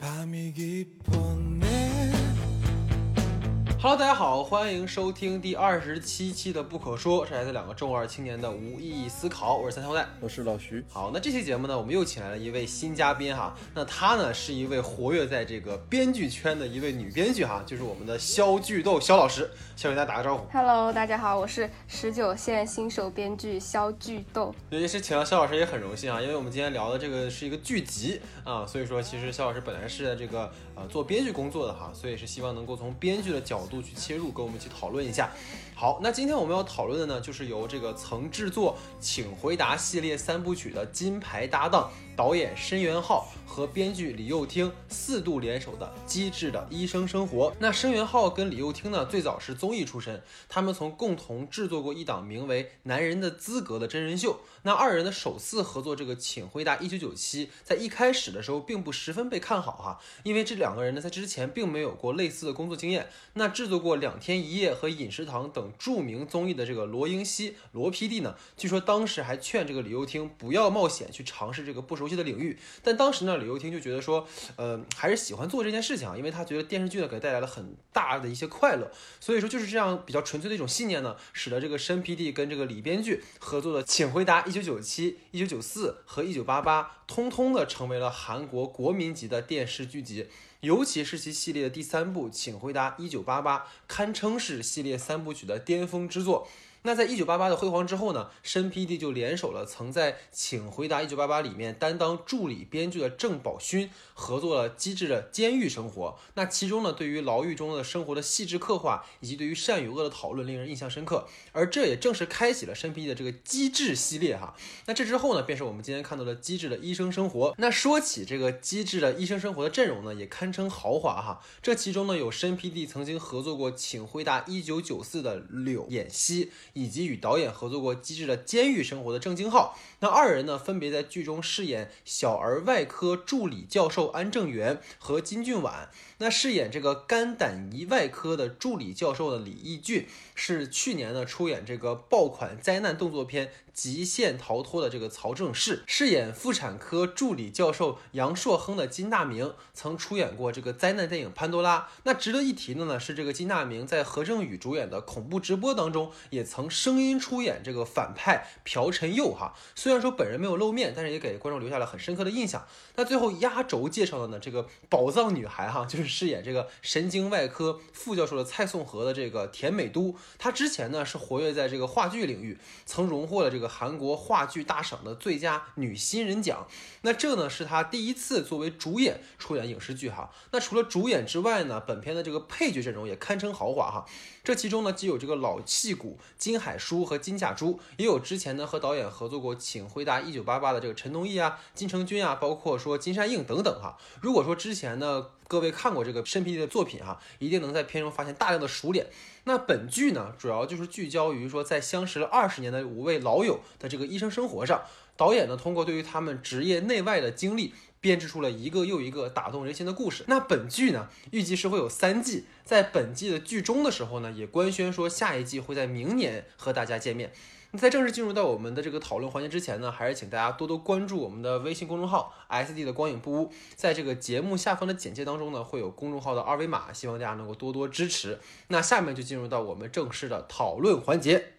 밤이 깊었네. Hello，大家好，欢迎收听第二十七期的《不可说》，是来自两个中二青年的无意义思考。我是三条带，我是老徐。好，那这期节目呢，我们又请来了一位新嘉宾哈。那她呢，是一位活跃在这个编剧圈的一位女编剧哈，就是我们的肖剧豆肖老师，先给大家打个招呼。Hello，大家好，我是十九线新手编剧肖剧豆。尤其是请到肖老师也很荣幸啊，因为我们今天聊的这个是一个剧集啊，所以说其实肖老师本来是在这个做编剧工作的哈，所以是希望能够从编剧的角度去切入，跟我们一起讨论一下。好，那今天我们要讨论的呢，就是由这个曾制作《请回答》系列三部曲的金牌搭档导演申元浩和编剧李幼听四度联手的《机智的医生生活》。那申元浩跟李幼听呢，最早是综艺出身，他们曾共同制作过一档名为《男人的资格》的真人秀。那二人的首次合作这个《请回答一九九七》，在一开始的时候并不十分被看好哈，因为这两个人呢在之前并没有过类似的工作经验。那制作过《两天一夜》和《饮食堂》等著名综艺的这个罗英熙罗 PD 呢，据说当时还劝这个李幼听不要冒险去尝试这个不熟悉的领域。但当时呢，李幼听就觉得说，呃，还是喜欢做这件事情啊，因为他觉得电视剧呢给他带来了很大的一些快乐。所以说就是这样比较纯粹的一种信念呢，使得这个申 PD 跟这个李编剧合作的《请回答一九九七》《一九九四》和《一九八八》，通通的成为了韩国国民级的电视剧集。尤其是其系列的第三部《请回答一九八八》，堪称是系列三部曲的巅峰之作。那在一九八八的辉煌之后呢，申 PD 就联手了曾在《请回答一九八八》里面担当助理编剧的郑宝勋，合作了《机智的监狱生活》。那其中呢，对于牢狱中的生活的细致刻画，以及对于善与恶的讨论，令人印象深刻。而这也正是开启了申 PD 的这个机智系列哈。那这之后呢，便是我们今天看到的《机智的医生生活》。那说起这个《机智的医生生活》的阵容呢，也堪称豪华哈。这其中呢，有申 PD 曾经合作过《请回答一九九四》的柳演熙。以及与导演合作过《机智的监狱生活》的郑京浩，那二人呢，分别在剧中饰演小儿外科助理教授安正元和金俊晚。那饰演这个肝胆胰外科的助理教授的李义俊，是去年呢出演这个爆款灾难动作片《极限逃脱》的这个曹正奭。饰演妇产科助理教授杨硕亨的金大明，曾出演过这个灾难电影《潘多拉》。那值得一提的呢，是这个金大明在何正宇主演的《恐怖直播》当中，也曾声音出演这个反派朴晨佑哈。虽虽然说本人没有露面，但是也给观众留下了很深刻的印象。那最后压轴介绍的呢，这个宝藏女孩哈，就是。饰演这个神经外科副教授的蔡颂和的这个田美都，她之前呢是活跃在这个话剧领域，曾荣获了这个韩国话剧大赏的最佳女新人奖。那这呢是她第一次作为主演出演影视剧哈。那除了主演之外呢，本片的这个配角阵容也堪称豪华哈。这其中呢既有这个老戏骨金海淑和金甲洙，也有之前呢和导演合作过《请回答一九八八》的这个陈东义啊、金成军啊，包括说金善映等等哈。如果说之前呢。各位看过这个申 PD 的作品哈，一定能在片中发现大量的熟脸。那本剧呢，主要就是聚焦于说在相识了二十年的五位老友的这个医生生活上。导演呢，通过对于他们职业内外的经历，编织出了一个又一个打动人心的故事。那本剧呢，预计是会有三季，在本季的剧中的时候呢，也官宣说下一季会在明年和大家见面。那在正式进入到我们的这个讨论环节之前呢，还是请大家多多关注我们的微信公众号 S D 的光影不污，在这个节目下方的简介当中呢，会有公众号的二维码，希望大家能够多多支持。那下面就进入到我们正式的讨论环节。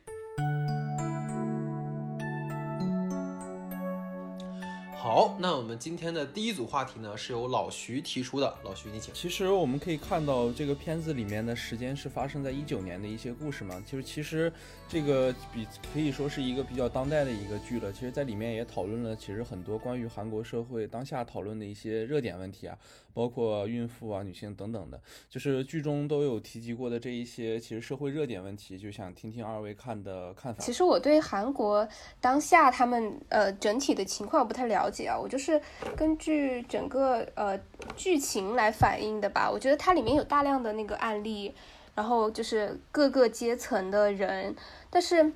好，那我们今天的第一组话题呢，是由老徐提出的。老徐，你请。其实我们可以看到，这个片子里面的时间是发生在一九年的一些故事嘛。就是其实这个比可以说是一个比较当代的一个剧了。其实，在里面也讨论了其实很多关于韩国社会当下讨论的一些热点问题啊，包括孕妇啊、女性等等的，就是剧中都有提及过的这一些其实社会热点问题，就想听听二位看的看法。其实我对韩国当下他们呃整体的情况不太了解。啊，我就是根据整个呃剧情来反映的吧。我觉得它里面有大量的那个案例，然后就是各个阶层的人。但是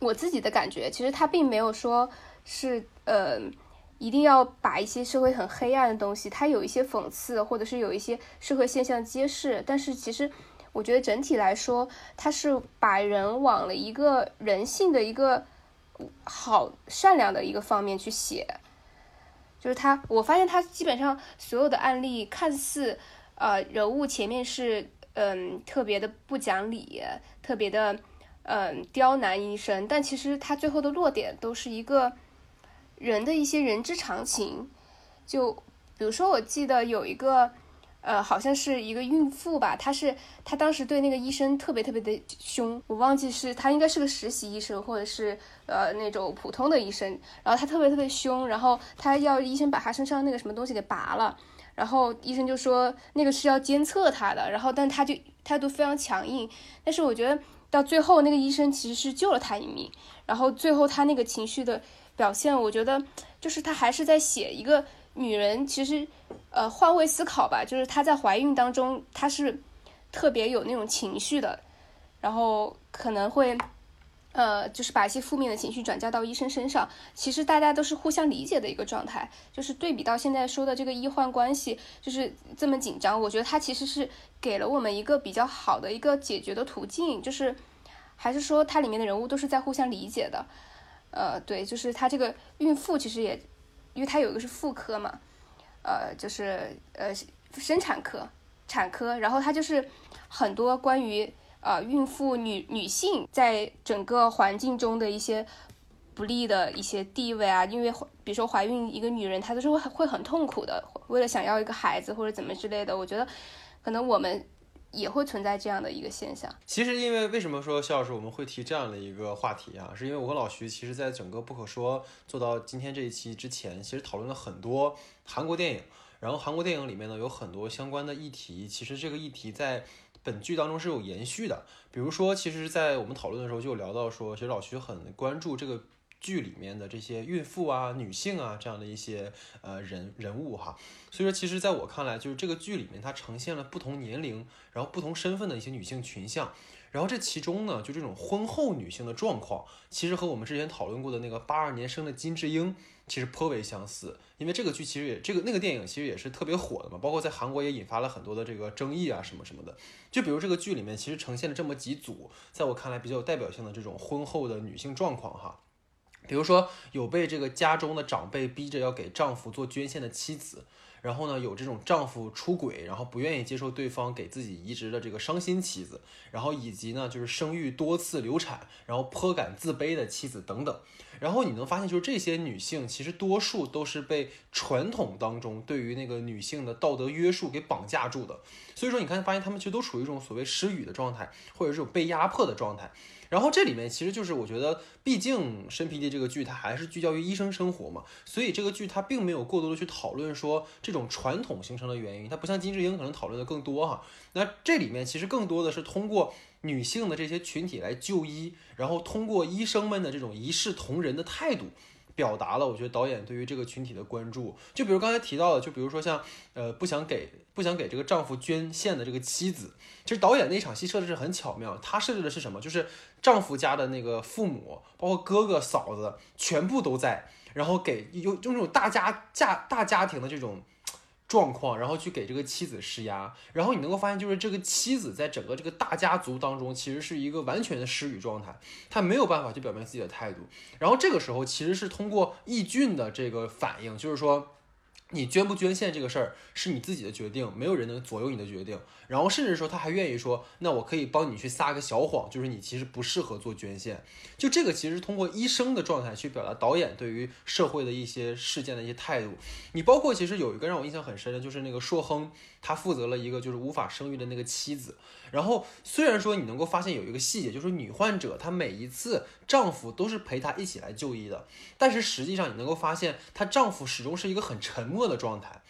我自己的感觉，其实它并没有说是呃一定要把一些社会很黑暗的东西，它有一些讽刺，或者是有一些社会现象揭示。但是其实我觉得整体来说，它是把人往了一个人性的一个好善良的一个方面去写。就是他，我发现他基本上所有的案例看似，呃，人物前面是嗯特别的不讲理，特别的嗯刁难医生，但其实他最后的落点都是一个人的一些人之常情。就比如说，我记得有一个。呃，好像是一个孕妇吧，她是她当时对那个医生特别特别的凶，我忘记是她应该是个实习医生，或者是呃那种普通的医生，然后她特别特别凶，然后她要医生把她身上那个什么东西给拔了，然后医生就说那个是要监测她的，然后但她就态度非常强硬，但是我觉得到最后那个医生其实是救了她一命，然后最后她那个情绪的表现，我觉得就是她还是在写一个。女人其实，呃，换位思考吧，就是她在怀孕当中，她是特别有那种情绪的，然后可能会，呃，就是把一些负面的情绪转嫁到医生身上。其实大家都是互相理解的一个状态，就是对比到现在说的这个医患关系就是这么紧张，我觉得他其实是给了我们一个比较好的一个解决的途径，就是还是说它里面的人物都是在互相理解的，呃，对，就是她这个孕妇其实也。因为它有一个是妇科嘛，呃，就是呃生产科、产科，然后它就是很多关于呃孕妇女女性在整个环境中的一些不利的一些地位啊，因为比如说怀孕一个女人她都是会会很痛苦的，为了想要一个孩子或者怎么之类的，我觉得可能我们。也会存在这样的一个现象。其实，因为为什么说肖老师我们会提这样的一个话题啊？是因为我和老徐其实在整个不可说做到今天这一期之前，其实讨论了很多韩国电影。然后韩国电影里面呢有很多相关的议题，其实这个议题在本剧当中是有延续的。比如说，其实，在我们讨论的时候就有聊到说，其实老徐很关注这个。剧里面的这些孕妇啊、女性啊这样的一些呃人人物哈，所以说其实在我看来，就是这个剧里面它呈现了不同年龄、然后不同身份的一些女性群像，然后这其中呢，就这种婚后女性的状况，其实和我们之前讨论过的那个八二年生的金智英其实颇为相似，因为这个剧其实也这个那个电影其实也是特别火的嘛，包括在韩国也引发了很多的这个争议啊什么什么的，就比如这个剧里面其实呈现了这么几组，在我看来比较有代表性的这种婚后的女性状况哈。比如说有被这个家中的长辈逼着要给丈夫做捐献的妻子，然后呢有这种丈夫出轨，然后不愿意接受对方给自己移植的这个伤心妻子，然后以及呢就是生育多次流产，然后颇感自卑的妻子等等。然后你能发现，就是这些女性其实多数都是被传统当中对于那个女性的道德约束给绑架住的。所以说，你看发现她们其实都处于一种所谓失语的状态，或者这种被压迫的状态。然后这里面其实就是我觉得，毕竟《生皮地》这个剧它还是聚焦于医生生活嘛，所以这个剧它并没有过多的去讨论说这种传统形成的原因，它不像金智英可能讨论的更多哈。那这里面其实更多的是通过。女性的这些群体来就医，然后通过医生们的这种一视同仁的态度，表达了我觉得导演对于这个群体的关注。就比如刚才提到的，就比如说像呃不想给不想给这个丈夫捐献的这个妻子，其实导演那场戏设置是很巧妙，他设置的是什么？就是丈夫家的那个父母，包括哥哥嫂子，全部都在，然后给有就那种大家家大家庭的这种。状况，然后去给这个妻子施压，然后你能够发现，就是这个妻子在整个这个大家族当中，其实是一个完全的失语状态，她没有办法去表明自己的态度。然后这个时候，其实是通过义俊的这个反应，就是说。你捐不捐献这个事儿是你自己的决定，没有人能左右你的决定。然后甚至说他还愿意说，那我可以帮你去撒个小谎，就是你其实不适合做捐献。就这个其实通过医生的状态去表达导演对于社会的一些事件的一些态度。你包括其实有一个让我印象很深的，就是那个硕亨，他负责了一个就是无法生育的那个妻子。然后虽然说你能够发现有一个细节，就是女患者她每一次丈夫都是陪她一起来就医的，但是实际上你能够发现她丈夫始终是一个很沉默的状态。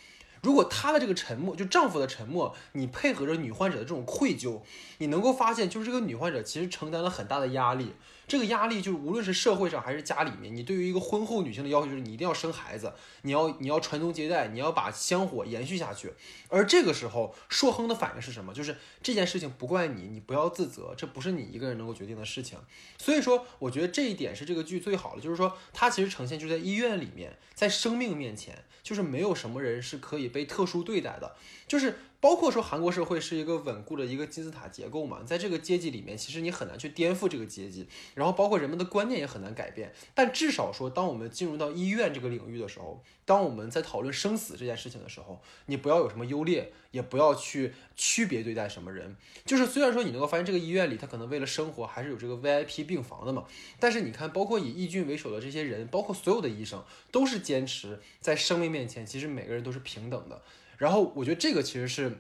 如果她的这个沉默，就丈夫的沉默，你配合着女患者的这种愧疚，你能够发现就是这个女患者其实承担了很大的压力。这个压力就是无论是社会上还是家里面，你对于一个婚后女性的要求就是你一定要生孩子，你要你要传宗接代，你要把香火延续下去。而这个时候，硕亨的反应是什么？就是这件事情不怪你，你不要自责，这不是你一个人能够决定的事情。所以说，我觉得这一点是这个剧最好的，就是说它其实呈现就在医院里面，在生命面前，就是没有什么人是可以被特殊对待的，就是。包括说韩国社会是一个稳固的一个金字塔结构嘛，在这个阶级里面，其实你很难去颠覆这个阶级。然后包括人们的观念也很难改变。但至少说，当我们进入到医院这个领域的时候，当我们在讨论生死这件事情的时候，你不要有什么优劣，也不要去区别对待什么人。就是虽然说你能够发现这个医院里他可能为了生活还是有这个 VIP 病房的嘛，但是你看，包括以义俊为首的这些人，包括所有的医生，都是坚持在生命面前，其实每个人都是平等的。然后我觉得这个其实是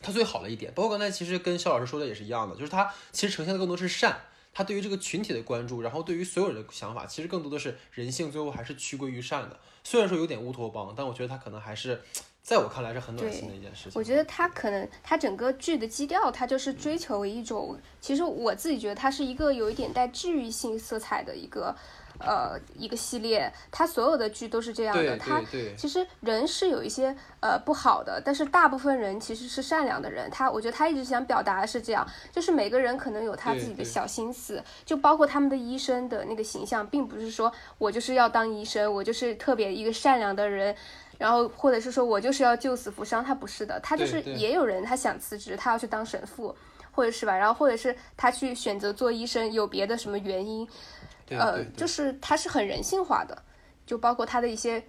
它最好的一点。包括刚才其实跟肖老师说的也是一样的，就是它其实呈现的更多是善，他对于这个群体的关注，然后对于所有人的想法，其实更多的是人性，最后还是趋归于善的。虽然说有点乌托邦，但我觉得他可能还是在我看来是很暖心的一件事情。我觉得他可能他整个剧的基调，他就是追求一种，其实我自己觉得它是一个有一点带治愈性色彩的一个。呃，一个系列，它所有的剧都是这样的。它其实人是有一些呃不好的，但是大部分人其实是善良的人。他我觉得他一直想表达的是这样，就是每个人可能有他自己的小心思，就包括他们的医生的那个形象，并不是说我就是要当医生，我就是特别一个善良的人，然后或者是说我就是要救死扶伤，他不是的，他就是也有人他想辞职，他要去当神父，或者是吧，然后或者是他去选择做医生，有别的什么原因。呃，就是它是很人性化的，就包括它的一些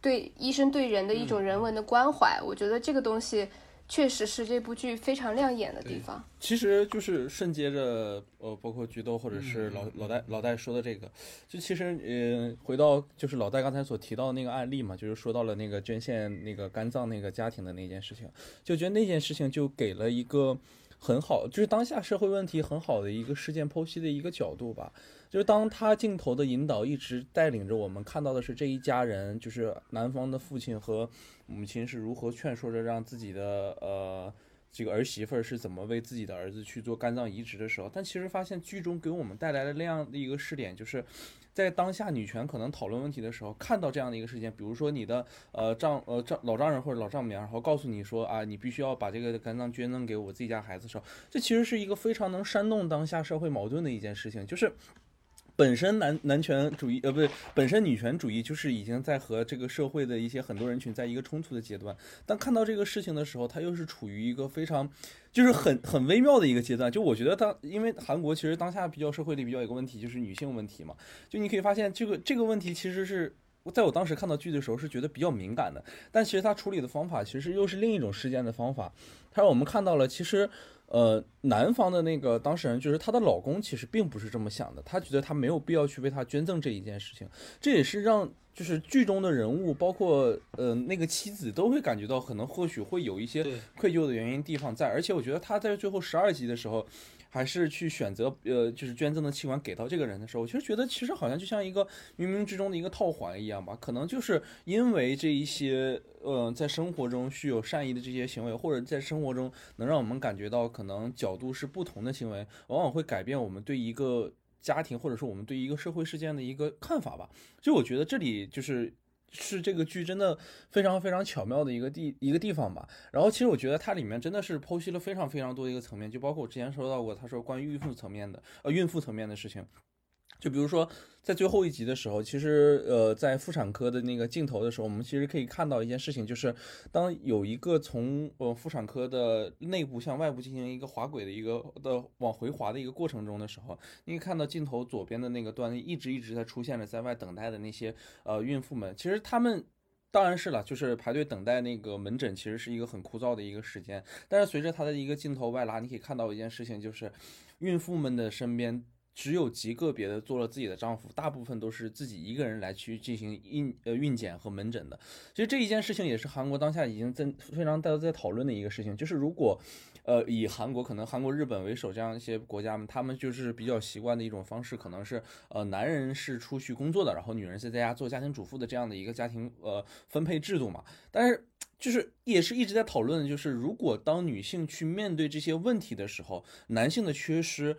对医生对人的一种人文的关怀，我觉得这个东西确实是这部剧非常亮眼的地方。其实就是顺接着呃，包括菊豆或者是老老戴老戴说的这个，就其实呃，回到就是老戴刚才所提到的那个案例嘛，就是说到了那个捐献那个肝脏那个家庭的那件事情，就觉得那件事情就给了一个很好，就是当下社会问题很好的一个事件剖析的一个角度吧。就是当他镜头的引导一直带领着我们看到的是这一家人，就是男方的父亲和母亲是如何劝说着让自己的呃这个儿媳妇儿是怎么为自己的儿子去做肝脏移植的时候，但其实发现剧中给我们带来了那样的一个试点，就是在当下女权可能讨论问题的时候，看到这样的一个事件，比如说你的呃丈呃丈老丈人或者老丈母娘，然后告诉你说啊，你必须要把这个肝脏捐赠给我自己家孩子的时候，这其实是一个非常能煽动当下社会矛盾的一件事情，就是。本身男男权主义，呃，不对，本身女权主义就是已经在和这个社会的一些很多人群在一个冲突的阶段。当看到这个事情的时候，他又是处于一个非常，就是很很微妙的一个阶段。就我觉得他，因为韩国其实当下比较社会里比较有个问题，就是女性问题嘛。就你可以发现，这个这个问题其实是在我当时看到剧的时候是觉得比较敏感的，但其实他处理的方法其实又是另一种事件的方法。他让我们看到了，其实。呃，男方的那个当事人就是她的老公，其实并不是这么想的。他觉得他没有必要去为她捐赠这一件事情，这也是让就是剧中的人物，包括呃那个妻子，都会感觉到可能或许会有一些愧疚的原因地方在。而且我觉得他在最后十二集的时候。还是去选择呃，就是捐赠的器官给到这个人的时候，我其实觉得其实好像就像一个冥冥之中的一个套环一样吧。可能就是因为这一些呃，在生活中具有善意的这些行为，或者在生活中能让我们感觉到可能角度是不同的行为，往往会改变我们对一个家庭或者说我们对一个社会事件的一个看法吧。所以我觉得这里就是。是这个剧真的非常非常巧妙的一个地一个地方吧。然后其实我觉得它里面真的是剖析了非常非常多的一个层面，就包括我之前说到过，他说关于孕妇层面的呃孕妇层面的事情。就比如说，在最后一集的时候，其实呃，在妇产科的那个镜头的时候，我们其实可以看到一件事情，就是当有一个从呃妇产科的内部向外部进行一个滑轨的一个的往回滑的一个过程中的时候，你可以看到镜头左边的那个段一直一直在出现着在外等待的那些呃孕妇们，其实他们当然是了，就是排队等待那个门诊，其实是一个很枯燥的一个时间。但是随着他的一个镜头外拉，你可以看到一件事情，就是孕妇们的身边。只有极个别的做了自己的丈夫，大部分都是自己一个人来去进行孕呃孕检和门诊的。其实这一件事情也是韩国当下已经在非常大家在讨论的一个事情，就是如果，呃，以韩国可能韩国、日本为首这样一些国家们，他们就是比较习惯的一种方式，可能是呃男人是出去工作的，然后女人是在家做家庭主妇的这样的一个家庭呃分配制度嘛。但是就是也是一直在讨论，就是如果当女性去面对这些问题的时候，男性的缺失。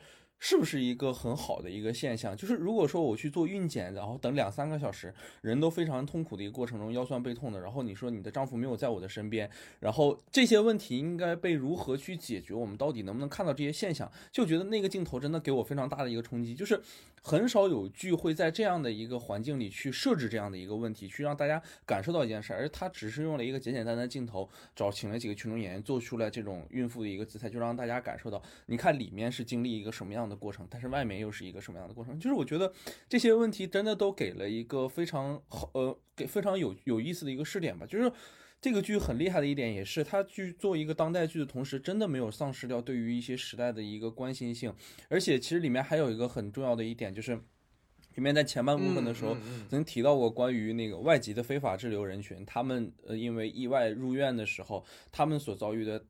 是不是一个很好的一个现象？就是如果说我去做孕检，然后等两三个小时，人都非常痛苦的一个过程中，腰酸背痛的，然后你说你的丈夫没有在我的身边，然后这些问题应该被如何去解决？我们到底能不能看到这些现象？就觉得那个镜头真的给我非常大的一个冲击，就是很少有剧会在这样的一个环境里去设置这样的一个问题，去让大家感受到一件事，而他只是用了一个简简单单的镜头，找请了几个群众演员做出来这种孕妇的一个姿态，就让大家感受到，你看里面是经历一个什么样的。的过程，但是外面又是一个什么样的过程？就是我觉得这些问题真的都给了一个非常好呃，给非常有有意思的一个试点吧。就是这个剧很厉害的一点，也是它去做一个当代剧的同时，真的没有丧失掉对于一些时代的一个关心性。而且其实里面还有一个很重要的一点，就是里面在前半部分的时候曾经提到过关于那个外籍的非法滞留人群，他们呃因为意外入院的时候，他们所遭遇的。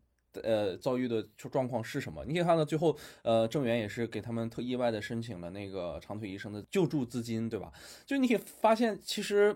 呃，遭遇的状况是什么？你可以看到最后，呃，郑源也是给他们特意外的申请了那个长腿医生的救助资金，对吧？就你可以发现，其实，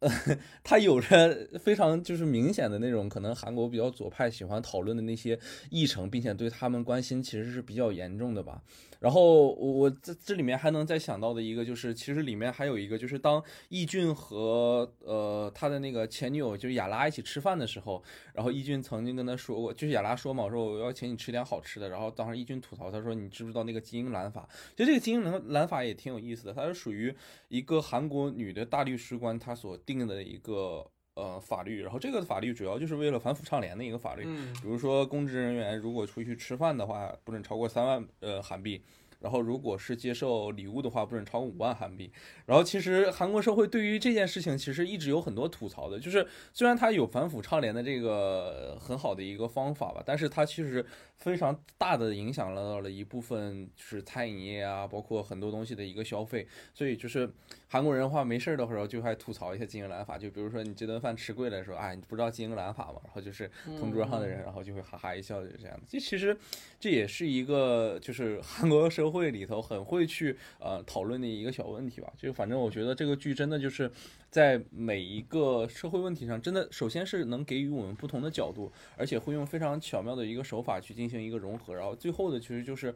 呃，他有着非常就是明显的那种可能韩国比较左派喜欢讨论的那些议程，并且对他们关心其实是比较严重的吧。然后我这这里面还能再想到的一个就是，其实里面还有一个就是，当易俊和呃他的那个前女友就是雅拉一起吃饭的时候，然后易俊曾经跟他说过，就是雅拉说嘛，我说我要请你吃点好吃的，然后当时易俊吐槽他说你知不知道那个基因染法？其实这个基因染染法也挺有意思的，它是属于一个韩国女的大律师官她所定的一个。呃，法律，然后这个法律主要就是为了反腐倡廉的一个法律，嗯。比如说公职人员如果出去吃饭的话，不准超过三万呃韩币，然后如果是接受礼物的话，不准超过五万韩币。然后其实韩国社会对于这件事情其实一直有很多吐槽的，就是虽然它有反腐倡廉的这个很好的一个方法吧，但是它其实非常大的影响了到了一部分就是餐饮业啊，包括很多东西的一个消费。所以就是韩国人话没事儿的时候就还吐槽一下经营蓝法，就比如说你这顿饭吃贵了，时候哎你不知道经营蓝法吗？然后就是同桌上的人，然后就会哈哈一笑，就是这样的。这其实这也是一个就是韩国社会里头很会去呃讨论的一个小问题吧。就反正我觉得这个剧真的就是在每一个社会问题上，真的首先是能给予我们不同的角度，而且会用非常巧妙的一个手法去进行一个融合。然后最后的其实就是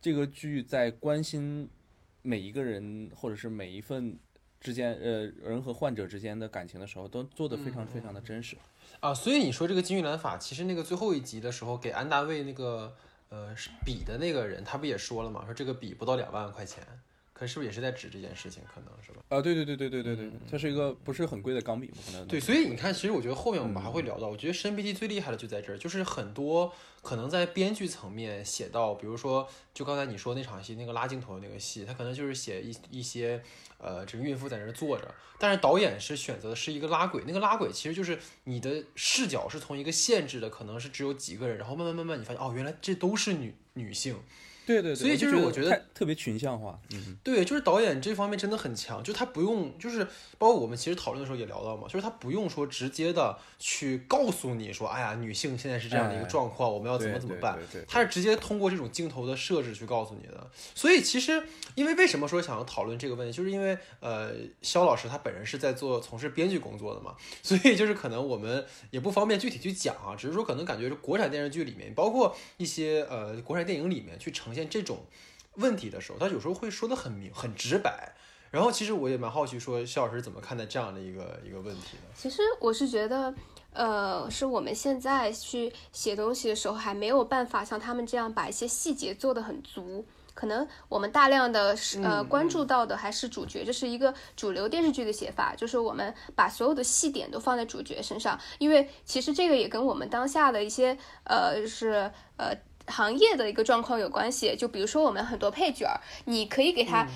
这个剧在关心每一个人或者是每一份。之间，呃，人和患者之间的感情的时候，都做得非常非常的真实。啊，所以你说这个金玉兰法，其实那个最后一集的时候给安大卫那个呃笔的那个人，他不也说了嘛，说这个笔不到两万块钱，可是不是也是在指这件事情，可能是吧？啊，对对对对对对对，它是一个不是很贵的钢笔嘛，可能对，所以你看，其实我觉得后面我们还会聊到，我觉得申 BD 最厉害的就在这儿，就是很多可能在编剧层面写到，比如说就刚才你说那场戏那个拉镜头的那个戏，他可能就是写一一些呃这个孕妇在那儿坐着，但是导演是选择的是一个拉轨，那个拉轨其实就是你的视角是从一个限制的，可能是只有几个人，然后慢慢慢慢你发现哦，原来这都是女女性。对对对，所以就是我觉得特别群像化，嗯，对，就是导演这方面真的很强，就他不用，就是包括我们其实讨论的时候也聊到嘛，就是他不用说直接的去告诉你说，哎呀，女性现在是这样的一个哎状况，我们要怎么怎么办对对对，他是直接通过这种镜头的设置去告诉你的。所以其实，因为为什么说想要讨论这个问题，就是因为呃，肖老师他本人是在做从事编剧工作的嘛，所以就是可能我们也不方便具体去讲啊，只是说可能感觉是国产电视剧里面，包括一些呃国产电影里面去呈现这种。问题的时候，他有时候会说的很明很直白。然后其实我也蛮好奇，说肖老师怎么看待这样的一个一个问题呢？其实我是觉得，呃，是我们现在去写东西的时候，还没有办法像他们这样把一些细节做得很足。可能我们大量的是呃嗯关注到的还是主角，这是一个主流电视剧的写法，就是我们把所有的细点都放在主角身上，因为其实这个也跟我们当下的一些呃是呃行业的一个状况有关系。就比如说我们很多配角儿，你可以给他。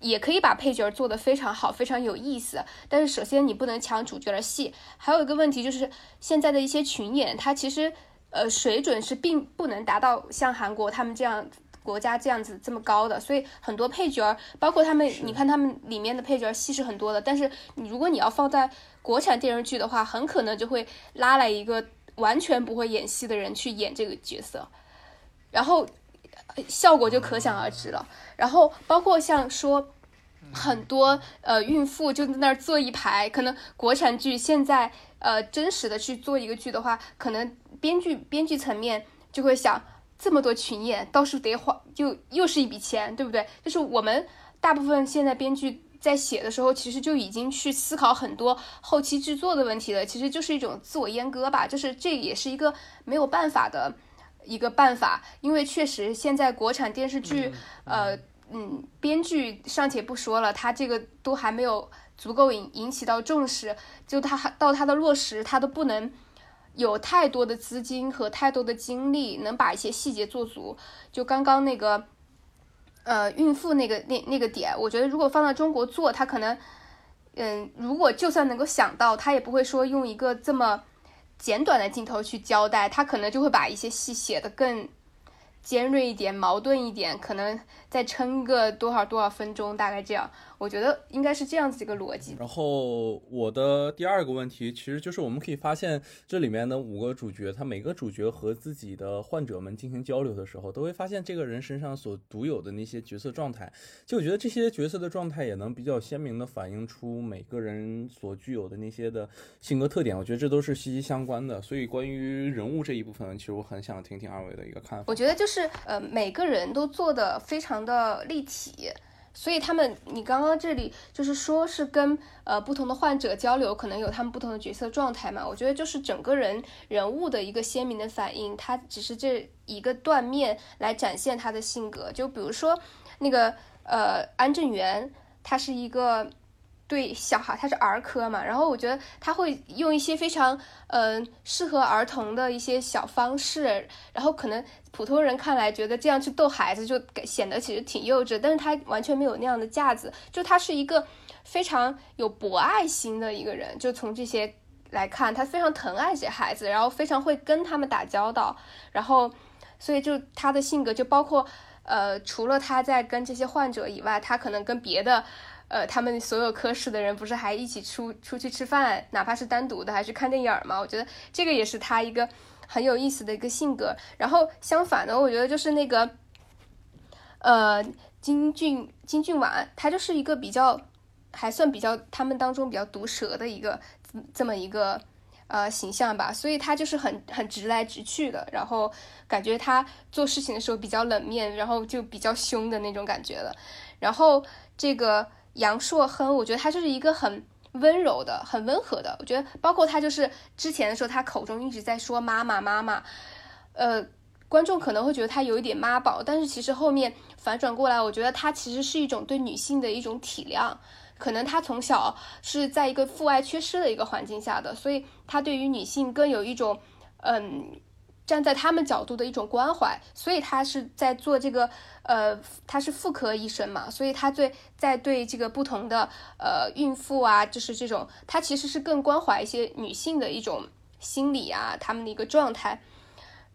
也可以把配角儿做得非常好，非常有意思。但是首先你不能抢主角的戏，还有一个问题就是现在的一些群演，他其实呃水准是并不能达到像韩国他们这样国家这样子这么高的，所以很多配角儿，包括他们，你看他们里面的配角儿戏是很多的，但是你如果你要放在国产电视剧的话，很可能就会拉来一个完全不会演戏的人去演这个角色，然后呃效果就可想而知了。然后包括像说。很多呃孕妇就在那儿坐一排，可能国产剧现在呃真实的去做一个剧的话，可能编剧编剧层面就会想，这么多群演，到时候得花，就又是一笔钱，对不对？就是我们大部分现在编剧在写的时候，其实就已经去思考很多后期制作的问题了，其实就是一种自我阉割吧，就是这也是一个没有办法的一个办法，因为确实现在国产电视剧，呃。嗯，编剧尚且不说了，他这个都还没有足够引引起到重视，就他还到他的落实，他都不能有太多的资金和太多的精力，能把一些细节做足。就刚刚那个呃孕妇那个那那个点，我觉得如果放到中国做，他可能，嗯，如果就算能够想到，他也不会说用一个这么简短的镜头去交代，他可能就会把一些戏写的更。尖锐一点，矛盾一点，可能再撑个多少多少分钟，大概这样。我觉得应该是这样子一个逻辑。然后我的第二个问题，其实就是我们可以发现，这里面的五个主角，他每个主角和自己的患者们进行交流的时候，都会发现这个人身上所独有的那些角色状态。就我觉得这些角色的状态也能比较鲜明的反映出每个人所具有的那些的性格特点。我觉得这都是息息相关的。所以关于人物这一部分，其实我很想听听二位的一个看法。我觉得就是呃，每个人都做的非常的立体。所以他们，你刚刚这里就是说是跟呃不同的患者交流，可能有他们不同的角色状态嘛？我觉得就是整个人人物的一个鲜明的反应，他只是这一个断面来展现他的性格。就比如说那个呃安正元，他是一个。对小孩，他是儿科嘛，然后我觉得他会用一些非常嗯适合儿童的一些小方式，然后可能普通人看来觉得这样去逗孩子就显得其实挺幼稚，但是他完全没有那样的架子，就他是一个非常有博爱心的一个人，就从这些来看，他非常疼爱这些孩子，然后非常会跟他们打交道，然后所以就他的性格就包括呃除了他在跟这些患者以外，他可能跟别的。呃，他们所有科室的人不是还一起出出去吃饭，哪怕是单独的，还是看电影吗？我觉得这个也是他一个很有意思的一个性格。然后相反的，我觉得就是那个，呃，金俊金俊婉，他就是一个比较还算比较他们当中比较毒舌的一个这么一个呃形象吧。所以他就是很很直来直去的，然后感觉他做事情的时候比较冷面，然后就比较凶的那种感觉了。然后这个。杨硕亨，我觉得他就是一个很温柔的、很温和的。我觉得，包括他就是之前的时候，他口中一直在说妈妈妈妈，呃，观众可能会觉得他有一点妈宝，但是其实后面反转过来，我觉得他其实是一种对女性的一种体谅。可能他从小是在一个父爱缺失的一个环境下的，所以他对于女性更有一种，嗯。站在他们角度的一种关怀，所以他是在做这个，呃，他是妇科医生嘛，所以他对在对这个不同的呃孕妇啊，就是这种，他其实是更关怀一些女性的一种心理啊，他们的一个状态，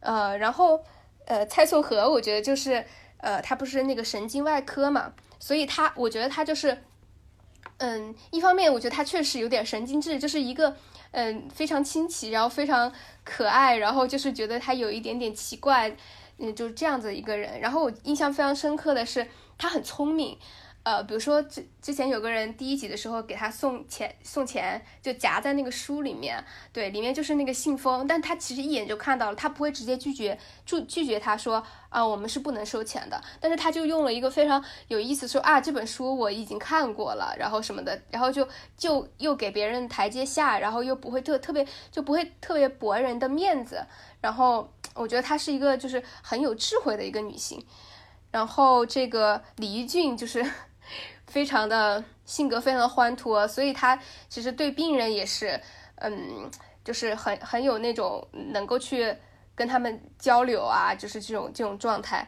呃，然后呃蔡颂和，我觉得就是呃他不是那个神经外科嘛，所以他我觉得他就是，嗯，一方面我觉得他确实有点神经质，就是一个。嗯，非常清奇，然后非常可爱，然后就是觉得他有一点点奇怪，嗯，就是这样子一个人。然后我印象非常深刻的是，他很聪明。呃，比如说之之前有个人第一集的时候给他送钱送钱，就夹在那个书里面，对，里面就是那个信封，但他其实一眼就看到了，他不会直接拒绝拒拒绝他说啊，我们是不能收钱的，但是他就用了一个非常有意思说啊，这本书我已经看过了，然后什么的，然后就就又给别人台阶下，然后又不会特特别就不会特别驳人的面子，然后我觉得她是一个就是很有智慧的一个女性，然后这个李玉俊就是。非常的性格非常的欢脱，所以他其实对病人也是，嗯，就是很很有那种能够去跟他们交流啊，就是这种这种状态，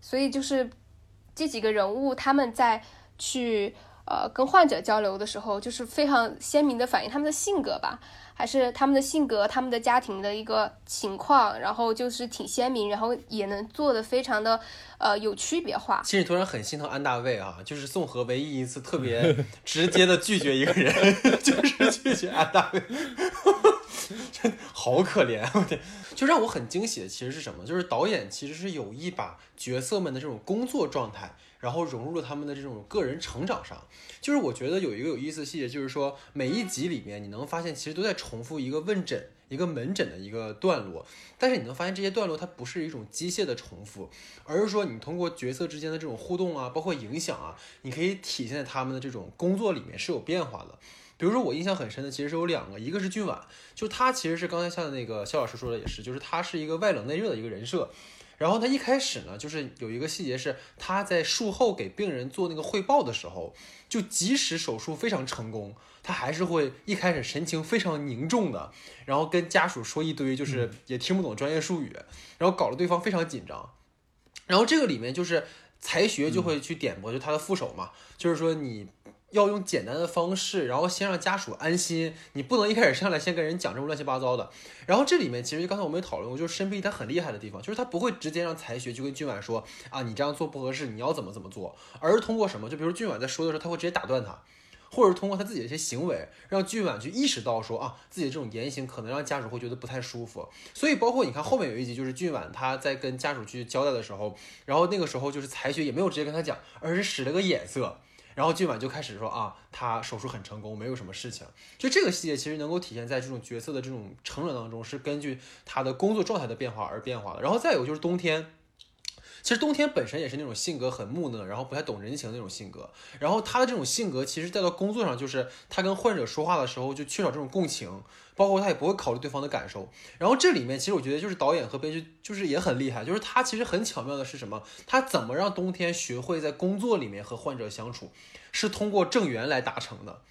所以就是这几个人物他们在去呃跟患者交流的时候，就是非常鲜明的反映他们的性格吧。还是他们的性格、他们的家庭的一个情况，然后就是挺鲜明，然后也能做的非常的呃有区别化。其实突然很心疼安大卫啊，就是宋和唯一一次特别直接的拒绝一个人，就是拒绝安大卫，好可怜，我天！就让我很惊喜的其实是什么？就是导演其实是有意把角色们的这种工作状态。然后融入了他们的这种个人成长上，就是我觉得有一个有意思的细节，就是说每一集里面你能发现其实都在重复一个问诊、一个门诊的一个段落，但是你能发现这些段落它不是一种机械的重复，而是说你通过角色之间的这种互动啊，包括影响啊，你可以体现在他们的这种工作里面是有变化的。比如说我印象很深的其实是有两个，一个是俊婉，就他其实是刚才像那个肖老师说的也是，就是他是一个外冷内热的一个人设。然后他一开始呢，就是有一个细节是他在术后给病人做那个汇报的时候，就即使手术非常成功，他还是会一开始神情非常凝重的，然后跟家属说一堆就是也听不懂专业术语，然后搞得对方非常紧张。然后这个里面就是才学就会去点拨，就他的副手嘛，就是说你要用简单的方式，然后先让家属安心，你不能一开始上来先跟人讲这么乱七八糟的。然后这里面其实刚才我们也讨论过，就是申碧他很厉害的地方，就是他不会直接让才学就跟俊婉说啊，你这样做不合适，你要怎么怎么做，而是通过什么？就比如俊婉在说的时候，他会直接打断他。或者是通过他自己的一些行为，让俊婉去意识到说啊，自己的这种言行可能让家属会觉得不太舒服。所以包括你看后面有一集，就是俊婉他在跟家属去交代的时候，然后那个时候就是才学也没有直接跟他讲，而是使了个眼色，然后今晚就开始说啊，他手术很成功，没有什么事情。就这个细节其实能够体现在这种角色的这种成长当中，是根据他的工作状态的变化而变化的。然后再有就是冬天。其实冬天本身也是那种性格很木讷，然后不太懂人情的那种性格。然后他的这种性格，其实带到工作上，就是他跟患者说话的时候就缺少这种共情，包括他也不会考虑对方的感受。然后这里面其实我觉得就是导演和编剧就是也很厉害，就是他其实很巧妙的是什么？他怎么让冬天学会在工作里面和患者相处，是通过正缘来达成的。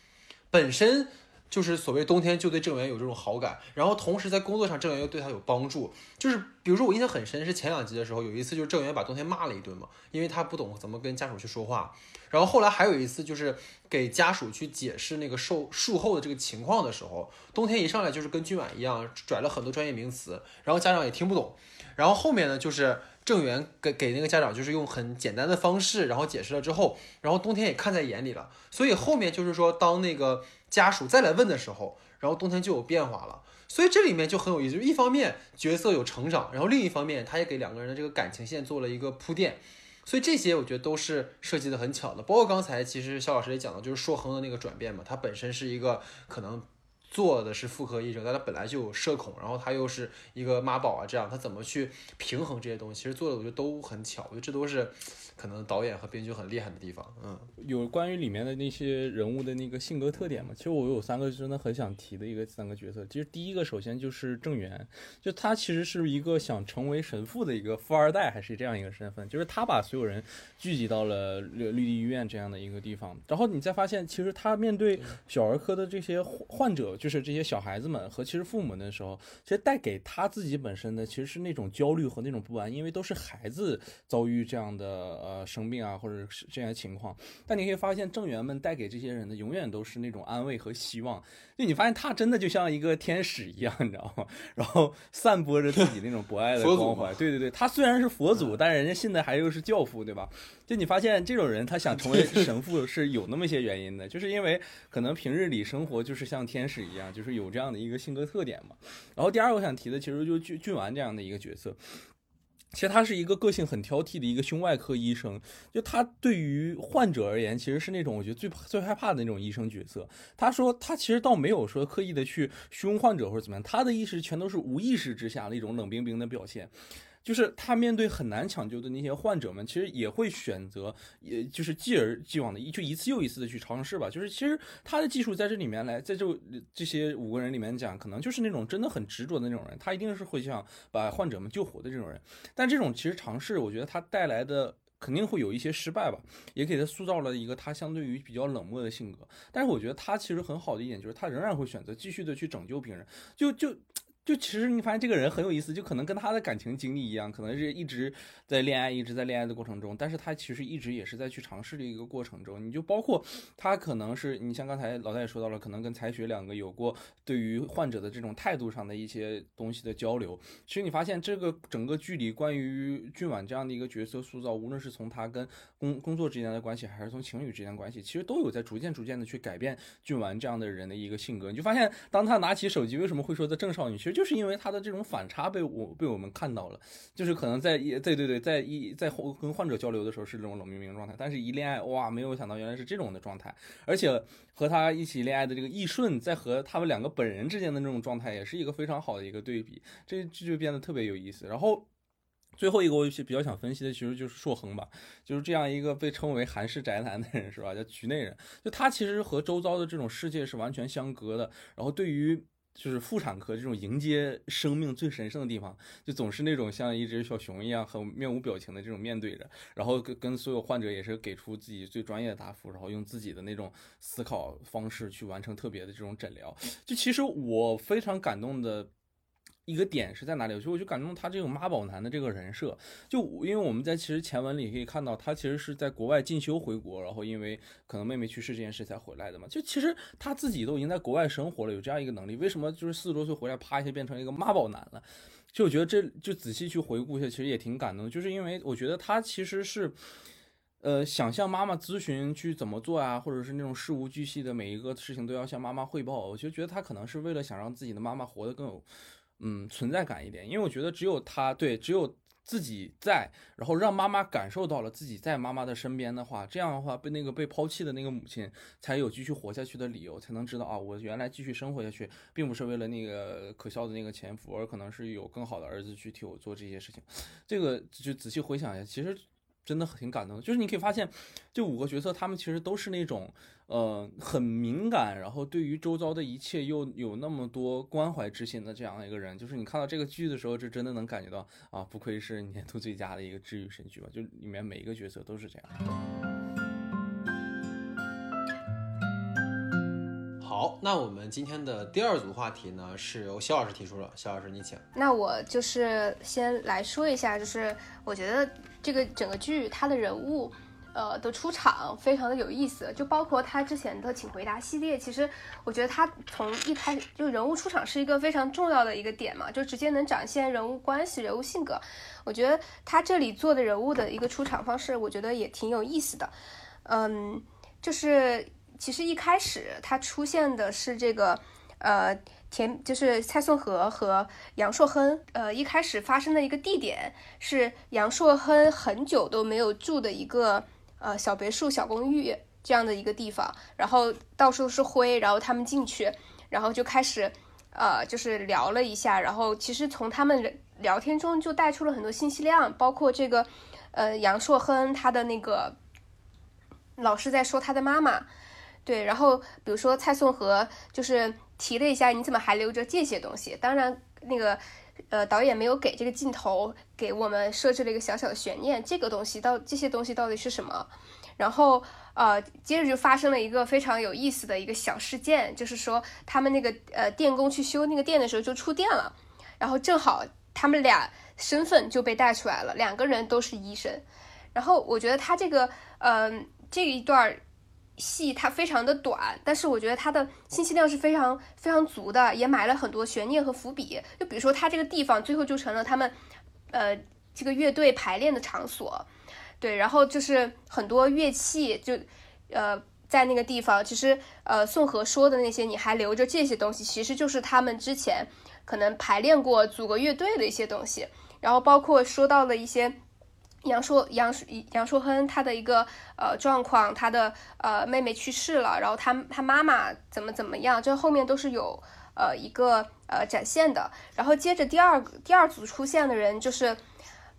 本身。就是所谓冬天就对郑源有这种好感，然后同时在工作上郑源又对他有帮助。就是比如说我印象很深是前两集的时候，有一次就是郑源把冬天骂了一顿嘛，因为他不懂怎么跟家属去说话。然后后来还有一次就是给家属去解释那个术术后的这个情况的时候，冬天一上来就是跟君晚一样拽了很多专业名词，然后家长也听不懂。然后后面呢就是郑源给给那个家长就是用很简单的方式，然后解释了之后，然后冬天也看在眼里了。所以后面就是说当那个。家属再来问的时候，然后冬天就有变化了，所以这里面就很有意思。就一方面角色有成长，然后另一方面他也给两个人的这个感情线做了一个铺垫，所以这些我觉得都是设计的很巧的。包括刚才其实肖老师也讲到，就是硕恒的那个转变嘛，他本身是一个可能做的是妇科医生，但他本来就有社恐，然后他又是一个妈宝啊，这样他怎么去平衡这些东西，其实做的我觉得都很巧，我觉得这都是。可能导演和编剧很厉害的地方，嗯，有关于里面的那些人物的那个性格特点嘛？其实我有三个真的很想提的一个三个角色。其实第一个首先就是郑源，就他其实是一个想成为神父的一个富二代，还是这样一个身份，就是他把所有人聚集到了绿绿地医院这样的一个地方。然后你再发现，其实他面对小儿科的这些患者，就是这些小孩子们和其实父母那时候，其实带给他自己本身的其实是那种焦虑和那种不安，因为都是孩子遭遇这样的。呃，生病啊，或者是这样的情况，但你可以发现，正缘们带给这些人的永远都是那种安慰和希望。就你发现他真的就像一个天使一样，你知道吗？然后散播着自己那种博爱的光环。对对对，他虽然是佛祖，但是人家信的还又是教父，对吧？就你发现这种人，他想成为神父是有那么些原因的，就是因为可能平日里生活就是像天使一样，就是有这样的一个性格特点嘛。然后第二个我想提的，其实就俊俊完这样的一个角色。其实他是一个个性很挑剔的一个胸外科医生，就他对于患者而言，其实是那种我觉得最最害怕的那种医生角色。他说他其实倒没有说刻意的去凶患者或者怎么样，他的意识全都是无意识之下的一种冷冰冰的表现。就是他面对很难抢救的那些患者们，其实也会选择，也就是继而既往的一就一次又一次的去尝试吧。就是其实他的技术在这里面来，在这这些五个人里面讲，可能就是那种真的很执着的那种人，他一定是会想把患者们救活的这种人。但这种其实尝试，我觉得他带来的肯定会有一些失败吧，也给他塑造了一个他相对于比较冷漠的性格。但是我觉得他其实很好的一点就是，他仍然会选择继续的去拯救病人。就就。就其实你发现这个人很有意思，就可能跟他的感情经历一样，可能是一直在恋爱，一直在恋爱的过程中，但是他其实一直也是在去尝试的一个过程中。你就包括他可能是你像刚才老大也说到了，可能跟才学两个有过对于患者的这种态度上的一些东西的交流。其实你发现这个整个剧里关于俊婉这样的一个角色塑造，无论是从他跟工工作之间的关系，还是从情侣之间的关系，其实都有在逐渐逐渐的去改变俊婉这样的人的一个性格。你就发现当他拿起手机，为什么会说的郑少女，其实就是因为他的这种反差被我被我们看到了，就是可能在一对对对，在一在跟患者交流的时候是这种冷冰冰状态，但是一恋爱哇，没有想到原来是这种的状态，而且和他一起恋爱的这个易顺，在和他们两个本人之间的那种状态，也是一个非常好的一个对比，这这就变得特别有意思。然后最后一个我比较想分析的，其实就是硕恒吧，就是这样一个被称为韩式宅男的人是吧？叫局内人，就他其实和周遭的这种世界是完全相隔的，然后对于。就是妇产科这种迎接生命最神圣的地方，就总是那种像一只小熊一样，很面无表情的这种面对着，然后跟跟所有患者也是给出自己最专业的答复，然后用自己的那种思考方式去完成特别的这种诊疗。就其实我非常感动的。一个点是在哪里？就我就感动他这种妈宝男的这个人设，就因为我们在其实前文里可以看到，他其实是在国外进修回国，然后因为可能妹妹去世这件事才回来的嘛。就其实他自己都已经在国外生活了，有这样一个能力，为什么就是四十多岁回来，啪一下变成一个妈宝男了？就我觉得这就仔细去回顾一下，其实也挺感动，就是因为我觉得他其实是。呃，想向妈妈咨询去怎么做啊，或者是那种事无巨细的每一个事情都要向妈妈汇报，我就觉得他可能是为了想让自己的妈妈活得更有，嗯，存在感一点。因为我觉得只有他对，只有自己在，然后让妈妈感受到了自己在妈妈的身边的话，这样的话被那个被抛弃的那个母亲才有继续活下去的理由，才能知道啊，我原来继续生活下去，并不是为了那个可笑的那个前夫，而可能是有更好的儿子去替我做这些事情。这个就仔细回想一下，其实。真的挺感动，就是你可以发现，这五个角色他们其实都是那种，呃，很敏感，然后对于周遭的一切又有那么多关怀之心的这样一个人。就是你看到这个剧的时候，这真的能感觉到啊，不愧是年度最佳的一个治愈神剧吧？就里面每一个角色都是这样。好，那我们今天的第二组话题呢，是由肖老师提出了。肖老师，你请。那我就是先来说一下，就是我觉得这个整个剧它的人物，呃的出场非常的有意思，就包括他之前的《请回答》系列，其实我觉得他从一开始就人物出场是一个非常重要的一个点嘛，就直接能展现人物关系、人物性格。我觉得他这里做的人物的一个出场方式，我觉得也挺有意思的。嗯，就是。其实一开始他出现的是这个，呃，田就是蔡颂和和杨硕亨，呃，一开始发生的一个地点是杨硕亨很久都没有住的一个呃小别墅、小公寓这样的一个地方，然后到处都是灰，然后他们进去，然后就开始呃就是聊了一下，然后其实从他们聊天中就带出了很多信息量，包括这个呃杨硕亨他的那个老是在说他的妈妈。对，然后比如说蔡颂和就是提了一下，你怎么还留着这些东西？当然，那个呃导演没有给这个镜头给我们设置了一个小小的悬念，这个东西到这些东西到底是什么？然后呃接着就发生了一个非常有意思的一个小事件，就是说他们那个呃电工去修那个电的时候就触电了，然后正好他们俩身份就被带出来了，两个人都是医生。然后我觉得他这个嗯这一段。戏它非常的短，但是我觉得它的信息量是非常非常足的，也埋了很多悬念和伏笔。就比如说，它这个地方最后就成了他们，呃，这个乐队排练的场所，对，然后就是很多乐器就，呃，在那个地方，其实呃，宋和说的那些，你还留着这些东西，其实就是他们之前可能排练过组个乐队的一些东西，然后包括说到了一些。杨硕杨杨硕亨他的一个呃状况，他的呃妹妹去世了，然后他他妈妈怎么怎么样，这后面都是有呃一个呃展现的。然后接着第二第二组出现的人就是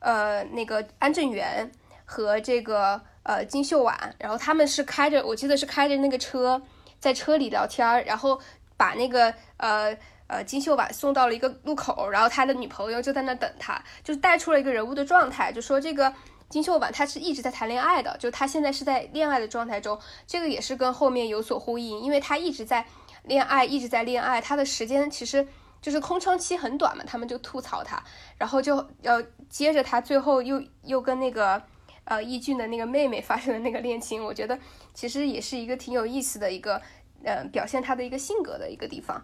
呃那个安正元和这个呃金秀婉，然后他们是开着我记得是开着那个车在车里聊天，然后把那个呃。呃，金秀婉送到了一个路口，然后他的女朋友就在那等他，就带出了一个人物的状态，就说这个金秀婉她是一直在谈恋爱的，就她现在是在恋爱的状态中，这个也是跟后面有所呼应，因为她一直在恋爱，一直在恋爱，她的时间其实就是空窗期很短嘛，他们就吐槽她，然后就要接着她最后又又跟那个呃易俊的那个妹妹 发生了那个恋情，我觉得其实也是一个挺有意思的一个呃表现她的一个性格的一个地方。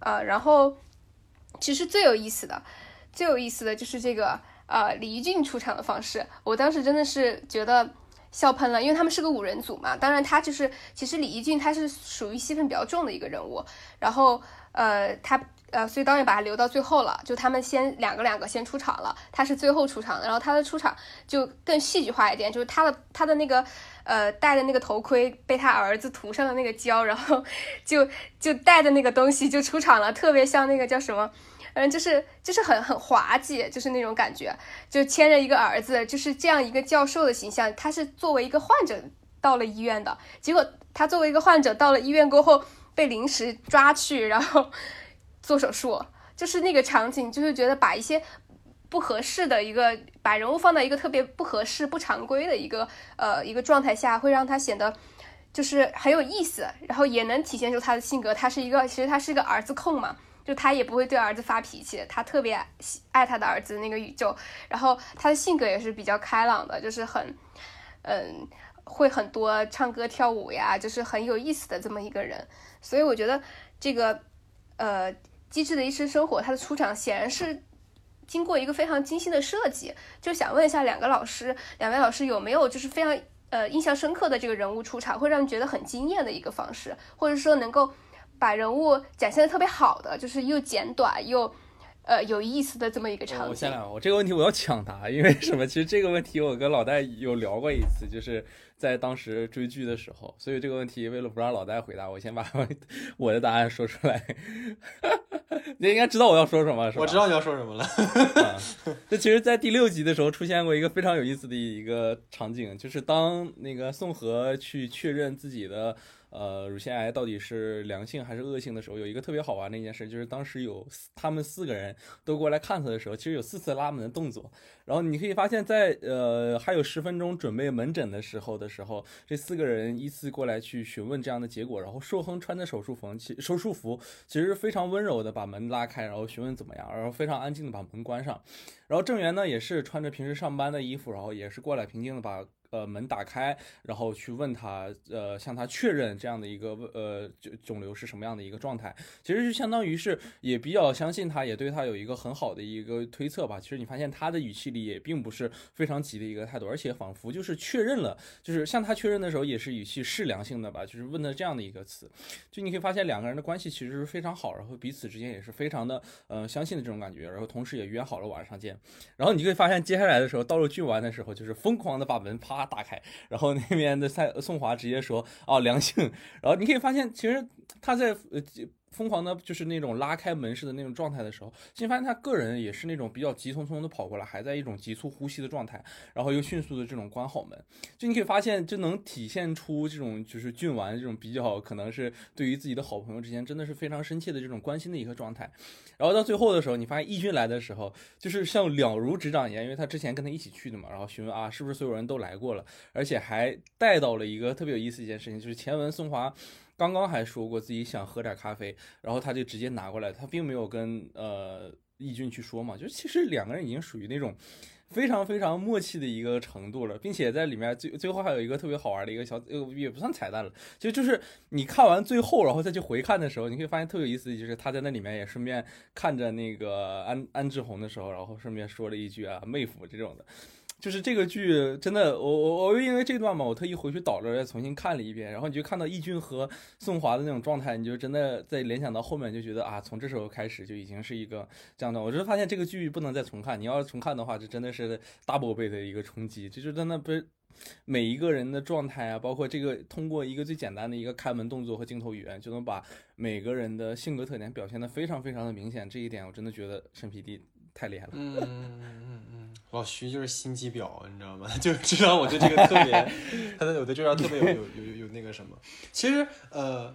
呃，然后其实最有意思的、最有意思的就是这个呃李一俊出场的方式，我当时真的是觉得笑喷了，因为他们是个五人组嘛。当然，他就是其实李一俊他是属于戏份比较重的一个人物，然后呃他呃所以导演把他留到最后了，就他们先两个两个先出场了，他是最后出场的，然后他的出场就更戏剧化一点，就是他的他的那个。呃，戴的那个头盔被他儿子涂上了那个胶，然后 就就戴的那个东西就出场了，特别像那个叫什么，嗯，就是就是很很滑稽，就是那种感觉，就牵着一个儿子，就是这样一个教授的形象。他是作为一个患者到了医院的，结果他作为一个患者到了医院过后被临时抓去，然后做手术，就是那个场景，就是觉得把一些。不合适的一个，把人物放在一个特别不合适、不常规的一个呃一个状态下，会让他显得就是很有意思，然后也能体现出他的性格。他是一个，其实他是一个儿子控嘛，就他也不会对儿子发脾气，他特别爱他的儿子那个宇宙，然后他的性格也是比较开朗的，就是很，嗯，会很多唱歌跳舞呀，就是很有意思的这么一个人，所以我觉得这个，呃，机智的一生生活，他的出场显然是。经过一个非常精心的设计，就想问一下两个老师，两位老师有没有就是非常呃印象深刻的这个人物出场，会让你觉得很惊艳的一个方式，或者说能够把人物展现的特别好的，就是又简短又呃有意思的这么一个场景。我先来，我这个问题我要抢答，因为什么？其实这个问题我跟老戴有聊过一次，就是在当时追剧的时候，所以这个问题为了不让老戴回答，我先把我的答案说出来。你应该知道我要说什么，是吧？我知道你要说什么了。这其实，在第六集的时候出现过一个非常有意思的一个场景，就是当那个宋河去确认自己的。呃，乳腺癌到底是良性还是恶性的时候，有一个特别好玩的一件事，就是当时有他们四个人都过来看他的时候，其实有四次拉门的动作。然后你可以发现，在呃还有十分钟准备门诊的时候的时候，这四个人依次过来去询问这样的结果。然后寿亨穿着手术服，其手术服其实非常温柔的把门拉开，然后询问怎么样，然后非常安静的把门关上。然后郑源呢也是穿着平时上班的衣服，然后也是过来平静的把。呃，门打开，然后去问他，呃，向他确认这样的一个呃肿肿瘤是什么样的一个状态，其实就相当于是也比较相信他，也对他有一个很好的一个推测吧。其实你发现他的语气里也并不是非常急的一个态度，而且仿佛就是确认了，就是向他确认的时候也是语气是良性的吧，就是问的这样的一个词，就你可以发现两个人的关系其实是非常好，然后彼此之间也是非常的呃相信的这种感觉，然后同时也约好了晚上见，然后你可以发现接下来的时候到了剧完的时候，就是疯狂的把门啪。他打开，然后那边的蔡宋华直接说：“哦，良性。”然后你可以发现，其实他在呃。疯狂的，就是那种拉开门式的那种状态的时候，其实发现他个人也是那种比较急匆匆的跑过来，还在一种急促呼吸的状态，然后又迅速的这种关好门，就你可以发现，就能体现出这种就是俊完这种比较可能是对于自己的好朋友之间真的是非常深切的这种关心的一个状态。然后到最后的时候，你发现义俊来的时候，就是像了如指掌一样，因为他之前跟他一起去的嘛，然后询问啊是不是所有人都来过了，而且还带到了一个特别有意思一件事情，就是前文宋华。刚刚还说过自己想喝点咖啡，然后他就直接拿过来，他并没有跟呃义军去说嘛，就其实两个人已经属于那种非常非常默契的一个程度了，并且在里面最最后还有一个特别好玩的一个小呃也不算彩蛋了，就就是你看完最后然后再去回看的时候，你可以发现特有意思，就是他在那里面也顺便看着那个安安志红的时候，然后顺便说了一句啊妹夫这种的。就是这个剧真的，我我我因为这段嘛，我特意回去倒着再重新看了一遍，然后你就看到易军和宋华的那种状态，你就真的在联想到后面，就觉得啊，从这时候开始就已经是一个这样的。我就发现这个剧不能再重看，你要重看的话，这真的是 double 倍的一个冲击。这就真的不是每一个人的状态啊，包括这个通过一个最简单的一个开门动作和镜头语言，就能把每个人的性格特点表现的非常非常的明显。这一点我真的觉得陈皮弟太厉害了。嗯嗯嗯嗯。老徐就是心机婊，你知道吗？就知道我对这个特别，他的我对这张特别有有有有那个什么。其实呃，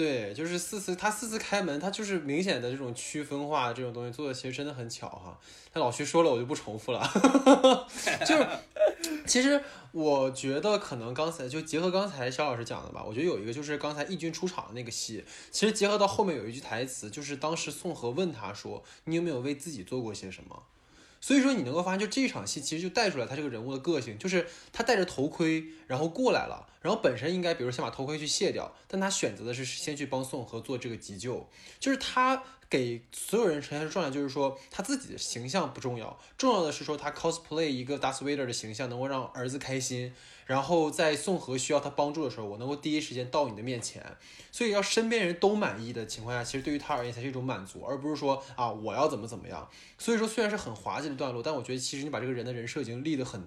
对，就是四次他四次开门，他就是明显的这种区分化这种东西做的其实真的很巧哈。那老徐说了，我就不重复了。就是其实我觉得可能刚才就结合刚才肖老师讲的吧，我觉得有一个就是刚才义军出场的那个戏，其实结合到后面有一句台词，就是当时宋河问他说：“你有没有为自己做过些什么？”所以说你能够发现，就这场戏其实就带出来他这个人物的个性，就是他戴着头盔，然后过来了，然后本身应该比如先把头盔去卸掉，但他选择的是先去帮宋河做这个急救，就是他给所有人呈现的状态就是说他自己的形象不重要，重要的是说他 cosplay 一个 Darth Vader 的形象，能够让儿子开心。然后在宋河需要他帮助的时候，我能够第一时间到你的面前，所以要身边人都满意的情况下，其实对于他而言才是一种满足，而不是说啊我要怎么怎么样。所以说虽然是很滑稽的段落，但我觉得其实你把这个人的人设已经立得很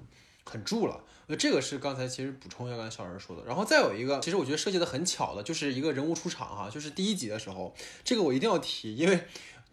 很住了。呃这个是刚才其实补充一下刚才小人说的。然后再有一个，其实我觉得设计的很巧的，就是一个人物出场哈，就是第一集的时候，这个我一定要提，因为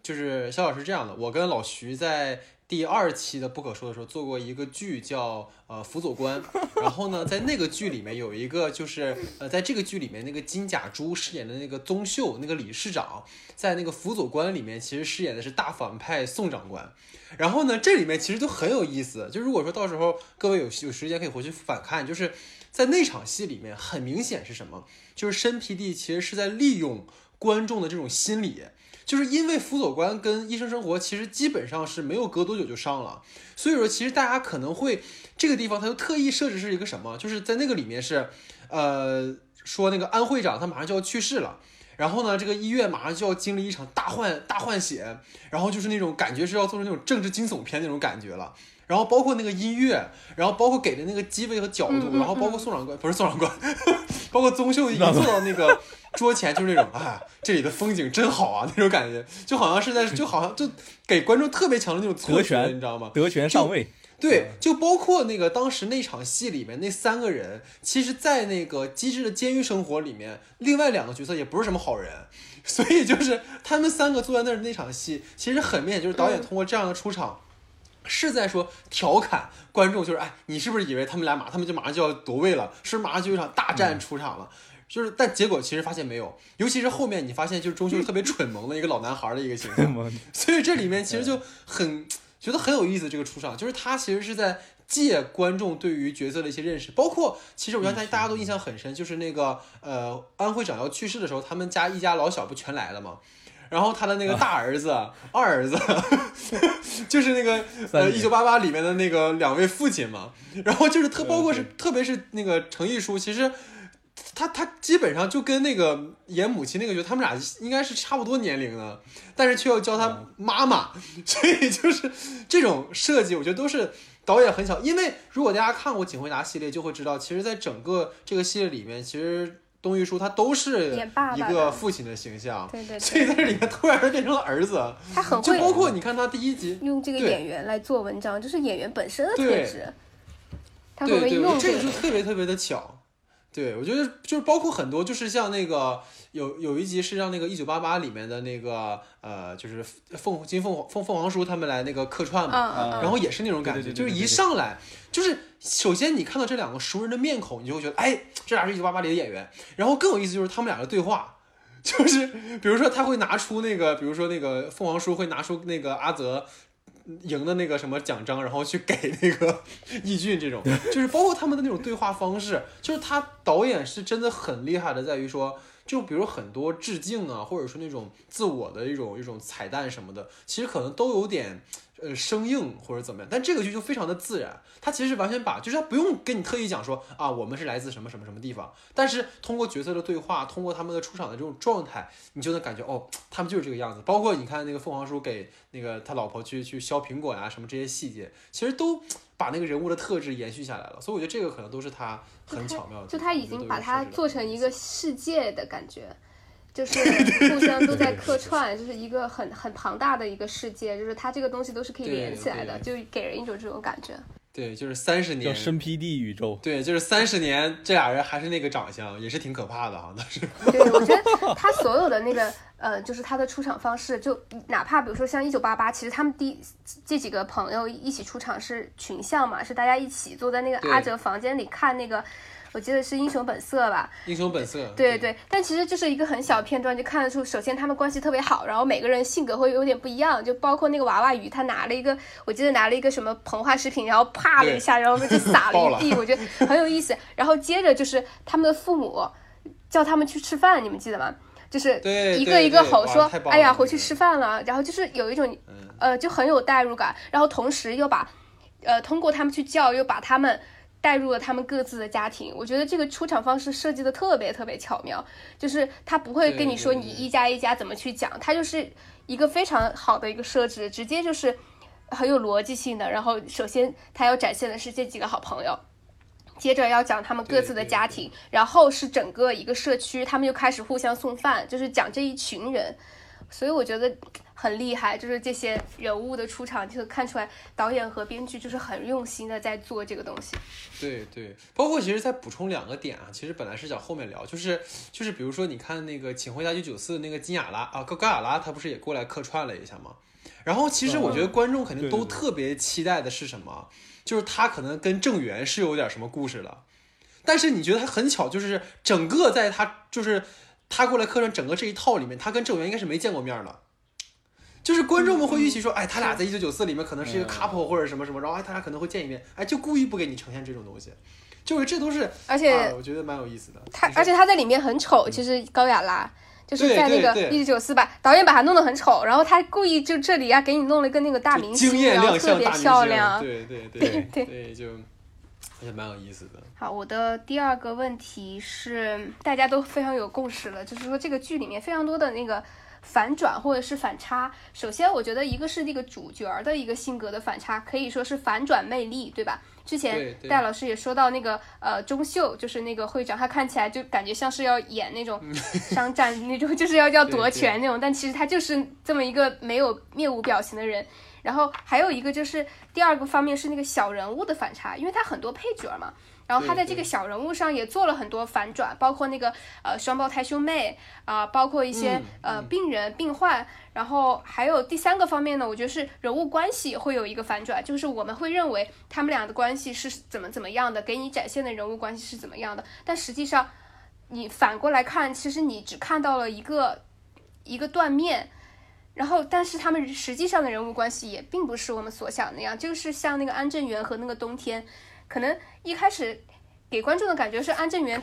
就是肖老师这样的，我跟老徐在。第二期的不可说的时候做过一个剧叫呃辅佐官，然后呢，在那个剧里面有一个就是呃在这个剧里面那个金甲珠饰演的那个宗秀那个理事长，在那个辅佐官里面其实饰演的是大反派宋长官，然后呢这里面其实都很有意思，就如果说到时候各位有有时间可以回去反看，就是在那场戏里面很明显是什么，就是申皮弟其实是在利用观众的这种心理。就是因为辅佐官跟医生生活其实基本上是没有隔多久就上了，所以说其实大家可能会这个地方他就特意设置是一个什么，就是在那个里面是，呃，说那个安会长他马上就要去世了。然后呢，这个医院马上就要经历一场大换大换血，然后就是那种感觉是要做成那种政治惊悚片那种感觉了。然后包括那个音乐，然后包括给的那个机位和角度，然后包括宋长官不是宋长官，包括宗秀一坐到那个桌前，就是那种啊，这里的风景真好啊那种感觉，就好像是在，就好像就给观众特别强的那种错觉，你知道吗？德权上位。对，就包括那个当时那场戏里面那三个人，其实，在那个机智的监狱生活里面，另外两个角色也不是什么好人，所以就是他们三个坐在那儿那场戏，其实很明显就是导演通过这样的出场，是在说调侃观众，就是哎，你是不是以为他们俩马他们就马上就要夺位了，是不是马上就有一场大战出场了？就是但结果其实发现没有，尤其是后面你发现就是钟秀特别蠢萌的一个老男孩的一个形象，所以这里面其实就很。觉得很有意思，这个出场就是他其实是在借观众对于角色的一些认识，包括其实我相信大家都印象很深，就是那个呃安会长要去世的时候，他们家一家老小不全来了吗？然后他的那个大儿子、二儿子，就是那个呃一九八八里面的那个两位父亲嘛，然后就是特包括是特别是那个程毅书，其实。他他基本上就跟那个演母亲那个角色，他们俩应该是差不多年龄的，但是却要叫他妈妈，所以就是这种设计，我觉得都是导演很巧。因为如果大家看过《警徽达》系列，就会知道，其实，在整个这个系列里面，其实东玉书他都是一个父亲的形象，对对，所以在这里面突然变成了儿子，他很就包括你看他第一集用这个演员来做文章，就是演员本身的特质，他会用这个就特别特别的巧。对，我觉得就是包括很多，就是像那个有有一集是让那个一九八八里面的那个呃，就是凤金凤凤凤凰叔他们来那个客串嘛，然后也是那种感觉，就是一上来就是首先你看到这两个熟人的面孔，你就会觉得哎，这俩是一九八八里的演员。然后更有意思就是他们俩的对话，就是比如说他会拿出那个，比如说那个凤凰叔会拿出那个阿泽。赢的那个什么奖章，然后去给那个 易俊，这种就是包括他们的那种对话方式，就是他导演是真的很厉害的，在于说，就比如很多致敬啊，或者说那种自我的一种一种彩蛋什么的，其实可能都有点。呃，生硬或者怎么样，但这个剧就非常的自然，它其实完全把，就是它不用跟你特意讲说啊，我们是来自什么什么什么地方，但是通过角色的对话，通过他们的出场的这种状态，你就能感觉哦，他们就是这个样子。包括你看那个凤凰叔给那个他老婆去去削苹果呀，什么这些细节，其实都把那个人物的特质延续下来了。所以我觉得这个可能都是他很巧妙的，就他已经把它做成一个世界的感觉。就是互相都在客串，就是一个很很庞大的一个世界，就是它这个东西都是可以连起来的，就给人一种这种感觉。对，就是三十年生 PD 宇宙。对，就是三十年，这俩人还是那个长相，也是挺可怕的哈。当时，对，我觉得他所有的那个呃，就是他的出场方式，就哪怕比如说像一九八八，其实他们第这几个朋友一起出场是群像嘛，是大家一起坐在那个阿哲房间里看那个。我记得是英雄本色吧？英雄本色，对对，但其实就是一个很小片段，就看得出，首先他们关系特别好，然后每个人性格会有点不一样，就包括那个娃娃鱼，他拿了一个，我记得拿了一个什么膨化食品，然后啪了一下，然后就 撒了一地，我觉得很有意思。然后接着就是他们的父母叫他们去吃饭，你们记得吗？就是一个一个吼说，哎呀，回去吃饭了。然后就是有一种，呃，就很有代入感。然后同时又把，呃，通过他们去叫，又把他们。带入了他们各自的家庭，我觉得这个出场方式设计的特别特别巧妙，就是他不会跟你说你一家一家怎么去讲，他就是一个非常好的一个设置，直接就是很有逻辑性的。然后首先他要展现的是这几个好朋友，接着要讲他们各自的家庭，然后是整个一个社区，他们就开始互相送饭，就是讲这一群人，所以我觉得。很厉害，就是这些人物的出场，就看出来导演和编剧就是很用心的在做这个东西。对对，包括其实再补充两个点啊，其实本来是想后面聊，就是就是比如说你看那个《请回答一九九四》那个金雅拉啊，高高雅拉，他不是也过来客串了一下吗？然后其实我觉得观众肯定都特别期待的是什么？就是他可能跟郑源是有点什么故事了，但是你觉得他很巧，就是整个在他就是他过来客串整个这一套里面，他跟郑源应该是没见过面的。就是观众们会预期说，哎，他俩在一九九四里面可能是一个 couple 或者什么什么，然后哎，他俩可能会见一面，哎，就故意不给你呈现这种东西，就是这都是，而且我觉得蛮有意思的。他而且他在里面很丑，其实高雅拉就是在那个一九九四吧，导演把他弄得很丑，然后他故意就这里啊给你弄了一个那个大明星，然后特别漂亮，对对对 对对，就也蛮有意思的。好，我的第二个问题是大家都非常有共识了，就是说这个剧里面非常多的那个。反转或者是反差，首先我觉得一个是那个主角的一个性格的反差，可以说是反转魅力，对吧？之前戴老师也说到那个呃钟秀，就是那个会长，他看起来就感觉像是要演那种商战那种，就是要要夺权那种，但其实他就是这么一个没有面无表情的人。然后还有一个就是第二个方面是那个小人物的反差，因为他很多配角嘛。然后他在这个小人物上也做了很多反转，包括那个呃双胞胎兄妹啊，包括一些呃病人病患，然后还有第三个方面呢，我觉得是人物关系会有一个反转，就是我们会认为他们俩的关系是怎么怎么样的，给你展现的人物关系是怎么样的，但实际上你反过来看，其实你只看到了一个一个断面，然后但是他们实际上的人物关系也并不是我们所想那样，就是像那个安正元和那个冬天。可能一开始给观众的感觉是安正元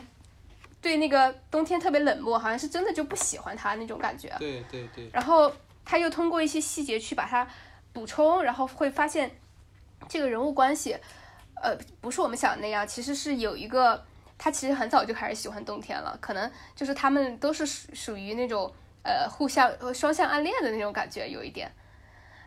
对那个冬天特别冷漠，好像是真的就不喜欢他那种感觉。对对对。然后他又通过一些细节去把它补充，然后会发现这个人物关系，呃，不是我们想的那样，其实是有一个他其实很早就开始喜欢冬天了，可能就是他们都是属属于那种呃互相双向暗恋的那种感觉，有一点。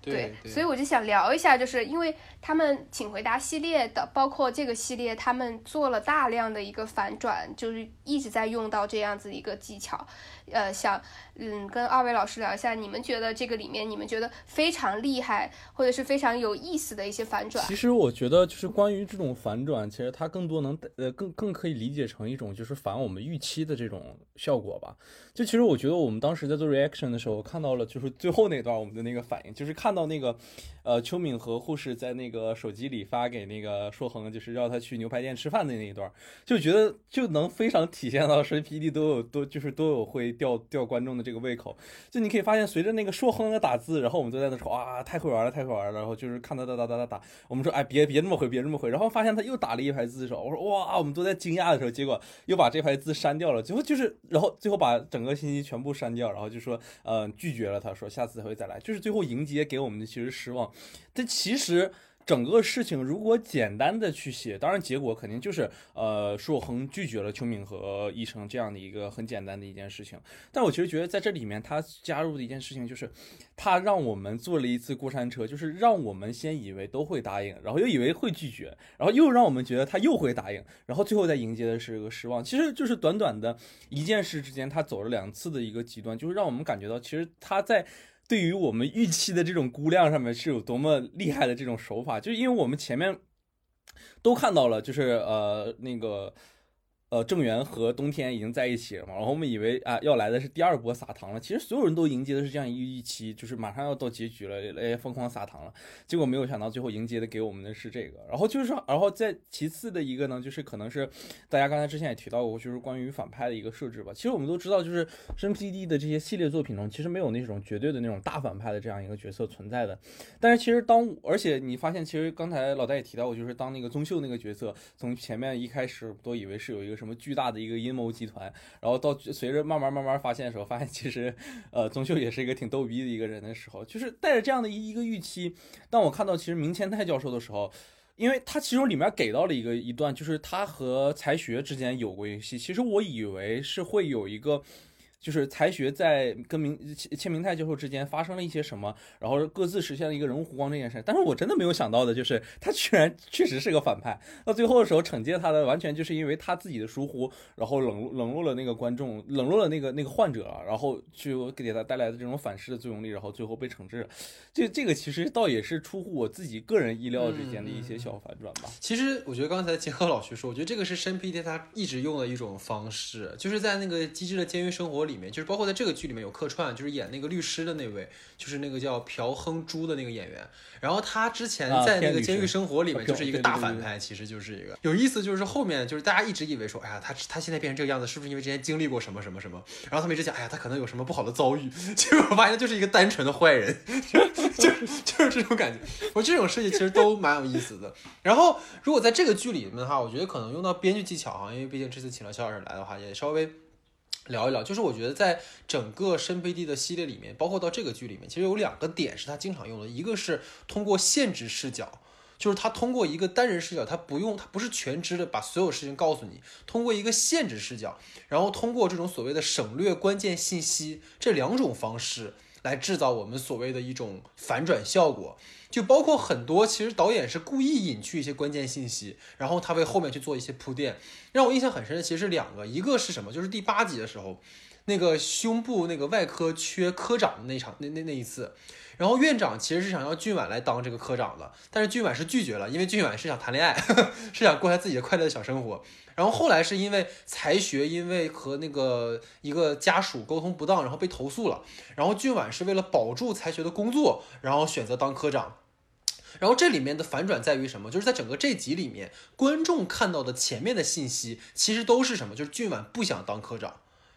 对，所以我就想聊一下，就是因为他们《请回答》系列的，包括这个系列，他们做了大量的一个反转，就是一直在用到这样子一个技巧。呃，想嗯跟二位老师聊一下，你们觉得这个里面，你们觉得非常厉害或者是非常有意思的一些反转？其实我觉得，就是关于这种反转，其实它更多能呃更更可以理解成一种就是反我们预期的这种效果吧。就其实我觉得我们当时在做 reaction 的时候，看到了就是最后那段我们的那个反应，就是看到那个呃邱敏和护士在那个手机里发给那个硕恒，就是让他去牛排店吃饭的那一段，就觉得就能非常体现到神 PD 都有都就是都有会。吊吊观众的这这个胃口，就你可以发现，随着那个硕亨的打字，然后我们都在那说啊，太会玩了，太会玩了。然后就是看他哒哒哒哒哒，我们说哎，别别那么回，别这么回。然后发现他又打了一排字的时候，我说哇，我们都在惊讶的时候，结果又把这排字删掉了。最后就是，然后最后把整个信息全部删掉，然后就说呃拒绝了，他说下次会再来。就是最后迎接给我们的其实失望，但其实。整个事情如果简单的去写，当然结果肯定就是呃，硕恒拒绝了邱敏和医生这样的一个很简单的一件事情。但我其实觉得在这里面他加入的一件事情就是，他让我们坐了一次过山车，就是让我们先以为都会答应，然后又以为会拒绝，然后又让我们觉得他又会答应，然后最后再迎接的是一个失望。其实就是短短的一件事之间，他走了两次的一个极端，就是让我们感觉到其实他在。对于我们预期的这种估量上面是有多么厉害的这种手法，就因为我们前面都看到了，就是呃那个。呃，郑源和冬天已经在一起了嘛？然后我们以为啊，要来的是第二波撒糖了。其实所有人都迎接的是这样一个预期，就是马上要到结局了，哎，疯狂撒糖了。结果没有想到，最后迎接的给我们的是这个。然后就是，然后再其次的一个呢，就是可能是大家刚才之前也提到过，就是关于反派的一个设置吧。其实我们都知道，就是申 PD 的这些系列作品中，其实没有那种绝对的那种大反派的这样一个角色存在的。但是其实当，而且你发现，其实刚才老戴也提到过，就是当那个宗秀那个角色，从前面一开始都以为是有一个。什么巨大的一个阴谋集团，然后到随着慢慢慢慢发现的时候，发现其实，呃，宗秀也是一个挺逗逼的一个人的时候，就是带着这样的一一个预期，当我看到其实明千泰教授的时候，因为他其中里面给到了一个一段，就是他和才学之间有过一些，其实我以为是会有一个。就是才学在跟明千明泰教授之间发生了一些什么，然后各自实现了一个人物弧光这件事。但是我真的没有想到的就是，他居然 确实是个反派。到最后的时候，惩戒他的完全就是因为他自己的疏忽，然后冷冷落了那个观众，冷落了那个那个患者，然后就给他带来的这种反噬的作用力，然后最后被惩治。这这个其实倒也是出乎我自己个人意料之间的一些小反转吧。其实我觉得刚才结合老徐说，我觉得这个是申 PD 他一直用的一种方式，就是在那个机智的监狱生活。里面就是包括在这个剧里面有客串，就是演那个律师的那位，就是那个叫朴亨珠的那个演员。然后他之前在那个《监狱生活》里面就是一个大反派，其实就是一个有意思。就是后面就是大家一直以为说，哎呀，他他现在变成这个样子，是不是因为之前经历过什么什么什么？然后他们一直讲，哎呀，他可能有什么不好的遭遇。结果发现就是一个单纯的坏人，就 就就是这种感觉。我这种设计其实都蛮有意思的。然后如果在这个剧里面的话，我觉得可能用到编剧技巧哈，因为毕竟这次请了肖老师来的话，也稍微。聊一聊，就是我觉得在整个申培地的系列里面，包括到这个剧里面，其实有两个点是他经常用的，一个是通过限制视角。就是他通过一个单人视角，他不用，他不是全知的把所有事情告诉你，通过一个限制视角，然后通过这种所谓的省略关键信息这两种方式来制造我们所谓的一种反转效果。就包括很多，其实导演是故意隐去一些关键信息，然后他为后面去做一些铺垫。让我印象很深的其实是两个，一个是什么？就是第八集的时候，那个胸部那个外科缺科长的那场那那那一次。然后院长其实是想要俊婉来当这个科长的，但是俊婉是拒绝了，因为俊婉是想谈恋爱，是想过他自己的快乐的小生活。然后后来是因为才学，因为和那个一个家属沟通不当，然后被投诉了。然后俊婉是为了保住才学的工作，然后选择当科长。然后这里面的反转在于什么？就是在整个这集里面，观众看到的前面的信息其实都是什么？就是俊婉不想当科长。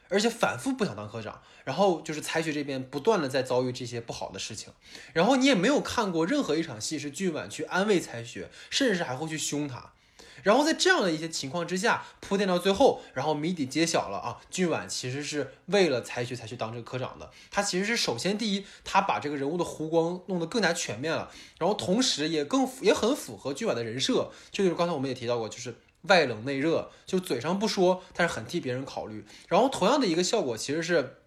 而且反复不想当科长，然后就是才学这边不断的在遭遇这些不好的事情，然后你也没有看过任何一场戏是俊婉去安慰才学，甚至是还会去凶他，然后在这样的一些情况之下铺垫到最后，然后谜底揭晓了啊，俊婉其实是为了才学才去当这个科长的，他其实是首先第一，他把这个人物的弧光弄得更加全面了，然后同时也更也很符合俊婉的人设，这就是刚才我们也提到过，就是。外冷内热，就嘴上不说，但是很替别人考虑。然后同样的一个效果，其实是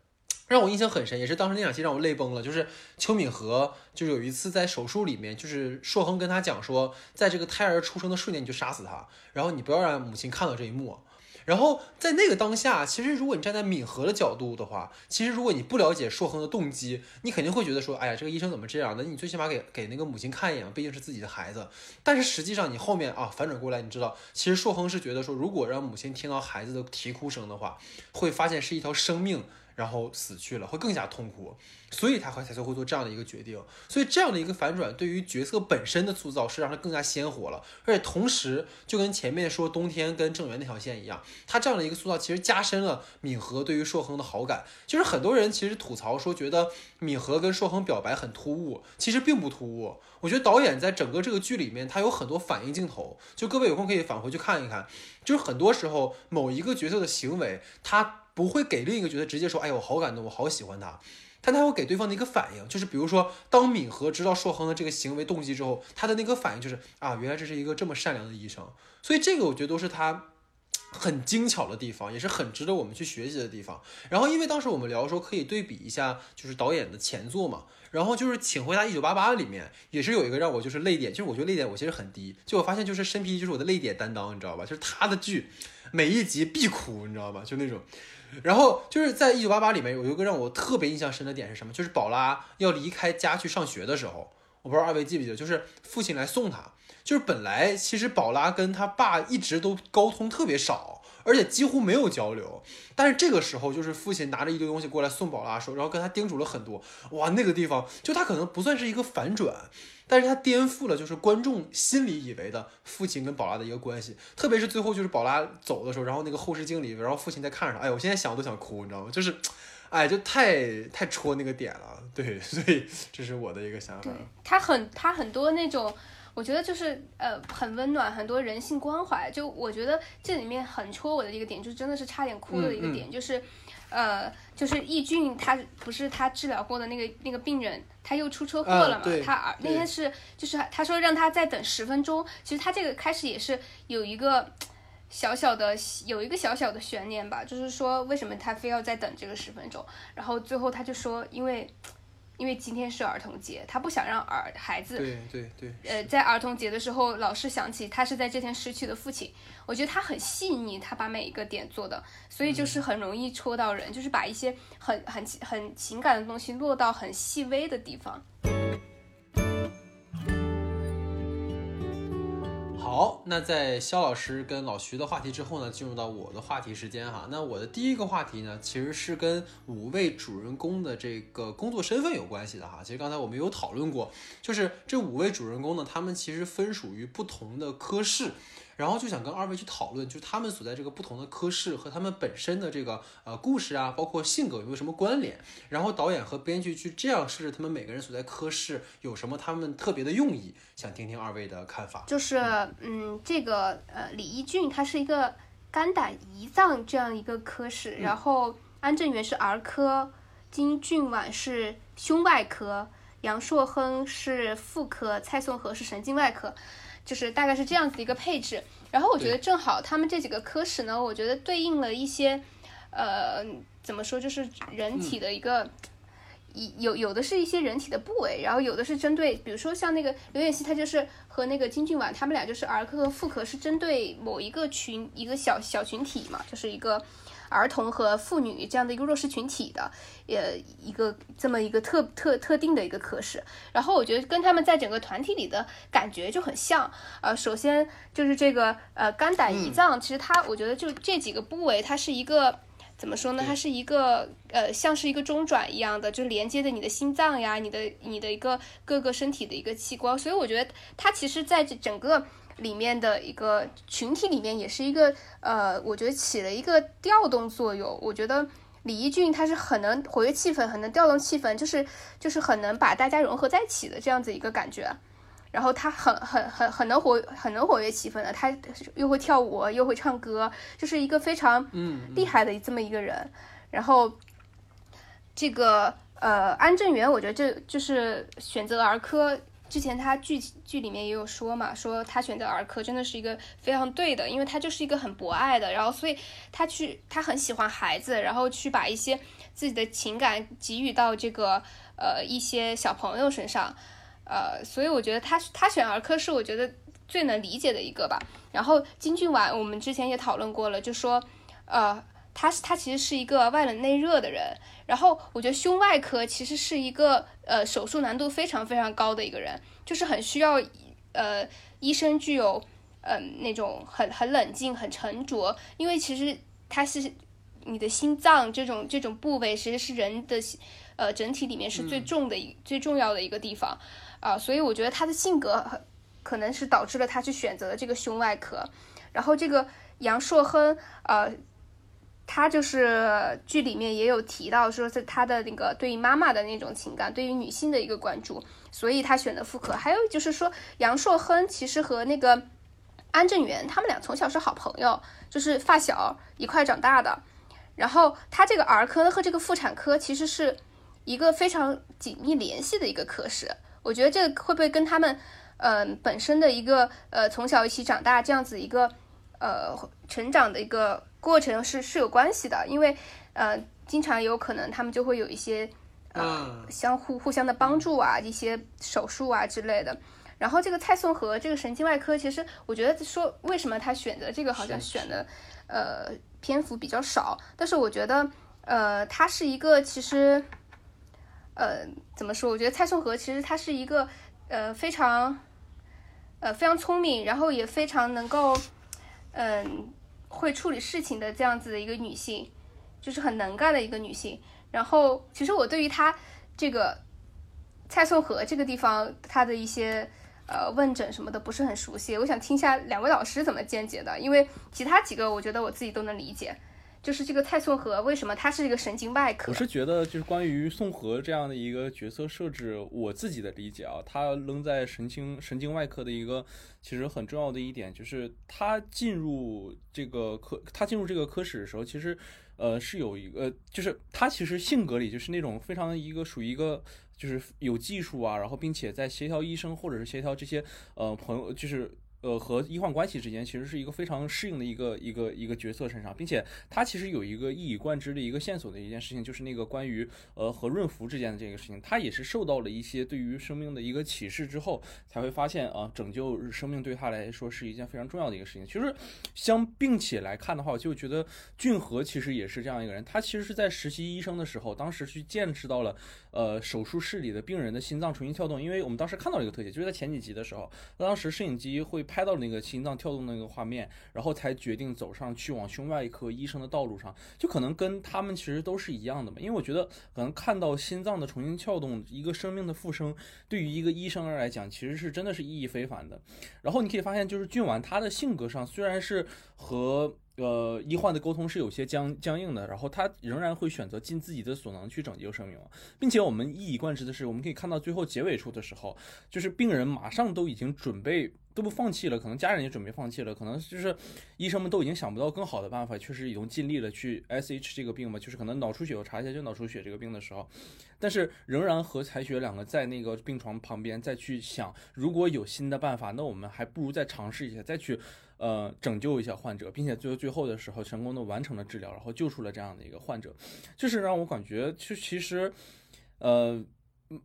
让我印象很深，也是当时那场戏让我泪崩了。就是邱敏和，就是有一次在手术里面，就是硕亨跟他讲说，在这个胎儿出生的瞬间你就杀死他，然后你不要让母亲看到这一幕。然后在那个当下，其实如果你站在敏和的角度的话，其实如果你不了解硕亨的动机，你肯定会觉得说，哎呀，这个医生怎么这样？那你最起码给给那个母亲看一眼，毕竟是自己的孩子。但是实际上你后面啊反转过来，你知道，其实硕亨是觉得说，如果让母亲听到孩子的啼哭声的话，会发现是一条生命。然后死去了，会更加痛苦，所以他和才会做这样的一个决定。所以这样的一个反转，对于角色本身的塑造是让他更加鲜活了。而且同时，就跟前面说冬天跟郑源那条线一样，他这样的一个塑造其实加深了敏和对于硕亨的好感。就是很多人其实吐槽说，觉得敏和跟硕亨表白很突兀，其实并不突兀。我觉得导演在整个这个剧里面，他有很多反应镜头，就各位有空可以返回去看一看。就是很多时候某一个角色的行为，他。不会给另一个角色直接说，哎，我好感动，我好喜欢他，但他会给对方的一个反应，就是比如说，当敏和知道硕亨的这个行为动机之后，他的那个反应就是啊，原来这是一个这么善良的医生，所以这个我觉得都是他很精巧的地方，也是很值得我们去学习的地方。然后，因为当时我们聊说可以对比一下，就是导演的前作嘛，然后就是《请回答一九八八》里面也是有一个让我就是泪点，就是我觉得泪点我其实很低，就我发现就是申皮就是我的泪点担当，你知道吧？就是他的剧每一集必哭，你知道吧？就那种。然后就是在一九八八里面有一个让我特别印象深的点是什么？就是宝拉要离开家去上学的时候，我不知道二位记不记得，就是父亲来送他。就是本来其实宝拉跟他爸一直都沟通特别少，而且几乎没有交流。但是这个时候，就是父亲拿着一堆东西过来送宝拉，说，然后跟他叮嘱了很多。哇，那个地方就他可能不算是一个反转。但是他颠覆了，就是观众心里以为的父亲跟宝拉的一个关系，特别是最后就是宝拉走的时候，然后那个后视镜里，然后父亲在看着他，哎，我现在想都想哭，你知道吗？就是，哎，就太太戳那个点了，对，所以这是我的一个想法。他很他很多那种，我觉得就是呃很温暖，很多人性关怀。就我觉得这里面很戳我的一个点，就是真的是差点哭的一个点，就是。呃，就是易俊，他不是他治疗过的那个那个病人，他又出车祸了嘛？他耳那天是就是他说让他再等十分钟，其实他这个开始也是有一个小小的有一个小小的悬念吧，就是说为什么他非要再等这个十分钟？然后最后他就说因为。因为今天是儿童节，他不想让儿孩子对对对，呃，在儿童节的时候老是想起他是在这天失去的父亲。我觉得他很细腻，他把每一个点做的，所以就是很容易戳到人，就是把一些很很很情感的东西落到很细微的地方。好，那在肖老师跟老徐的话题之后呢，进入到我的话题时间哈。那我的第一个话题呢，其实是跟五位主人公的这个工作身份有关系的哈。其实刚才我们有讨论过，就是这五位主人公呢，他们其实分属于不同的科室。然后就想跟二位去讨论，就是他们所在这个不同的科室和他们本身的这个呃故事啊，包括性格有没有什么关联？然后导演和编剧去这样设置他们每个人所在科室有什么他们特别的用意？想听听二位的看法。就是嗯，这个呃李一俊他是一个肝胆胰脏这样一个科室，然后安正元是儿科，金俊晚是胸外科，杨硕亨是妇科，蔡颂和是神经外科，就是大概是这样子一个配置。然后我觉得正好他们这几个科室呢，我觉得对应了一些，呃，怎么说，就是人体的一个。有有的是一些人体的部位，然后有的是针对，比如说像那个刘演熙，他就是和那个金俊晚，他们俩就是儿科和妇科是针对某一个群一个小小群体嘛，就是一个儿童和妇女这样的一个弱势群体的，呃，一个这么一个特特特定的一个科室。然后我觉得跟他们在整个团体里的感觉就很像。呃，首先就是这个呃肝胆胰脏，其实它我觉得就这几个部位，它是一个。怎么说呢？它是一个呃，像是一个中转一样的，就连接着你的心脏呀，你的你的一个各个身体的一个器官。所以我觉得它其实在这整个里面的一个群体里面，也是一个呃，我觉得起了一个调动作用。我觉得李一俊他是很能活跃气氛，很能调动气氛，就是就是很能把大家融合在一起的这样子一个感觉。然后他很很很很能活很能活跃气氛的，他又会跳舞又会唱歌，就是一个非常厉害的这么一个人。然后这个呃安正元，我觉得这就是选择儿科。之前他剧剧里面也有说嘛，说他选择儿科真的是一个非常对的，因为他就是一个很博爱的，然后所以他去他很喜欢孩子，然后去把一些自己的情感给予到这个呃一些小朋友身上。呃，所以我觉得他他选儿科是我觉得最能理解的一个吧。然后金俊晚，我们之前也讨论过了，就说，呃，他是他其实是一个外冷内热的人。然后我觉得胸外科其实是一个呃手术难度非常非常高的一个人，就是很需要呃医生具有嗯那种很很冷静很沉着，因为其实他是你的心脏这种这种部位其实是人的呃整体里面是最重的一最重要的一个地方。啊，所以我觉得他的性格很可能是导致了他去选择了这个胸外科。然后这个杨硕亨，呃，他就是剧里面也有提到，说是他的那个对于妈妈的那种情感，对于女性的一个关注，所以他选的妇科。还有就是说，杨硕亨其实和那个安正元他们俩从小是好朋友，就是发小一块长大的。然后他这个儿科和这个妇产科其实是一个非常紧密联系的一个科室。我觉得这个会不会跟他们，嗯，本身的一个呃从小一起长大这样子一个呃成长的一个过程是是有关系的，因为呃经常有可能他们就会有一些呃相互互相的帮助啊，一些手术啊之类的。然后这个蔡颂和这个神经外科，其实我觉得说为什么他选择这个好像选的呃篇幅比较少，但是我觉得呃他是一个其实。呃，怎么说？我觉得蔡松和其实他是一个，呃，非常，呃，非常聪明，然后也非常能够，嗯，会处理事情的这样子的一个女性，就是很能干的一个女性。然后，其实我对于她这个蔡松和这个地方，她的一些呃问诊什么的不是很熟悉，我想听一下两位老师怎么见解的，因为其他几个我觉得我自己都能理解。就是这个蔡颂和为什么他是一个神经外科？我是觉得，就是关于宋和这样的一个角色设置，我自己的理解啊，他扔在神经神经外科的一个其实很重要的一点，就是他进入这个科，他进入这个科室的时候，其实呃是有一个，就是他其实性格里就是那种非常一个属于一个就是有技术啊，然后并且在协调医生或者是协调这些呃朋友，就是。呃，和医患关系之间其实是一个非常适应的一个一个一个角色身上，并且他其实有一个一以贯之的一个线索的一件事情，就是那个关于呃和润福之间的这个事情，他也是受到了一些对于生命的一个启示之后，才会发现啊，拯救生命对他来说是一件非常重要的一个事情。其实相并且来看的话，我就觉得俊和其实也是这样一个人，他其实是在实习医生的时候，当时去见识到了呃手术室里的病人的心脏重新跳动，因为我们当时看到了一个特写，就是在前几集的时候，当时摄影机会。拍到那个心脏跳动的那个画面，然后才决定走上去往胸外科医生的道路上，就可能跟他们其实都是一样的嘛。因为我觉得，可能看到心脏的重新跳动，一个生命的复生，对于一个医生而来讲，其实是真的是意义非凡的。然后你可以发现，就是俊完他的性格上虽然是和。呃，医患的沟通是有些僵僵硬的，然后他仍然会选择尽自己的所能去拯救生命，并且我们一以贯之的是，我们可以看到最后结尾处的时候，就是病人马上都已经准备都不放弃了，可能家人也准备放弃了，可能就是医生们都已经想不到更好的办法，确实已经尽力了去 S H 这个病嘛，就是可能脑出血，我查一下就脑出血这个病的时候，但是仍然和采血两个在那个病床旁边再去想，如果有新的办法，那我们还不如再尝试一下，再去呃拯救一下患者，并且最后最后的时候成功的完成了治疗，然后救出了这样的一个患者，就是让我感觉就其实呃。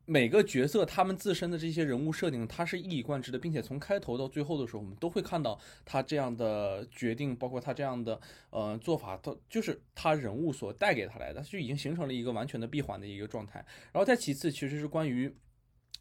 每个角色他们自身的这些人物设定，它是一以贯之的，并且从开头到最后的时候，我们都会看到他这样的决定，包括他这样的呃做法，他就是他人物所带给他来的，就已经形成了一个完全的闭环的一个状态。然后再其次，其实是关于。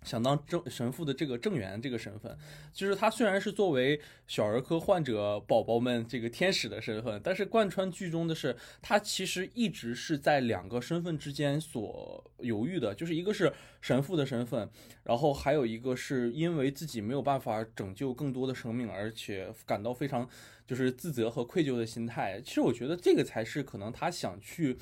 想当正神父的这个正缘这个身份，就是他虽然是作为小儿科患者宝宝们这个天使的身份，但是贯穿剧中的是他其实一直是在两个身份之间所犹豫的，就是一个是神父的身份，然后还有一个是因为自己没有办法拯救更多的生命，而且感到非常就是自责和愧疚的心态。其实我觉得这个才是可能他想去。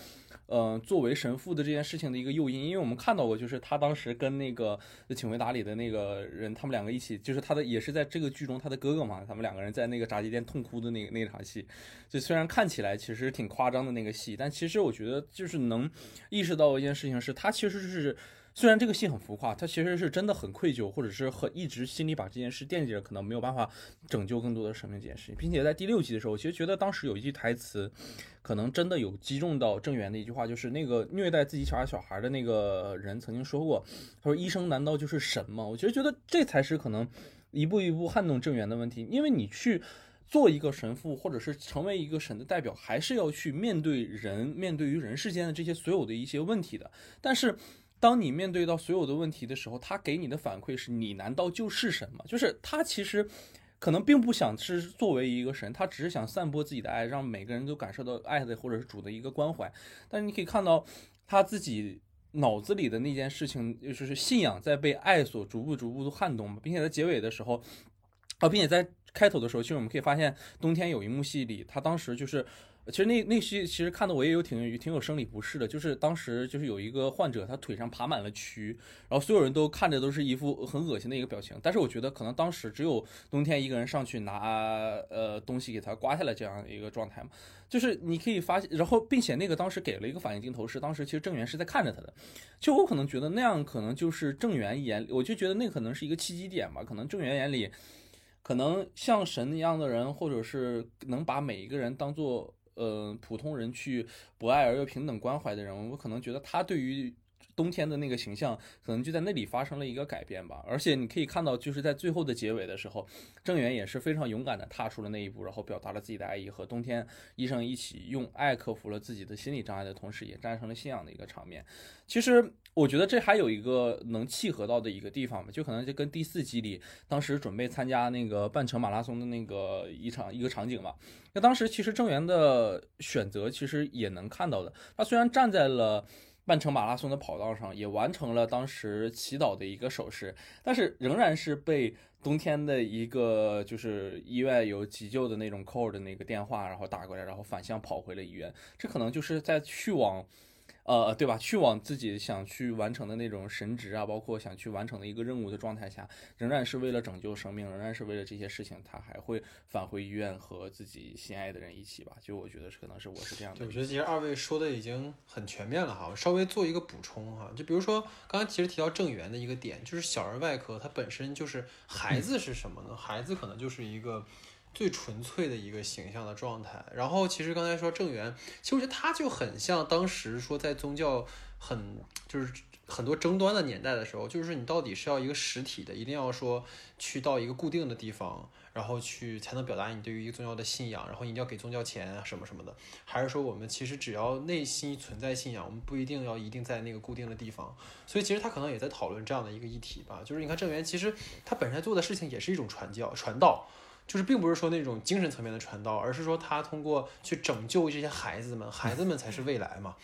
呃，作为神父的这件事情的一个诱因，因为我们看到过，就是他当时跟那个《请回答》里的那个人，他们两个一起，就是他的也是在这个剧中他的哥哥嘛，他们两个人在那个炸鸡店痛哭的那那场戏，就虽然看起来其实挺夸张的那个戏，但其实我觉得就是能意识到一件事情，是他其实是。虽然这个戏很浮夸，他其实是真的很愧疚，或者是很一直心里把这件事惦记着，可能没有办法拯救更多的生命这件事情，并且在第六集的时候，其实觉得当时有一句台词，可能真的有击中到郑源的一句话，就是那个虐待自己小孩小孩的那个人曾经说过，他说：“医生难道就是神吗？”我其实觉得这才是可能一步一步撼动郑源的问题，因为你去做一个神父，或者是成为一个神的代表，还是要去面对人，面对于人世间的这些所有的一些问题的，但是。当你面对到所有的问题的时候，他给你的反馈是你难道就是神吗？就是他其实可能并不想是作为一个神，他只是想散播自己的爱，让每个人都感受到爱的或者是主的一个关怀。但是你可以看到他自己脑子里的那件事情，就是信仰在被爱所逐步逐步的撼动，并且在结尾的时候，啊，并且在开头的时候，其实我们可以发现冬天有一幕戏里，他当时就是。其实那那些其实看的我也有挺挺有生理不适的，就是当时就是有一个患者，他腿上爬满了蛆，然后所有人都看着都是一副很恶心的一个表情。但是我觉得可能当时只有冬天一个人上去拿呃东西给他刮下来这样一个状态嘛，就是你可以发现，然后并且那个当时给了一个反应镜头，是当时其实郑源是在看着他的，就我可能觉得那样可能就是郑源眼，我就觉得那可能是一个契机点吧，可能郑源眼里，可能像神一样的人，或者是能把每一个人当做。呃，普通人去博爱而又平等关怀的人，我可能觉得他对于。冬天的那个形象，可能就在那里发生了一个改变吧。而且你可以看到，就是在最后的结尾的时候，郑源也是非常勇敢的踏出了那一步，然后表达了自己的爱意，和冬天医生一起用爱克服了自己的心理障碍的同时，也战胜了信仰的一个场面。其实我觉得这还有一个能契合到的一个地方吧，就可能就跟第四集里当时准备参加那个半程马拉松的那个一场一个场景嘛。那当时其实郑源的选择其实也能看到的，他虽然站在了。半程马拉松的跑道上，也完成了当时祈祷的一个手势，但是仍然是被冬天的一个就是医院有急救的那种 call 的那个电话，然后打过来，然后反向跑回了医院。这可能就是在去往。呃，对吧？去往自己想去完成的那种神职啊，包括想去完成的一个任务的状态下，仍然是为了拯救生命，仍然是为了这些事情，他还会返回医院和自己心爱的人一起吧。就我觉得是可能是我是这样的。我觉得其实二位说的已经很全面了哈，我稍微做一个补充哈，就比如说刚才其实提到正源的一个点，就是小儿外科它本身就是孩子是什么呢？孩子可能就是一个。最纯粹的一个形象的状态。然后，其实刚才说郑源，其实我觉得他就很像当时说在宗教很就是很多争端的年代的时候，就是你到底是要一个实体的，一定要说去到一个固定的地方，然后去才能表达你对于一个宗教的信仰，然后你一定要给宗教钱什么什么的，还是说我们其实只要内心存在信仰，我们不一定要一定在那个固定的地方。所以其实他可能也在讨论这样的一个议题吧。就是你看郑源，其实他本身做的事情也是一种传教、传道。就是并不是说那种精神层面的传道，而是说他通过去拯救这些孩子们，孩子们才是未来嘛，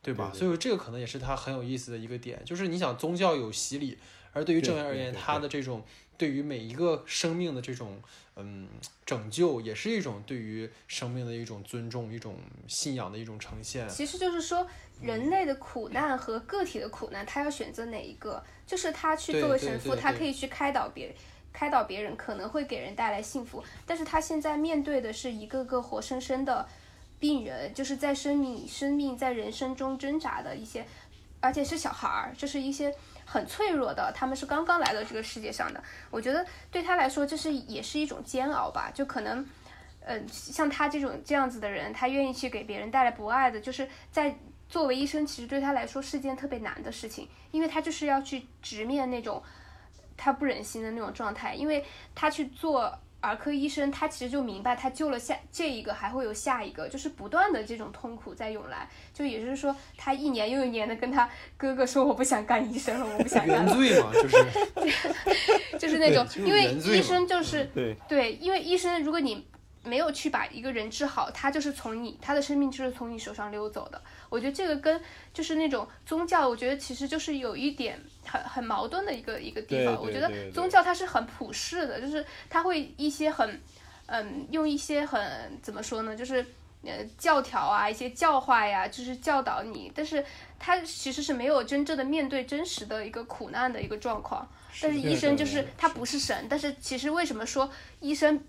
对吧？所以这个可能也是他很有意思的一个点，就是你想宗教有洗礼，而对于正源而言，他的这种对于每一个生命的这种嗯拯救，也是一种对于生命的一种尊重，一种信仰的一种呈现。其实就是说，人类的苦难和个体的苦难，他要选择哪一个？就是他去作为神父，他可以去开导别人。开导别人可能会给人带来幸福，但是他现在面对的是一个个活生生的病人，就是在生命、生命在人生中挣扎的一些，而且是小孩儿，就是一些很脆弱的，他们是刚刚来到这个世界上的。我觉得对他来说，这是也是一种煎熬吧，就可能。嗯，像他这种这样子的人，他愿意去给别人带来不爱的，就是在作为医生，其实对他来说是件特别难的事情，因为他就是要去直面那种他不忍心的那种状态，因为他去做儿科医生，他其实就明白，他救了下这一个，还会有下一个，就是不断的这种痛苦在涌来，就也就是说，他一年又一年的跟他哥哥说，我不想干医生了，我不想干。原罪嘛，就是 就是那种，因为医生就是对对，因为医生，如果你没有去把一个人治好，他就是从你他的生命就是从你手上溜走的。我觉得这个跟就是那种宗教，我觉得其实就是有一点很很矛盾的一个一个地方。我觉得宗教它是很普世的，就是它会一些很嗯用一些很怎么说呢，就是。呃，教条啊，一些教化呀，就是教导你，但是它其实是没有真正的面对真实的一个苦难的一个状况。但是医生就是他不是神，但是其实为什么说医生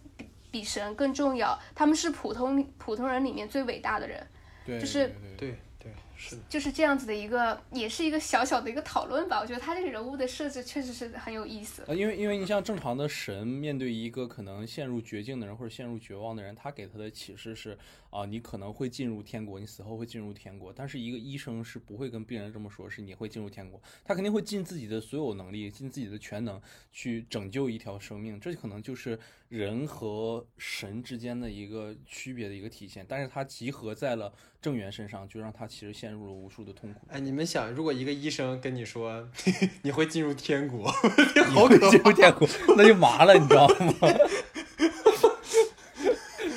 比比神更重要？他们是普通普通人里面最伟大的人，对，就是对对对对是的。就是这样子的一个，也是一个小小的一个讨论吧。我觉得他这个人物的设置确实是很有意思。呃，因为因为你像正常的神面对一个可能陷入绝境的人或者陷入绝望的人，他给他的启示是啊、你可能会进入天国，你死后会进入天国。但是一个医生是不会跟病人这么说，是你会进入天国，他肯定会尽自己的所有能力，尽自己的全能去拯救一条生命。这可能就是人和神之间的一个区别的一个体现。但是他集合在了正源身上，就让他其实陷入了无数的痛苦。哎，你们想，如果一个医生跟你说 你会进入天国，好可怕进入天国，那就麻了，你知道吗？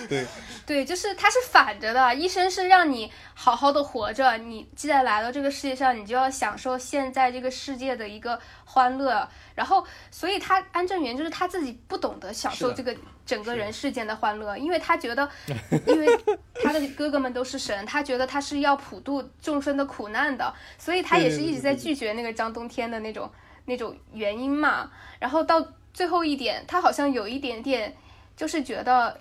对。对，就是他是反着的，医生是让你好好的活着，你既然来到这个世界上，你就要享受现在这个世界的一个欢乐。然后，所以他安正元就是他自己不懂得享受这个整个人世间的欢乐，因为他觉得，因为他的哥哥们都是神，他觉得他是要普度众生的苦难的，所以他也是一直在拒绝那个张冬天的那种那种原因嘛。然后到最后一点，他好像有一点点就是觉得。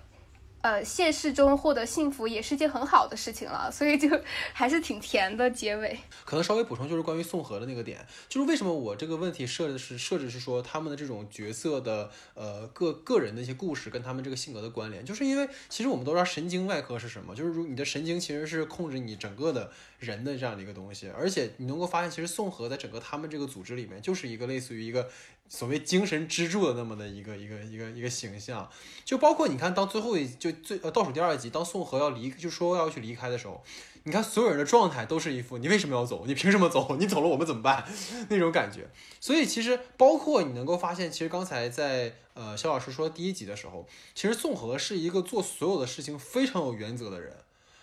呃，现实中获得幸福也是件很好的事情了，所以就 还是挺甜的结尾。可能稍微补充就是关于宋和的那个点，就是为什么我这个问题设置是设置是说他们的这种角色的呃个个人的一些故事跟他们这个性格的关联，就是因为其实我们都知道神经外科是什么，就是如你的神经其实是控制你整个的人的这样的一个东西，而且你能够发现，其实宋和在整个他们这个组织里面就是一个类似于一个所谓精神支柱的那么的一个一个一个一个形象，就包括你看当最后一就最呃倒数第二集，当宋和要离就说要去离开的时候。你看所有人的状态都是一副你为什么要走？你凭什么走？你走了我们怎么办？那种感觉。所以其实包括你能够发现，其实刚才在呃肖老师说第一集的时候，其实宋和是一个做所有的事情非常有原则的人。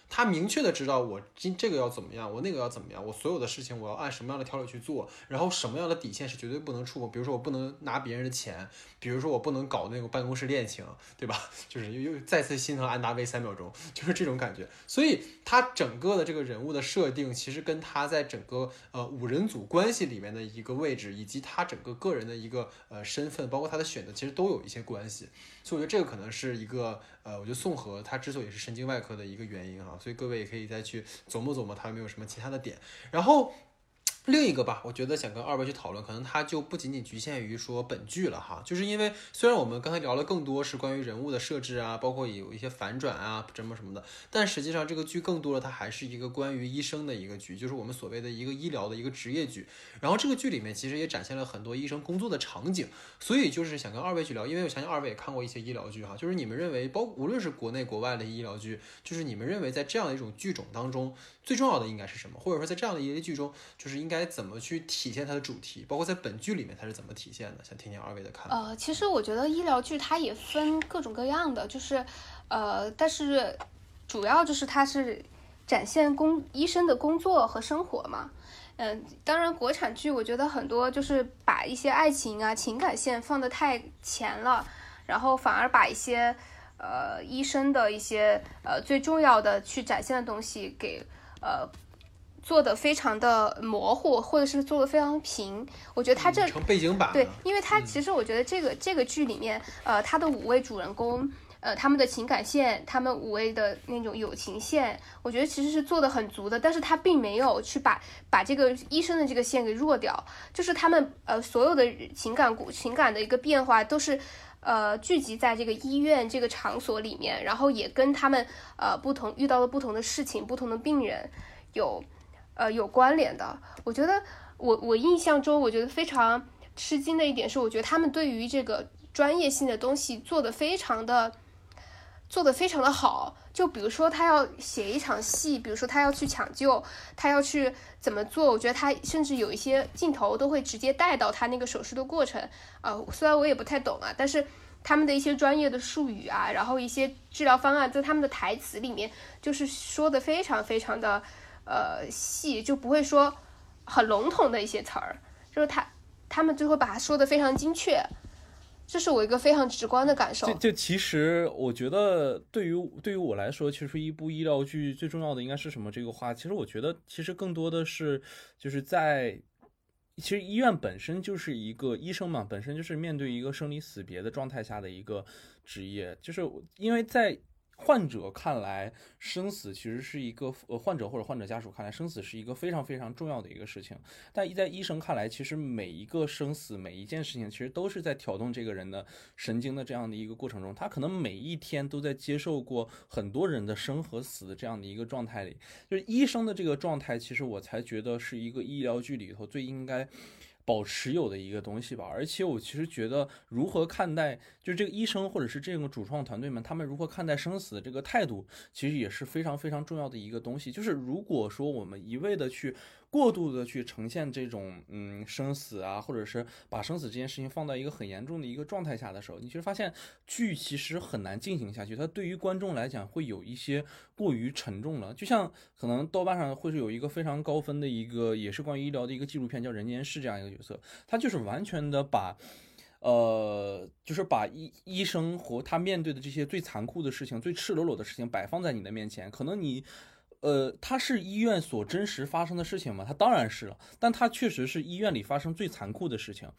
他明确的知道我今这个要怎么样，我那个要怎么样，我所有的事情我要按什么样的条理去做，然后什么样的底线是绝对不能触碰，比如说我不能拿别人的钱，比如说我不能搞那个办公室恋情，对吧？就是又又再次心疼安大卫三秒钟，就是这种感觉。所以他整个的这个人物的设定，其实跟他在整个呃五人组关系里面的一个位置，以及他整个个人的一个呃身份，包括他的选择，其实都有一些关系。所以我觉得这个可能是一个呃，我觉得宋和他之所以是神经外科的一个原因哈，所以各位也可以再去琢磨琢磨他有没有什么其他的点。然后另一个吧，我觉得想跟二位去讨论，可能它就不仅仅局限于说本剧了哈，就是因为虽然我们刚才聊了更多是关于人物的设置啊，包括有一些反转啊什么什么的，但实际上这个剧更多的它还是一个关于医生的一个剧，就是我们所谓的一个医疗的一个职业剧。然后这个剧里面其实也展现了很多医生工作的场景，所以就是想跟二位去聊，因为我相信二位也看过一些医疗剧哈，就是你们认为包无论是国内国外的医疗剧，就是你们认为在这样的一种剧种当中，最重要的应该是什么？或者说在这样的一类剧中，就是应该怎么去体现它的主题，包括在本剧里面它是怎么体现的？想听听二位的看法。呃，其实我觉得医疗剧它也分各种各样的，就是，呃，但是主要就是它是展现工医生的工作和生活嘛。嗯，当然国产剧我觉得很多就是把一些爱情啊、情感线放得太前了，然后反而把一些呃医生的一些呃最重要的去展现的东西给呃做的非常的模糊，或者是做的非常平。我觉得他这成背景板对，因为他其实我觉得这个这个剧里面，呃，他的五位主人公。呃，他们的情感线，他们五位的那种友情线，我觉得其实是做的很足的，但是他并没有去把把这个医生的这个线给弱掉，就是他们呃所有的情感故情感的一个变化都是呃聚集在这个医院这个场所里面，然后也跟他们呃不同遇到了不同的事情、不同的病人有呃有关联的。我觉得我我印象中，我觉得非常吃惊的一点是，我觉得他们对于这个专业性的东西做的非常的。做的非常的好，就比如说他要写一场戏，比如说他要去抢救，他要去怎么做，我觉得他甚至有一些镜头都会直接带到他那个手术的过程。呃，虽然我也不太懂啊，但是他们的一些专业的术语啊，然后一些治疗方案，在他们的台词里面就是说的非常非常的呃细，就不会说很笼统的一些词儿，就是他他们最后把它说的非常精确。这是我一个非常直观的感受。就就其实，我觉得对于对于我来说，其实一部医疗剧最重要的应该是什么？这个话，其实我觉得，其实更多的是就是在，其实医院本身就是一个医生嘛，本身就是面对一个生离死别的状态下的一个职业，就是因为在。患者看来，生死其实是一个呃，患者或者患者家属看来，生死是一个非常非常重要的一个事情。但一在医生看来，其实每一个生死，每一件事情，其实都是在挑动这个人的神经的这样的一个过程中。他可能每一天都在接受过很多人的生和死的这样的一个状态里。就是医生的这个状态，其实我才觉得是一个医疗剧里头最应该。保持有的一个东西吧，而且我其实觉得，如何看待，就这个医生或者是这个主创团队们，他们如何看待生死的这个态度，其实也是非常非常重要的一个东西。就是如果说我们一味的去。过度的去呈现这种嗯生死啊，或者是把生死这件事情放到一个很严重的一个状态下的时候，你其实发现剧其实很难进行下去。它对于观众来讲会有一些过于沉重了。就像可能豆瓣上会是有一个非常高分的一个，也是关于医疗的一个纪录片，叫《人间世》这样一个角色，他就是完全的把，呃，就是把医医生和他面对的这些最残酷的事情、最赤裸裸的事情摆放在你的面前，可能你。呃，它是医院所真实发生的事情吗？它当然是了，但它确实是医院里发生最残酷的事情。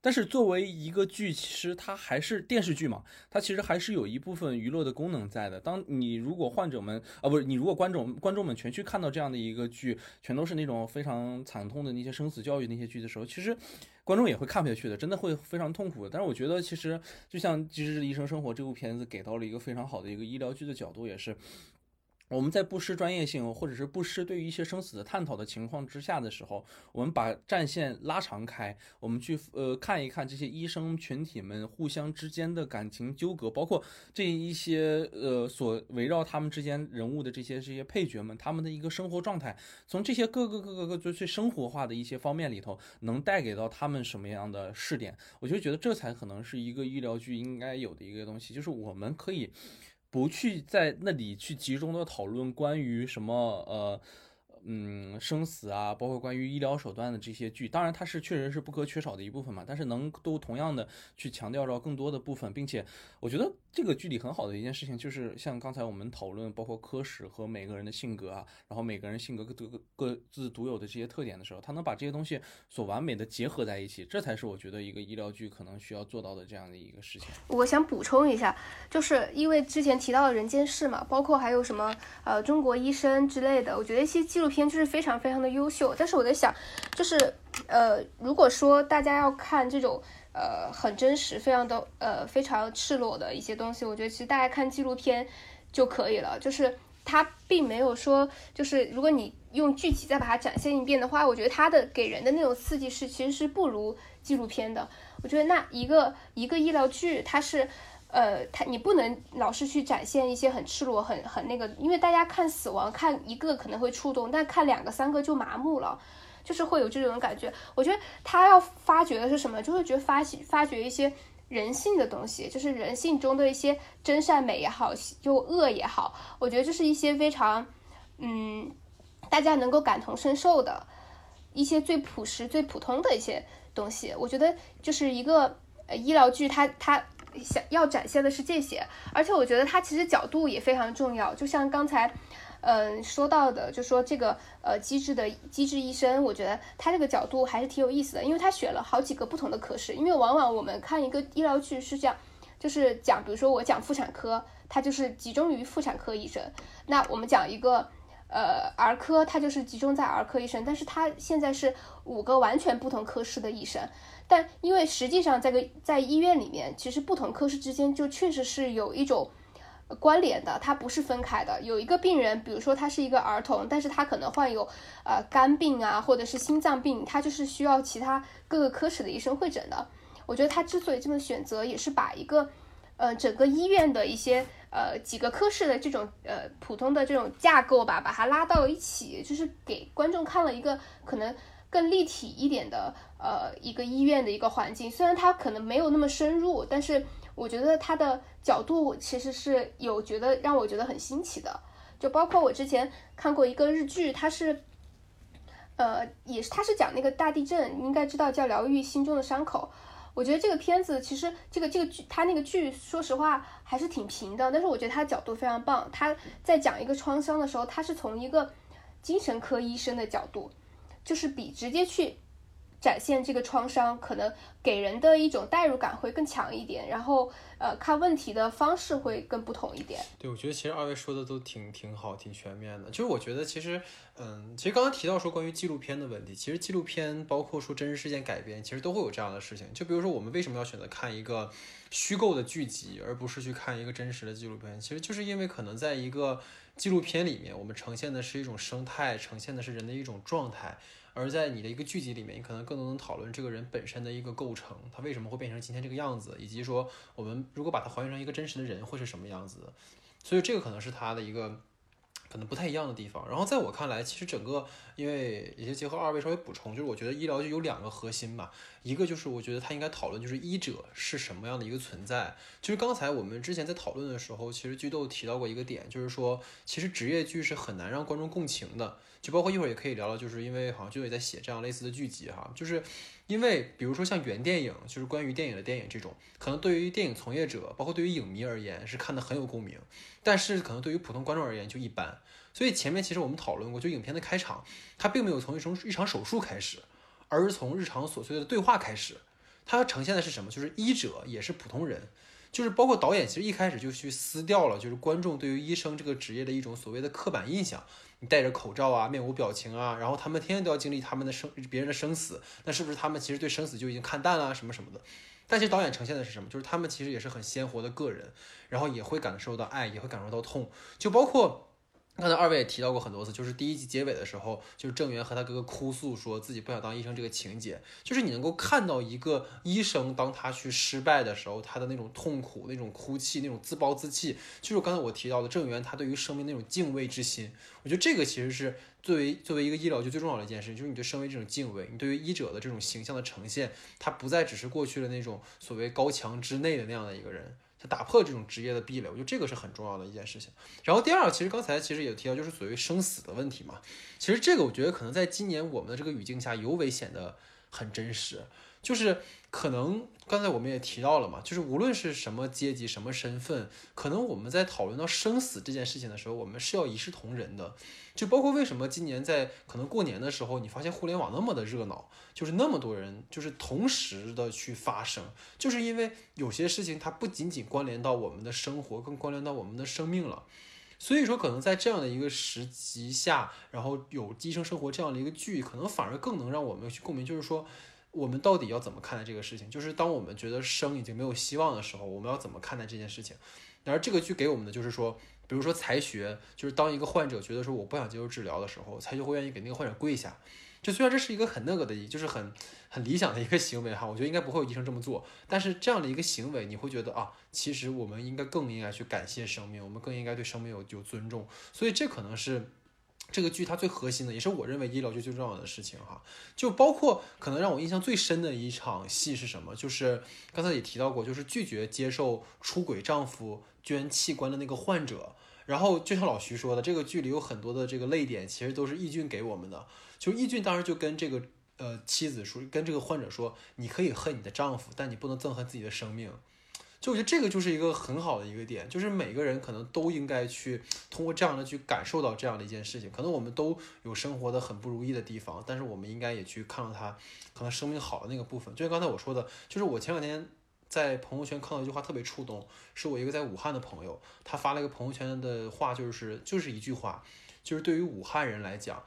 但是作为一个剧，其实它还是电视剧嘛，它其实还是有一部分娱乐的功能在的。当你如果患者们啊，不是你如果观众观众们全去看到这样的一个剧，全都是那种非常惨痛的那些生死教育那些剧的时候，其实观众也会看不下去的，真的会非常痛苦的。但是我觉得，其实就像《机智的医生生活》这部片子给到了一个非常好的一个医疗剧的角度，也是。我们在不失专业性，或者是不失对于一些生死的探讨的情况之下的时候，我们把战线拉长开，我们去呃看一看这些医生群体们互相之间的感情纠葛，包括这一些呃所围绕他们之间人物的这些这些配角们他们的一个生活状态，从这些各个各个各最最生活化的一些方面里头，能带给到他们什么样的视点？我就觉得这才可能是一个医疗剧应该有的一个东西，就是我们可以。不去在那里去集中的讨论关于什么呃。嗯，生死啊，包括关于医疗手段的这些剧，当然它是确实是不可缺少的一部分嘛。但是能都同样的去强调到更多的部分，并且我觉得这个剧里很好的一件事情，就是像刚才我们讨论，包括科室和每个人的性格啊，然后每个人性格各各各自独有的这些特点的时候，他能把这些东西所完美的结合在一起，这才是我觉得一个医疗剧可能需要做到的这样的一个事情。我想补充一下，就是因为之前提到的人间世嘛，包括还有什么呃中国医生之类的，我觉得一些纪录。片就是非常非常的优秀，但是我在想，就是呃，如果说大家要看这种呃很真实、非常的呃非常赤裸的一些东西，我觉得其实大家看纪录片就可以了。就是它并没有说，就是如果你用剧集再把它展现一遍的话，我觉得它的给人的那种刺激是其实是不如纪录片的。我觉得那一个一个医疗剧，它是。呃，他你不能老是去展现一些很赤裸、很很那个，因为大家看死亡看一个可能会触动，但看两个、三个就麻木了，就是会有这种感觉。我觉得他要发掘的是什么？就会觉得发发掘一些人性的东西，就是人性中的一些真善美也好，就恶也好。我觉得这是一些非常嗯，大家能够感同身受的一些最朴实、最普通的一些东西。我觉得就是一个呃医疗剧，它它。想要展现的是这些，而且我觉得它其实角度也非常重要。就像刚才，嗯说到的，就说这个呃机智的机智医生，我觉得他这个角度还是挺有意思的，因为他选了好几个不同的科室，因为往往我们看一个医疗剧是这样，就是讲，比如说我讲妇产科，它就是集中于妇产科医生，那我们讲一个。呃，儿科它就是集中在儿科医生，但是他现在是五个完全不同科室的医生，但因为实际上在个在医院里面，其实不同科室之间就确实是有一种关联的，它不是分开的。有一个病人，比如说他是一个儿童，但是他可能患有呃肝病啊，或者是心脏病，他就是需要其他各个科室的医生会诊的。我觉得他之所以这么选择，也是把一个呃整个医院的一些。呃，几个科室的这种呃普通的这种架构吧，把它拉到一起，就是给观众看了一个可能更立体一点的呃一个医院的一个环境。虽然它可能没有那么深入，但是我觉得它的角度其实是有觉得让我觉得很新奇的。就包括我之前看过一个日剧，它是呃也是它是讲那个大地震，应该知道叫疗愈心中的伤口。我觉得这个片子其实这个这个剧，它那个剧说实话还是挺平的，但是我觉得它的角度非常棒。他在讲一个创伤的时候，他是从一个精神科医生的角度，就是比直接去。展现这个创伤，可能给人的一种代入感会更强一点，然后呃看问题的方式会更不同一点。对，我觉得其实二位说的都挺挺好，挺全面的。就是我觉得其实，嗯，其实刚刚提到说关于纪录片的问题，其实纪录片包括说真实事件改编，其实都会有这样的事情。就比如说我们为什么要选择看一个虚构的剧集，而不是去看一个真实的纪录片？其实就是因为可能在一个纪录片里面，我们呈现的是一种生态，呈现的是人的一种状态。而在你的一个剧集里面，你可能更多能讨论这个人本身的一个构成，他为什么会变成今天这个样子，以及说我们如果把它还原成一个真实的人会是什么样子。所以这个可能是他的一个可能不太一样的地方。然后在我看来，其实整个因为也就结合二位稍微补充，就是我觉得医疗就有两个核心吧，一个就是我觉得他应该讨论就是医者是什么样的一个存在。就是刚才我们之前在讨论的时候，其实剧都提到过一个点，就是说其实职业剧是很难让观众共情的。就包括一会儿也可以聊聊，就是因为好像就也在写这样类似的剧集哈，就是因为比如说像原电影，就是关于电影的电影这种，可能对于电影从业者，包括对于影迷而言是看的很有共鸣，但是可能对于普通观众而言就一般。所以前面其实我们讨论过，就影片的开场，它并没有从一种一场手术开始，而是从日常琐碎的对话开始，它呈现的是什么？就是医者也是普通人。就是包括导演，其实一开始就去撕掉了，就是观众对于医生这个职业的一种所谓的刻板印象。你戴着口罩啊，面无表情啊，然后他们天天都要经历他们的生别人的生死，那是不是他们其实对生死就已经看淡了什么什么的？但其实导演呈现的是什么？就是他们其实也是很鲜活的个人，然后也会感受到爱，也会感受到痛，就包括。刚才二位也提到过很多次，就是第一集结尾的时候，就是郑源和他哥哥哭诉说自己不想当医生这个情节，就是你能够看到一个医生当他去失败的时候，他的那种痛苦、那种哭泣、那种自暴自弃，就是刚才我提到的郑源他对于生命那种敬畏之心。我觉得这个其实是作为作为一个医疗剧最重要的一件事，就是你对生命这种敬畏，你对于医者的这种形象的呈现，他不再只是过去的那种所谓高墙之内的那样的一个人。他打破这种职业的壁垒，我觉得这个是很重要的一件事情。然后第二，其实刚才其实也提到，就是所谓生死的问题嘛。其实这个我觉得可能在今年我们的这个语境下尤为显得很真实。就是可能刚才我们也提到了嘛，就是无论是什么阶级、什么身份，可能我们在讨论到生死这件事情的时候，我们是要一视同仁的。就包括为什么今年在可能过年的时候，你发现互联网那么的热闹，就是那么多人就是同时的去发声，就是因为有些事情它不仅仅关联到我们的生活，更关联到我们的生命了。所以说，可能在这样的一个时机下，然后有《医生生活》这样的一个剧，可能反而更能让我们去共鸣。就是说，我们到底要怎么看待这个事情？就是当我们觉得生已经没有希望的时候，我们要怎么看待这件事情？然而，这个剧给我们的就是说。比如说才学，就是当一个患者觉得说我不想接受治疗的时候，才学会愿意给那个患者跪下。就虽然这是一个很那个的，就是很很理想的一个行为哈，我觉得应该不会有医生这么做。但是这样的一个行为，你会觉得啊，其实我们应该更应该去感谢生命，我们更应该对生命有有尊重。所以这可能是这个剧它最核心的，也是我认为医疗剧最重要的事情哈。就包括可能让我印象最深的一场戏是什么？就是刚才也提到过，就是拒绝接受出轨丈夫捐器官的那个患者。然后就像老徐说的，这个剧里有很多的这个泪点，其实都是易俊给我们的。就易俊当时就跟这个呃妻子说，跟这个患者说，你可以恨你的丈夫，但你不能憎恨自己的生命。就我觉得这个就是一个很好的一个点，就是每个人可能都应该去通过这样的去感受到这样的一件事情。可能我们都有生活的很不如意的地方，但是我们应该也去看到他可能生命好的那个部分。就像刚才我说的，就是我前两天在朋友圈看到一句话特别触动，是我一个在武汉的朋友，他发了一个朋友圈的话，就是就是一句话，就是对于武汉人来讲。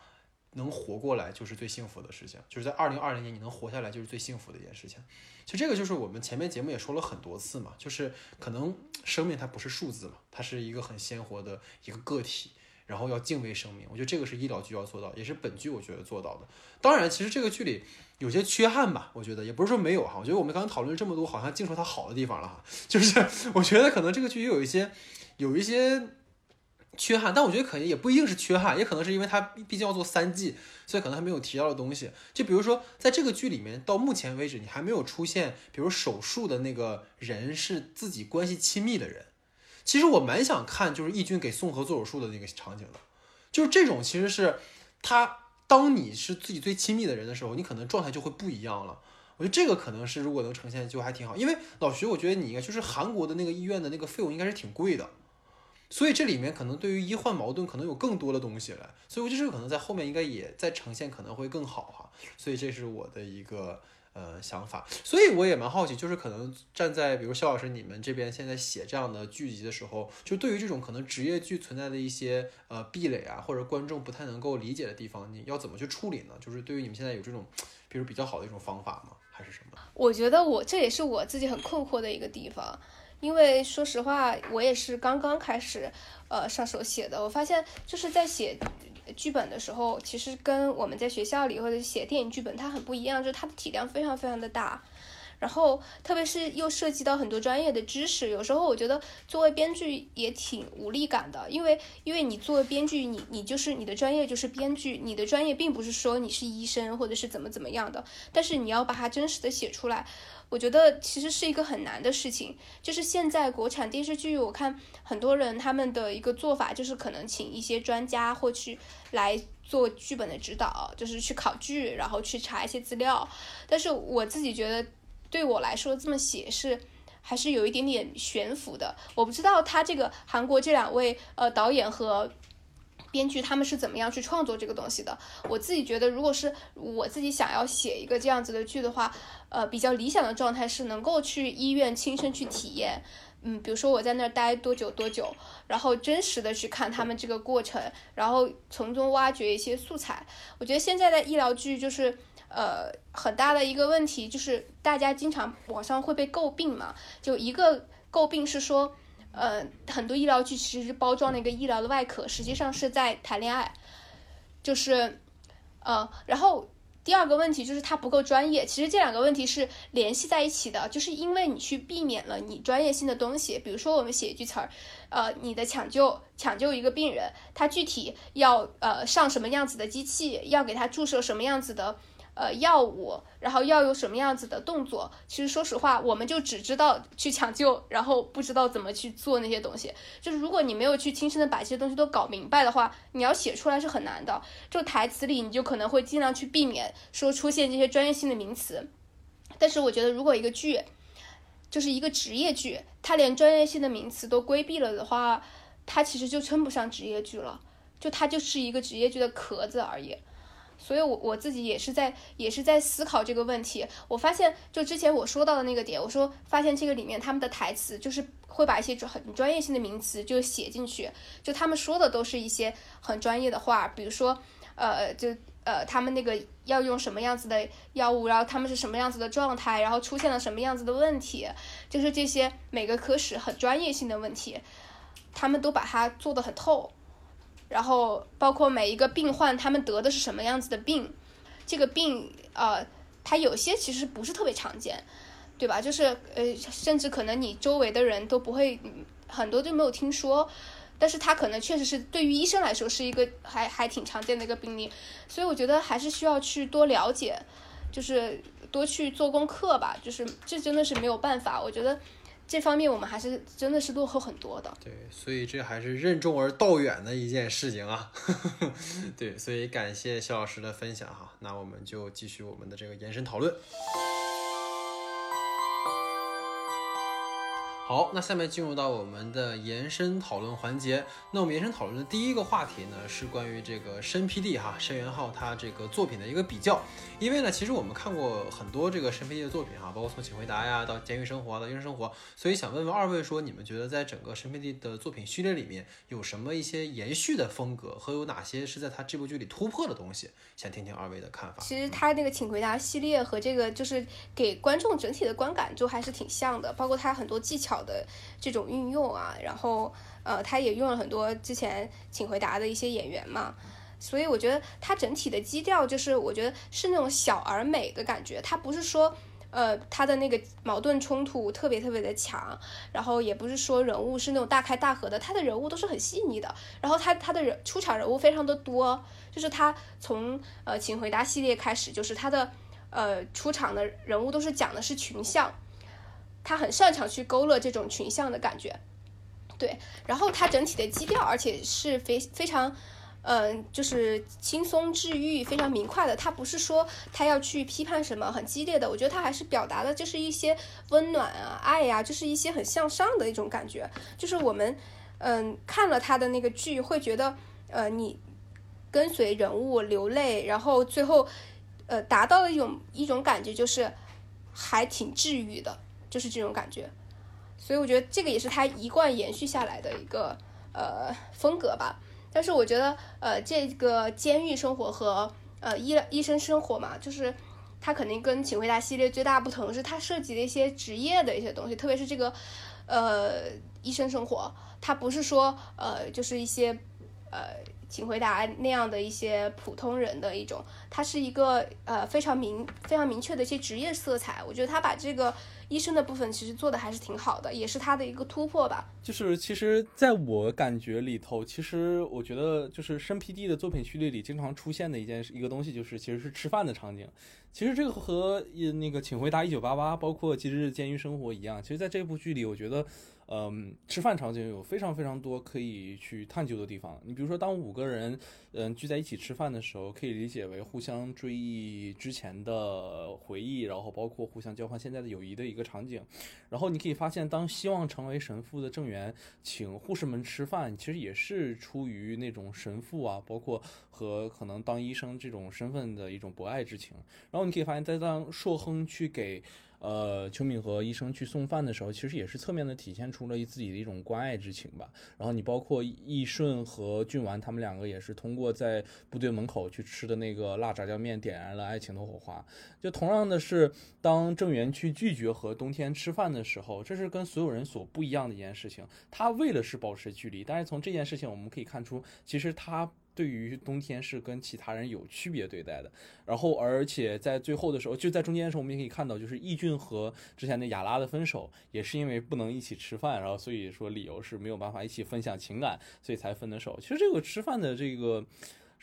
能活过来就是最幸福的事情，就是在二零二零年你能活下来就是最幸福的一件事情。其实这个就是我们前面节目也说了很多次嘛，就是可能生命它不是数字嘛，它是一个很鲜活的一个个体，然后要敬畏生命。我觉得这个是医疗剧要做到，也是本剧我觉得做到的。当然，其实这个剧里有些缺憾吧，我觉得也不是说没有哈。我觉得我们刚刚讨论这么多，好像净说它好的地方了哈。就是我觉得可能这个剧也有一些有一些。缺憾，但我觉得可能也不一定是缺憾，也可能是因为他毕竟要做三季，所以可能还没有提到的东西。就比如说，在这个剧里面，到目前为止，你还没有出现，比如手术的那个人是自己关系亲密的人。其实我蛮想看，就是义军给宋河做手术的那个场景的，就是这种其实是他当你是自己最亲密的人的时候，你可能状态就会不一样了。我觉得这个可能是如果能呈现就还挺好，因为老徐，我觉得你应该就是韩国的那个医院的那个费用应该是挺贵的。所以这里面可能对于医患矛盾可能有更多的东西了，所以我觉得这个可能在后面应该也在呈现可能会更好哈。所以这是我的一个呃想法。所以我也蛮好奇，就是可能站在比如肖老师你们这边现在写这样的剧集的时候，就对于这种可能职业剧存在的一些呃壁垒啊，或者观众不太能够理解的地方，你要怎么去处理呢？就是对于你们现在有这种比如比较好的一种方法吗？还是什么？我觉得我这也是我自己很困惑的一个地方。因为说实话，我也是刚刚开始，呃，上手写的。我发现就是在写剧本的时候，其实跟我们在学校里或者写电影剧本它很不一样，就是它的体量非常非常的大。然后，特别是又涉及到很多专业的知识，有时候我觉得作为编剧也挺无力感的，因为因为你作为编剧，你你就是你的专业就是编剧，你的专业并不是说你是医生或者是怎么怎么样的，但是你要把它真实的写出来，我觉得其实是一个很难的事情。就是现在国产电视剧，我看很多人他们的一个做法就是可能请一些专家或去来做剧本的指导，就是去考据，然后去查一些资料，但是我自己觉得。对我来说，这么写是还是有一点点悬浮的。我不知道他这个韩国这两位呃导演和编剧他们是怎么样去创作这个东西的。我自己觉得，如果是我自己想要写一个这样子的剧的话，呃，比较理想的状态是能够去医院亲身去体验，嗯，比如说我在那儿待多久多久，然后真实的去看他们这个过程，然后从中挖掘一些素材。我觉得现在的医疗剧就是。呃，很大的一个问题就是，大家经常网上会被诟病嘛，就一个诟病是说，呃，很多医疗剧其实是包装了一个医疗的外壳，实际上是在谈恋爱，就是，呃，然后第二个问题就是它不够专业，其实这两个问题是联系在一起的，就是因为你去避免了你专业性的东西，比如说我们写一句词儿，呃，你的抢救抢救一个病人，他具体要呃上什么样子的机器，要给他注射什么样子的。呃，药物，然后要有什么样子的动作？其实说实话，我们就只知道去抢救，然后不知道怎么去做那些东西。就是如果你没有去亲身的把这些东西都搞明白的话，你要写出来是很难的。就台词里，你就可能会尽量去避免说出现这些专业性的名词。但是我觉得，如果一个剧就是一个职业剧，它连专业性的名词都规避了的话，它其实就称不上职业剧了，就它就是一个职业剧的壳子而已。所以，我我自己也是在也是在思考这个问题。我发现，就之前我说到的那个点，我说发现这个里面他们的台词就是会把一些很专业性的名词就写进去，就他们说的都是一些很专业的话，比如说，呃，就呃他们那个要用什么样子的药物，然后他们是什么样子的状态，然后出现了什么样子的问题，就是这些每个科室很专业性的问题，他们都把它做得很透。然后包括每一个病患，他们得的是什么样子的病，这个病呃，它有些其实不是特别常见，对吧？就是呃，甚至可能你周围的人都不会很多就没有听说，但是他可能确实是对于医生来说是一个还还挺常见的一个病例，所以我觉得还是需要去多了解，就是多去做功课吧，就是这真的是没有办法，我觉得。这方面我们还是真的是落后很多的。对，所以这还是任重而道远的一件事情啊。对，所以感谢肖老师的分享哈。那我们就继续我们的这个延伸讨论。好，那下面进入到我们的延伸讨论环节。那我们延伸讨论的第一个话题呢，是关于这个申 PD 哈申元浩他这个作品的一个比较。因为呢，其实我们看过很多这个申 PD 的作品哈，包括从《请回答》呀到《监狱生活》到《医生生活》，所以想问问二位说，你们觉得在整个申 PD 的作品序列里面有什么一些延续的风格，和有哪些是在他这部剧里突破的东西？想听听二位的看法。其实他那个《请回答》系列和这个就是给观众整体的观感就还是挺像的，包括他很多技巧的这种运用啊，然后呃，他也用了很多之前《请回答》的一些演员嘛，所以我觉得他整体的基调就是我觉得是那种小而美的感觉，他不是说呃他的那个矛盾冲突特别特别的强，然后也不是说人物是那种大开大合的，他的人物都是很细腻的，然后他他的人出场人物非常的多，就是他从呃《请回答》系列开始，就是他的呃出场的人物都是讲的是群像。他很擅长去勾勒这种群像的感觉，对，然后他整体的基调，而且是非非常，嗯，就是轻松治愈、非常明快的。他不是说他要去批判什么很激烈的，我觉得他还是表达的就是一些温暖啊、爱呀，就是一些很向上的一种感觉。就是我们，嗯，看了他的那个剧，会觉得，呃，你跟随人物流泪，然后最后，呃，达到了一种一种感觉，就是还挺治愈的。就是这种感觉，所以我觉得这个也是他一贯延续下来的一个呃风格吧。但是我觉得呃这个监狱生活和呃医医生生活嘛，就是它肯定跟请回答系列最大不同是它涉及的一些职业的一些东西，特别是这个呃医生生活，它不是说呃就是一些呃请回答那样的一些普通人的一种，它是一个呃非常明非常明确的一些职业色彩。我觉得他把这个。医生的部分其实做的还是挺好的，也是他的一个突破吧。就是其实在我感觉里头，其实我觉得就是申 PD 的作品序列里经常出现的一件一个东西，就是其实是吃饭的场景。其实这个和那个请回答一九八八，包括今日监狱生活一样，其实在这部剧里，我觉得。嗯，吃饭场景有非常非常多可以去探究的地方。你比如说，当五个人嗯聚在一起吃饭的时候，可以理解为互相追忆之前的回忆，然后包括互相交换现在的友谊的一个场景。然后你可以发现，当希望成为神父的郑源请护士们吃饭，其实也是出于那种神父啊，包括和可能当医生这种身份的一种博爱之情。然后你可以发现，在当硕亨去给。呃，邱敏和医生去送饭的时候，其实也是侧面的体现出了自己的一种关爱之情吧。然后你包括易顺和俊完他们两个也是通过在部队门口去吃的那个辣炸酱面点燃了爱情的火花。就同样的是，当郑源去拒绝和冬天吃饭的时候，这是跟所有人所不一样的一件事情。他为了是保持距离，但是从这件事情我们可以看出，其实他。对于冬天是跟其他人有区别对待的，然后而且在最后的时候，就在中间的时候，我们也可以看到，就是易俊和之前的雅拉的分手，也是因为不能一起吃饭，然后所以说理由是没有办法一起分享情感，所以才分的手。其实这个吃饭的这个。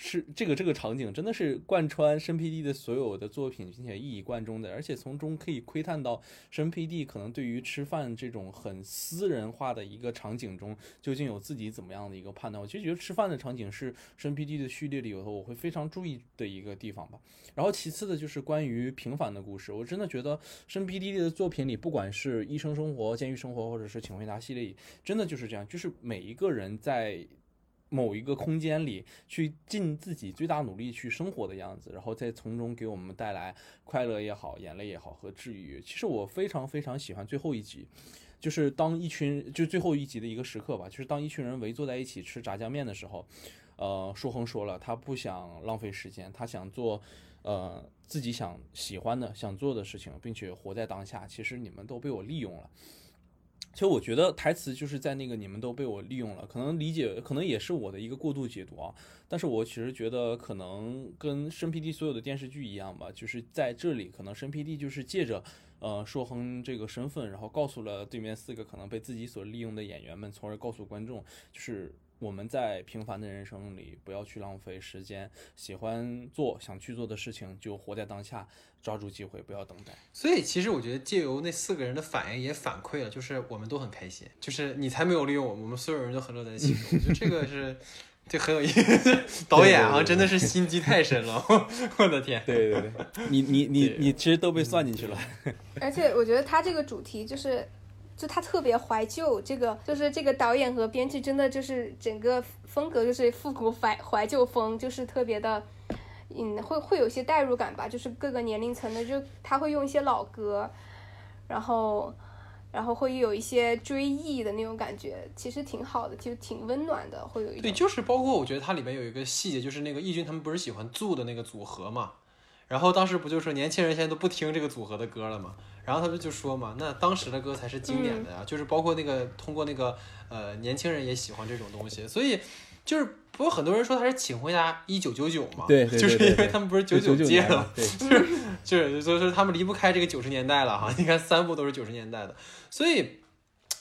是这个这个场景真的是贯穿申 PD 的所有的作品，并且一以贯中的，而且从中可以窥探到申 PD 可能对于吃饭这种很私人化的一个场景中，究竟有自己怎么样的一个判断。我其实觉得吃饭的场景是申 PD 的序列里头我会非常注意的一个地方吧。然后其次的就是关于平凡的故事，我真的觉得申 PD 的作品里，不管是医生生活、监狱生活，或者是请回答系列，真的就是这样，就是每一个人在。某一个空间里去尽自己最大努力去生活的样子，然后再从中给我们带来快乐也好、眼泪也好和治愈。其实我非常非常喜欢最后一集，就是当一群就最后一集的一个时刻吧，就是当一群人围坐在一起吃炸酱面的时候，呃，舒恒说了，他不想浪费时间，他想做呃自己想喜欢的、想做的事情，并且活在当下。其实你们都被我利用了。其实我觉得台词就是在那个你们都被我利用了，可能理解可能也是我的一个过度解读啊。但是我其实觉得可能跟申 PD 所有的电视剧一样吧，就是在这里可能申 PD 就是借着呃硕亨这个身份，然后告诉了对面四个可能被自己所利用的演员们，从而告诉观众，就是我们在平凡的人生里不要去浪费时间，喜欢做想去做的事情就活在当下。抓住机会，不要等待。所以，其实我觉得借由那四个人的反应也反馈了，就是我们都很开心，就是你才没有利用我们，我们所有人都很乐在其中。就这个是，这很有意思。导演啊，真的是心机太深了，我的天！对对对，你你你你其实都被算进去了。而且我觉得他这个主题就是就他特别怀旧，这个就是这个导演和编剧真的就是整个风格就是复古怀怀旧风，就是特别的，嗯，会会有一些代入感吧，就是各个年龄层的，就他会用一些老歌，然后然后会有一些追忆的那种感觉，其实挺好的，就挺温暖的，会有一对，就是包括我觉得它里面有一个细节，就是那个义军他们不是喜欢 Zoo 的那个组合嘛，然后当时不就说年轻人现在都不听这个组合的歌了嘛，然后他们就说嘛，那当时的歌才是经典的呀，就是包括那个通过那个呃年轻人也喜欢这种东西，所以就是不有很多人说他是请回答一九九九嘛，对对对就是因为他们不是九九届了年了，，对，就是所以说他们离不开这个九十年代了哈，你看三部都是九十年代的，所以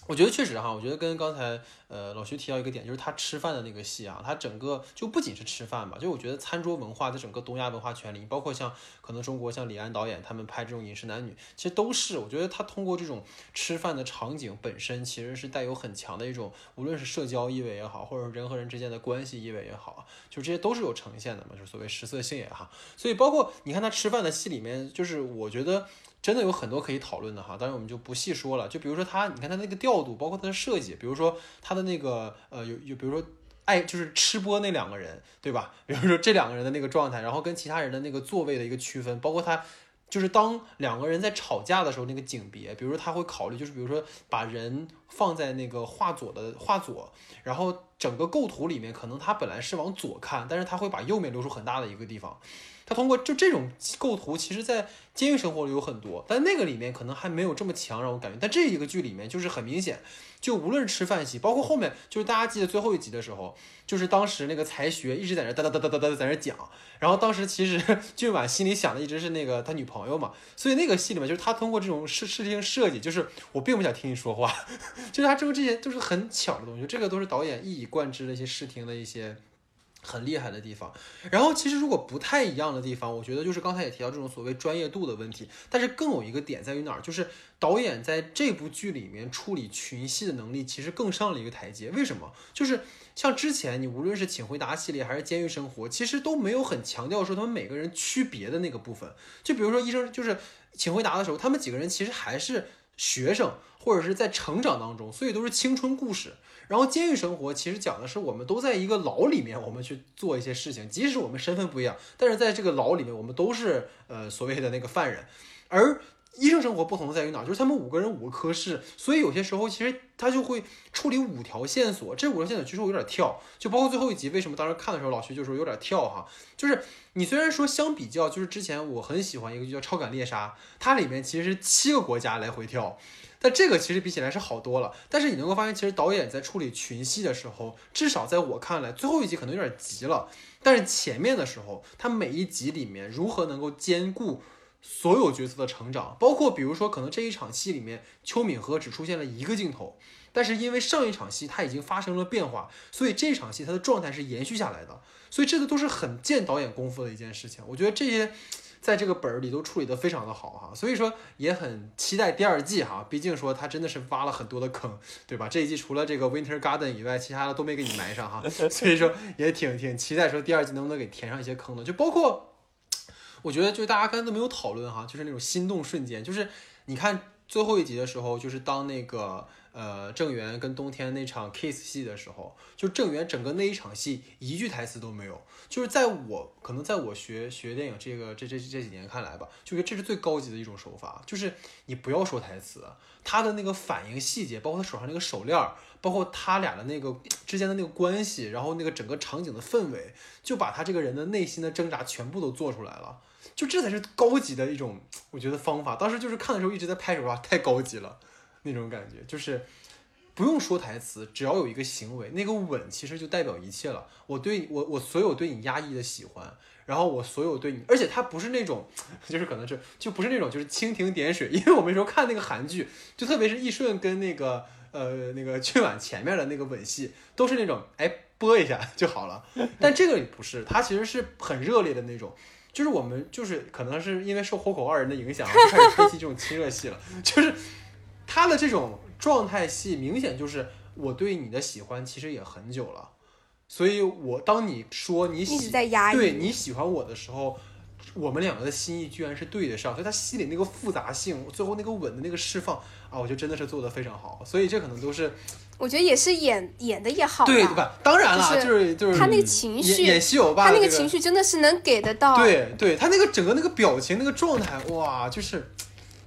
我觉得确实哈，我觉得跟刚才呃老徐提到一个点，就是他吃饭的那个戏啊，他整个就不仅是吃饭吧，就我觉得餐桌文化在整个东亚文化圈里，包括像可能中国像李安导演他们拍这种饮食男女，其实都是我觉得他通过这种吃饭的场景本身，其实是带有很强的一种无论是社交意味也好，或者人和人之间的关系意味也好，就这些都是有呈现的嘛，就是所谓食色性也好。所以包括你看他吃饭的戏里面，就是我觉得真的有很多可以讨论的哈，当然我们就不细说了。就比如说他，你看他那个调度，包括他的设计，比如说他的那个呃有有，比如说。爱就是吃播那两个人，对吧？比如说这两个人的那个状态，然后跟其他人的那个座位的一个区分，包括他就是当两个人在吵架的时候那个景别，比如说他会考虑，就是比如说把人放在那个画左的画左，然后整个构图里面可能他本来是往左看，但是他会把右面留出很大的一个地方。他通过就这种构图，其实在《监狱生活》里有很多，但那个里面可能还没有这么强，让我感觉。但这一个剧里面就是很明显，就无论是吃饭戏，包括后面，就是大家记得最后一集的时候，就是当时那个才学一直在那哒哒哒哒哒哒在那讲，然后当时其实 俊婉心里想的一直是那个他女朋友嘛，所以那个戏里面就是他通过这种事事情设计，就是我并不想听你说话，就是他这个这些都是很巧的东西，这个都是导演一以贯之的一些视听的一些。很厉害的地方，然后其实如果不太一样的地方，我觉得就是刚才也提到这种所谓专业度的问题，但是更有一个点在于哪儿，就是导演在这部剧里面处理群戏的能力其实更上了一个台阶。为什么？就是像之前你无论是《请回答》系列还是《监狱生活》，其实都没有很强调说他们每个人区别的那个部分。就比如说医生，就是《请回答》的时候，他们几个人其实还是学生或者是在成长当中，所以都是青春故事。然后监狱生活其实讲的是我们都在一个牢里面，我们去做一些事情，即使我们身份不一样，但是在这个牢里面，我们都是呃所谓的那个犯人。而医生生活不同在于哪？就是他们五个人五个科室，所以有些时候其实他就会处理五条线索，这五条线索其实我有点跳，就包括最后一集，为什么当时看的时候老徐就说有点跳哈，就是你虽然说相比较，就是之前我很喜欢一个剧叫《超感猎杀》，它里面其实是七个国家来回跳。但这个其实比起来是好多了，但是你能够发现，其实导演在处理群戏的时候，至少在我看来，最后一集可能有点急了，但是前面的时候，他每一集里面如何能够兼顾所有角色的成长，包括比如说可能这一场戏里面，邱敏和只出现了一个镜头，但是因为上一场戏他已经发生了变化，所以这场戏他的状态是延续下来的，所以这个都是很见导演功夫的一件事情，我觉得这些。在这个本儿里都处理得非常的好哈，所以说也很期待第二季哈，毕竟说他真的是挖了很多的坑，对吧？这一季除了这个 Winter Garden 以外，其他的都没给你埋上哈，所以说也挺挺期待说第二季能不能给填上一些坑的，就包括我觉得就大家刚才都没有讨论哈，就是那种心动瞬间，就是你看最后一集的时候，就是当那个。呃，郑源跟冬天那场 kiss 戏的时候，就郑源整个那一场戏一句台词都没有，就是在我可能在我学学电影这个这这这几年看来吧，就觉得这是最高级的一种手法，就是你不要说台词，他的那个反应细节，包括他手上那个手链儿，包括他俩的那个之间的那个关系，然后那个整个场景的氛围，就把他这个人的内心的挣扎全部都做出来了，就这才是高级的一种，我觉得方法。当时就是看的时候一直在拍手啊，太高级了。那种感觉就是不用说台词，只要有一个行为，那个吻其实就代表一切了。我对我我所有对你压抑的喜欢，然后我所有对你，而且他不是那种，就是可能是就不是那种就是蜻蜓点水。因为我们时候看那个韩剧，就特别是易顺跟那个呃那个俊晚前面的那个吻戏，都是那种哎播一下就好了。但这个不是，它其实是很热烈的那种。就是我们就是可能是因为受火口二人的影响，就开始推起这种亲热戏了，就是。他的这种状态戏，明显就是我对你的喜欢，其实也很久了。所以，我当你说你喜在压抑，对你喜欢我的时候，我们两个的心意居然是对得上，所以他戏里那个复杂性，最后那个吻的那个释放啊，我觉得真的是做的非常好。所以这可能都是我觉得也是演演的也好，对对吧？当然了，就是就是他那个情绪，演戏欧巴，他那个情绪真的是能给得到。对对，他那个整个那个表情那个状态，哇，就是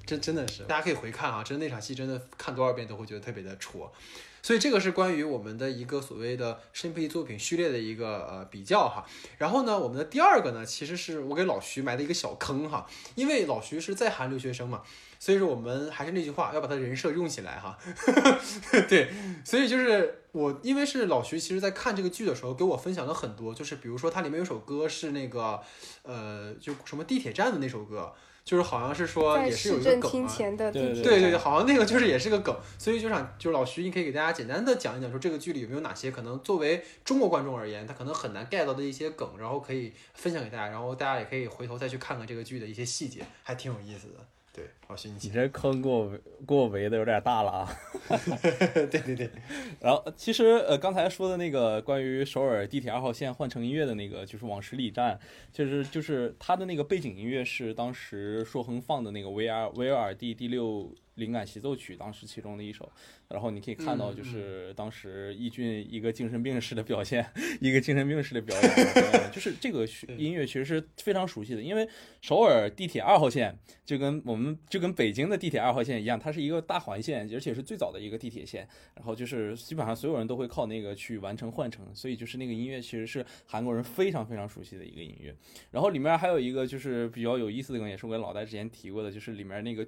真真的是，大家可以回看啊，真的那场戏真的看多少遍都会觉得特别的戳。所以这个是关于我们的一个所谓的生僻作品序列的一个呃比较哈。然后呢，我们的第二个呢，其实是我给老徐埋的一个小坑哈，因为老徐是在韩留学生嘛，所以说我们还是那句话，要把他人设用起来哈。对，所以就是我因为是老徐，其实在看这个剧的时候给我分享了很多，就是比如说它里面有首歌是那个呃就什么地铁站的那首歌。就是好像是说也是有一个梗啊，对对对对，好像那个就是也是个梗，所以就想就是老徐，你可以给大家简单的讲一讲，说这个剧里有没有哪些可能作为中国观众而言，他可能很难 get 到的一些梗，然后可以分享给大家，然后大家也可以回头再去看看这个剧的一些细节，还挺有意思的。对，老徐，你这坑给我给我围的有点大了啊！对对对，然后其实呃刚才说的那个关于首尔地铁二号线换乘音乐的那个，就是往十里站，其实就是它的那个背景音乐是当时硕亨放的那个 VR VR 第第六。灵感协奏曲，当时其中的一首，然后你可以看到，就是当时易俊一个精神病式的表现，一个精神病式的表演，就是这个音乐其实是非常熟悉的，因为首尔地铁二号线就跟我们就跟北京的地铁二号线一样，它是一个大环线，而且是最早的一个地铁线，然后就是基本上所有人都会靠那个去完成换乘，所以就是那个音乐其实是韩国人非常非常熟悉的一个音乐，然后里面还有一个就是比较有意思的梗，也是我跟老戴之前提过的，就是里面那个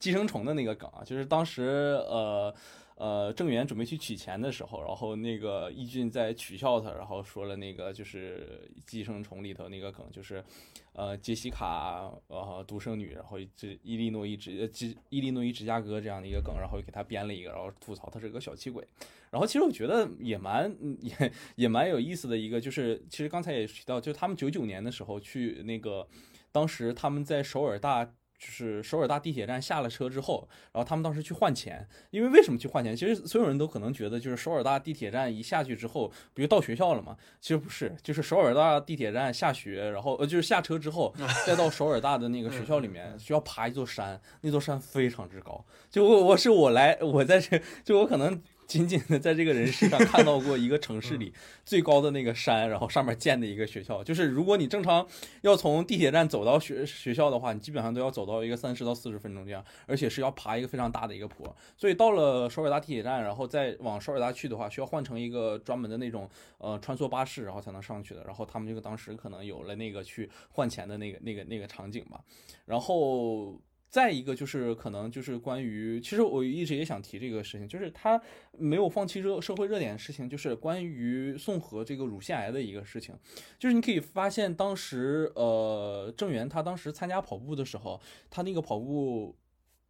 寄生虫的那个。梗啊，就是当时呃呃郑源准备去取钱的时候，然后那个易俊在取笑他，然后说了那个就是寄生虫里头那个梗，就是呃杰西卡呃独生女，然后这伊利诺伊芝呃芝伊利诺伊芝加哥这样的一个梗，然后给他编了一个，然后吐槽他是个小气鬼。然后其实我觉得也蛮也也蛮有意思的一个，就是其实刚才也提到，就他们九九年的时候去那个，当时他们在首尔大。就是首尔大地铁站下了车之后，然后他们当时去换钱，因为为什么去换钱？其实所有人都可能觉得，就是首尔大地铁站一下去之后，不就到学校了吗？其实不是，就是首尔大地铁站下学，然后呃就是下车之后，再到首尔大的那个学校里面，需要爬一座山，那座山非常之高。就我我是我来我在这，就我可能。仅仅的在这个人世上看到过一个城市里最高的那个山，然后上面建的一个学校。就是如果你正常要从地铁站走到学学校的话，你基本上都要走到一个三十到四十分钟这样，而且是要爬一个非常大的一个坡。所以到了首尔大地铁站，然后再往首尔大去的话，需要换成一个专门的那种呃穿梭巴士，然后才能上去的。然后他们这个当时可能有了那个去换钱的那个那个那个场景吧，然后。再一个就是可能就是关于，其实我一直也想提这个事情，就是他没有放弃热社会热点的事情，就是关于宋和这个乳腺癌的一个事情，就是你可以发现当时呃郑源他当时参加跑步的时候，他那个跑步。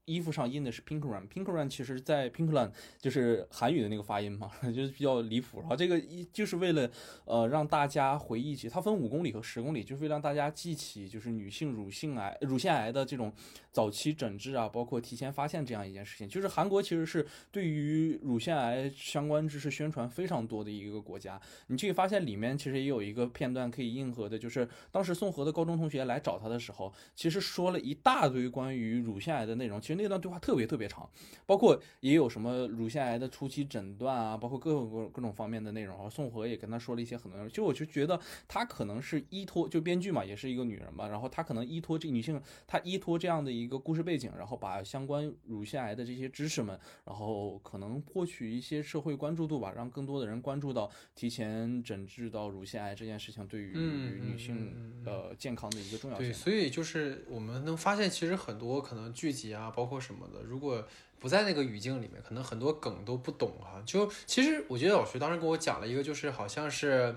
衣服上印的是 Pink Run，Pink Run 其实在 Pink Run 就是韩语的那个发音嘛，就是比较离谱。然后这个一就是为了呃让大家回忆起，它分五公里和十公里，就是为了让大家记起就是女性乳腺癌、乳腺癌的这种早期诊治啊，包括提前发现这样一件事情。就是韩国其实是对于乳腺癌相关知识宣传非常多的一个国家。你可以发现里面其实也有一个片段可以应和的，就是当时宋和的高中同学来找他的时候，其实说了一大堆关于乳腺癌的内容。实那段对话特别特别长，包括也有什么乳腺癌的初期诊断啊，包括各种各各种方面的内容。然后宋和也跟他说了一些很多内容。其实我就觉得他可能是依托，就编剧嘛，也是一个女人嘛，然后她可能依托这女性，她依托这样的一个故事背景，然后把相关乳腺癌的这些知识们，然后可能获取一些社会关注度吧，让更多的人关注到提前诊治到乳腺癌这件事情对于女性呃健康的一个重要性。对，所以就是我们能发现，其实很多可能剧集啊，包包括什么的，如果不在那个语境里面，可能很多梗都不懂哈。就其实我觉得老徐当时跟我讲了一个，就是好像是，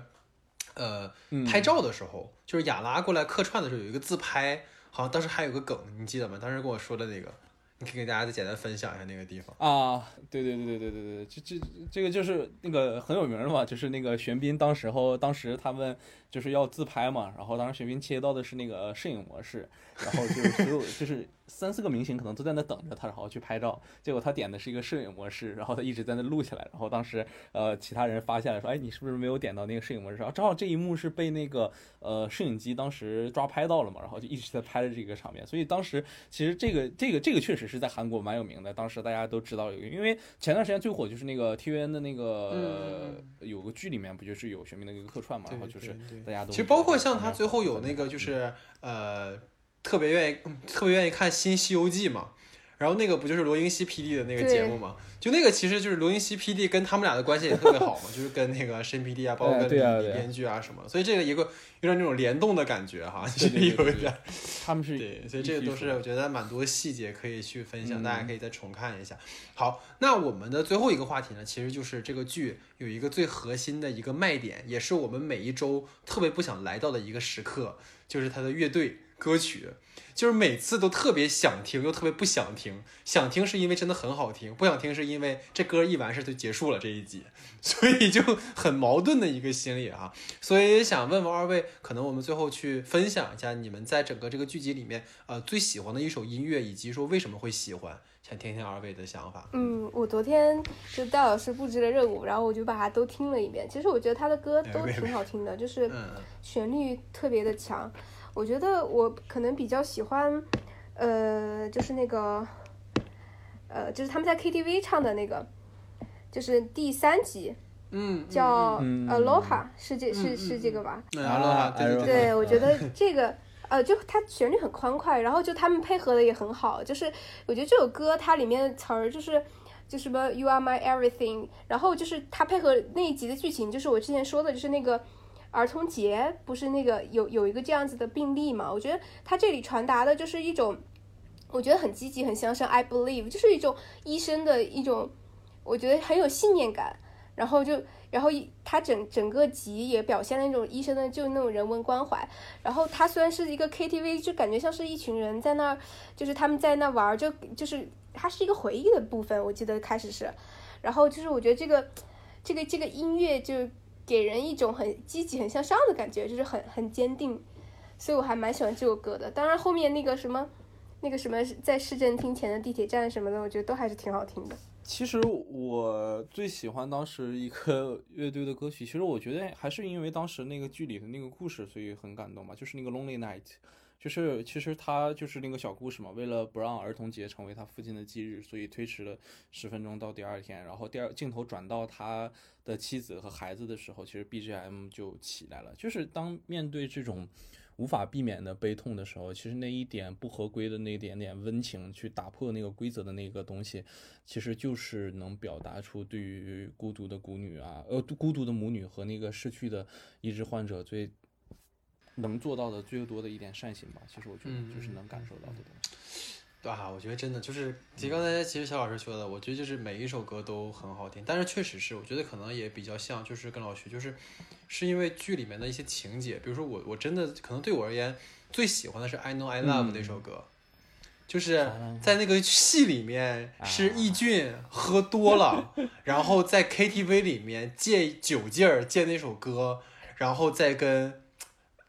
呃，拍照的时候，就是雅拉过来客串的时候，有一个自拍，好像当时还有个梗，你记得吗？当时跟我说的那个，你可以给大家再简单分享一下那个地方啊。对对对对对对对，这这这个就是那个很有名的嘛，就是那个玄彬当时候，当时他们就是要自拍嘛，然后当时玄彬切到的是那个摄影模式，然后就所有就是。三四个明星可能都在那等着他，然后去拍照。结果他点的是一个摄影模式，然后他一直在那录下来。然后当时呃，其他人发现了说，哎，你是不是没有点到那个摄影模式？然后正好这一幕是被那个呃摄影机当时抓拍到了嘛，然后就一直在拍的这个场面。所以当时其实这个这个这个确实是在韩国蛮有名的，当时大家都知道有，因为前段时间最火就是那个 TVN 的那个有个剧里面不就是有玄彬的一个客串嘛，然后就是大家都其实包括像他最后有那个就是呃。特别愿意，特别愿意看《新西游记》嘛，然后那个不就是罗云熙 PD 的那个节目嘛？就那个其实就是罗云熙 PD 跟他们俩的关系也特别好嘛，就是跟那个申 PD 啊，包括跟李编剧啊什么，所以这个一个有点那种联动的感觉哈，其实有一点。他们是对，所以这个都是我觉得蛮多细节可以去分享，大家可以再重看一下。好，那我们的最后一个话题呢，其实就是这个剧有一个最核心的一个卖点，也是我们每一周特别不想来到的一个时刻，就是它的乐队。歌曲就是每次都特别想听，又特别不想听。想听是因为真的很好听，不想听是因为这歌一完事就结束了这一集，所以就很矛盾的一个心理啊。所以想问问二位，可能我们最后去分享一下你们在整个这个剧集里面呃最喜欢的一首音乐，以及说为什么会喜欢，想听听二位的想法。嗯，我昨天就戴老师布置的任务，然后我就把它都听了一遍。其实我觉得他的歌都挺好听的，就是旋律特别的强。我觉得我可能比较喜欢，呃，就是那个，呃，就是他们在 KTV 唱的那个，就是第三集，嗯，叫 Aloha，是这是是这个吧？Aloha，对对，我觉得这个，呃，就它旋律很欢快，然后就他们配合的也很好，就是我觉得这首歌它里面的词儿就是就什么 You are my everything，然后就是它配合那一集的剧情，就是我之前说的，就是那个。儿童节不是那个有有一个这样子的病例嘛？我觉得他这里传达的就是一种，我觉得很积极、很向上。I believe 就是一种医生的一种，我觉得很有信念感。然后就，然后他整整个集也表现了那种医生的就那种人文关怀。然后他虽然是一个 KTV，就感觉像是一群人在那儿，就是他们在那玩，就就是它是一个回忆的部分。我记得开始是，然后就是我觉得这个这个这个音乐就。给人一种很积极、很向上的感觉，就是很很坚定，所以我还蛮喜欢这首歌的。当然后面那个什么，那个什么在市政厅前的地铁站什么的，我觉得都还是挺好听的。其实我最喜欢当时一个乐队的歌曲，其实我觉得还是因为当时那个剧里的那个故事，所以很感动吧。就是那个《Lonely Night》，就是其实他就是那个小故事嘛。为了不让儿童节成为他父亲的忌日，所以推迟了十分钟到第二天。然后第二镜头转到他。的妻子和孩子的时候，其实 BGM 就起来了。就是当面对这种无法避免的悲痛的时候，其实那一点不合规的那一点点温情，去打破那个规则的那个东西，其实就是能表达出对于孤独的孤女啊，呃，孤独的母女和那个逝去的医治患者最能做到的最多的一点善行吧。其实我觉得就是能感受到的东西。啊，我觉得真的就是，其实刚才其实小老师说的，我觉得就是每一首歌都很好听，但是确实是，我觉得可能也比较像，就是跟老徐，就是是因为剧里面的一些情节，比如说我我真的可能对我而言最喜欢的是《I Know I Love》那首歌，就是在那个戏里面是易俊喝多了，然后在 KTV 里面借酒劲儿借那首歌，然后再跟，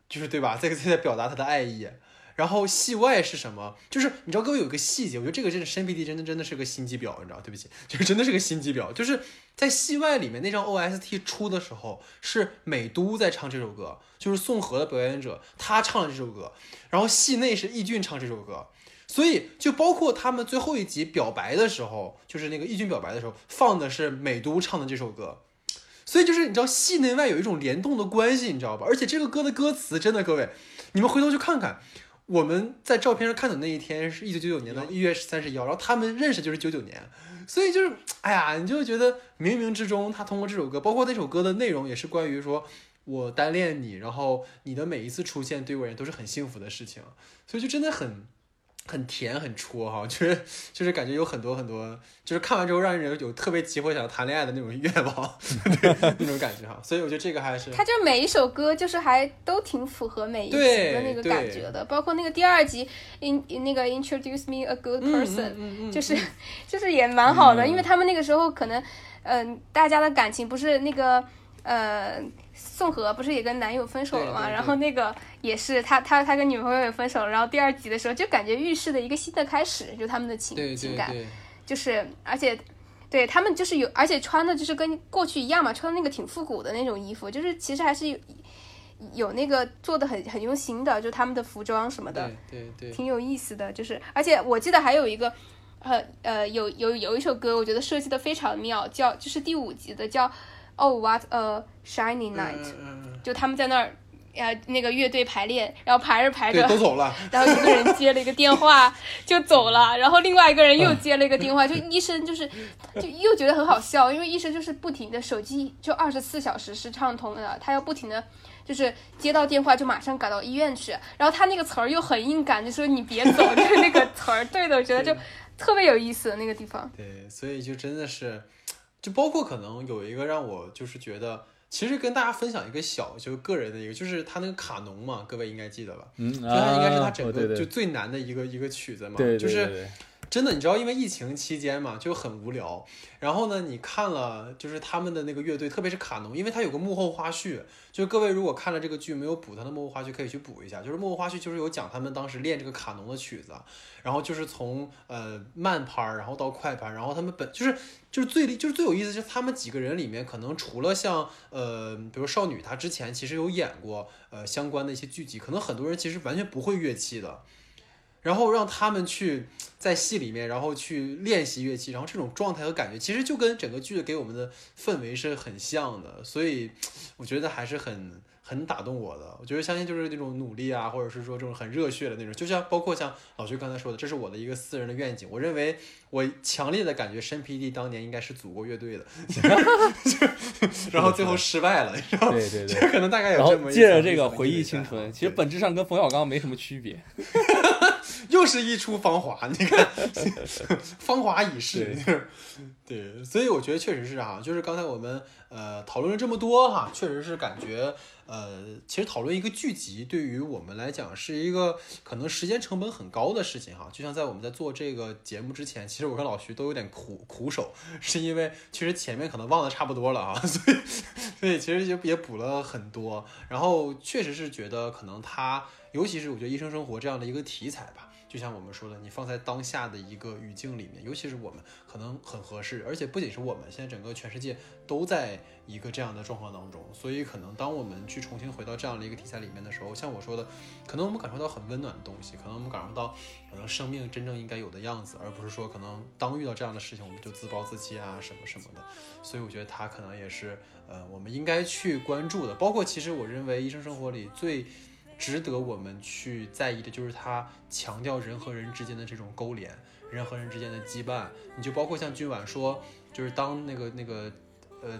就是对吧，在在表达他的爱意。然后戏外是什么？就是你知道各位有一个细节，我觉得这个真的申 PD 真的真的是个心机婊，你知道？对不起，就是真的是个心机婊。就是在戏外里面那张 OST 出的时候，是美都在唱这首歌，就是宋河的表演者他唱了这首歌，然后戏内是易俊唱这首歌，所以就包括他们最后一集表白的时候，就是那个易俊表白的时候放的是美都唱的这首歌，所以就是你知道戏内外有一种联动的关系，你知道吧？而且这个歌的歌词真的，各位你们回头去看看。我们在照片上看的那一天是一九九九年的一月三十一号，然后他们认识就是九九年，所以就是，哎呀，你就觉得冥冥之中，他通过这首歌，包括那首歌的内容，也是关于说我单恋你，然后你的每一次出现对我而言都是很幸福的事情，所以就真的很。很甜很戳哈，就是就是感觉有很多很多，就是看完之后让人有特别急迫想谈恋爱的那种愿望，对那种感觉哈。所以我觉得这个还是，他就每一首歌就是还都挺符合每一集的那个感觉的，包括那个第二集 in 那个 introduce me a good person，就是就是也蛮好的，因为他们那个时候可能嗯大家的感情不是那个。呃，宋和不是也跟男友分手了嘛？然后那个也是他他他跟女朋友也分手了，然后第二集的时候就感觉预示的一个新的开始，就他们的情对情感，就是而且。对他们就是有，而且穿的就是跟过去一样嘛，穿的那个挺复古的那种衣服，就是其实还是有有那个做的很很用心的，就他们的服装什么的，对对对，挺有意思的。就是而且我记得还有一个，呃呃，有有有一首歌，我觉得设计的非常妙，叫就是第五集的叫 Oh What a Shiny Night，、就他们在那儿。呃，那个乐队排练，然后排着排，着，都走了，然后一个人接了一个电话 就走了，然后另外一个人又接了一个电话，就医生就是就又觉得很好笑，因为医生就是不停的手机就二十四小时是畅通的，他要不停的就是接到电话就马上赶到医院去，然后他那个词儿又很硬感，就说你别走，就是那个词儿对的，我觉得就特别有意思那个地方。对，所以就真的是，就包括可能有一个让我就是觉得。其实跟大家分享一个小，就个人的一个，就是他那个卡农嘛，各位应该记得吧？嗯，就他应该是他啊整个就最难的一个一个曲子嘛，对，对就是真的，你知道，因为疫情期间嘛，就很无聊。然后呢，你看了就是他们的那个乐队，特别是卡农，因为它有个幕后花絮。就各位如果看了这个剧没有补它的幕后花絮，可以去补一下。就是幕后花絮就是有讲他们当时练这个卡农的曲子，然后就是从呃慢拍，然后到快拍，然后他们本就是就是最就是最有意思，就是他们几个人里面，可能除了像呃比如少女，她之前其实有演过呃相关的一些剧集，可能很多人其实完全不会乐器的。然后让他们去在戏里面，然后去练习乐器，然后这种状态和感觉，其实就跟整个剧给我们的氛围是很像的，所以我觉得还是很很打动我的。我觉得相信就是那种努力啊，或者是说这种很热血的那种，就像包括像老徐刚才说的，这是我的一个私人的愿景。我认为我强烈的感觉申 PD 当年应该是组过乐队的，然后最后失败了，然后对对对。就 可能大概有这么一后借着这个回忆青春，啊其实本质上跟冯小刚没什么区别。又是一出芳华，你看，芳华已逝，对，所以我觉得确实是哈、就是刚才我们呃讨论了这么多哈，确实是感觉呃，其实讨论一个剧集对于我们来讲是一个可能时间成本很高的事情哈。就像在我们在做这个节目之前，其实我跟老徐都有点苦苦手，是因为其实前面可能忘的差不多了啊，所以所以其实也也补了很多，然后确实是觉得可能他，尤其是我觉得医生生活这样的一个题材吧。就像我们说的，你放在当下的一个语境里面，尤其是我们可能很合适，而且不仅是我们，现在整个全世界都在一个这样的状况当中，所以可能当我们去重新回到这样的一个题材里面的时候，像我说的，可能我们感受到很温暖的东西，可能我们感受到可能生命真正应该有的样子，而不是说可能当遇到这样的事情我们就自暴自弃啊什么什么的，所以我觉得它可能也是呃我们应该去关注的，包括其实我认为医生生活里最。值得我们去在意的就是他强调人和人之间的这种勾连，人和人之间的羁绊。你就包括像君晚说，就是当那个那个呃，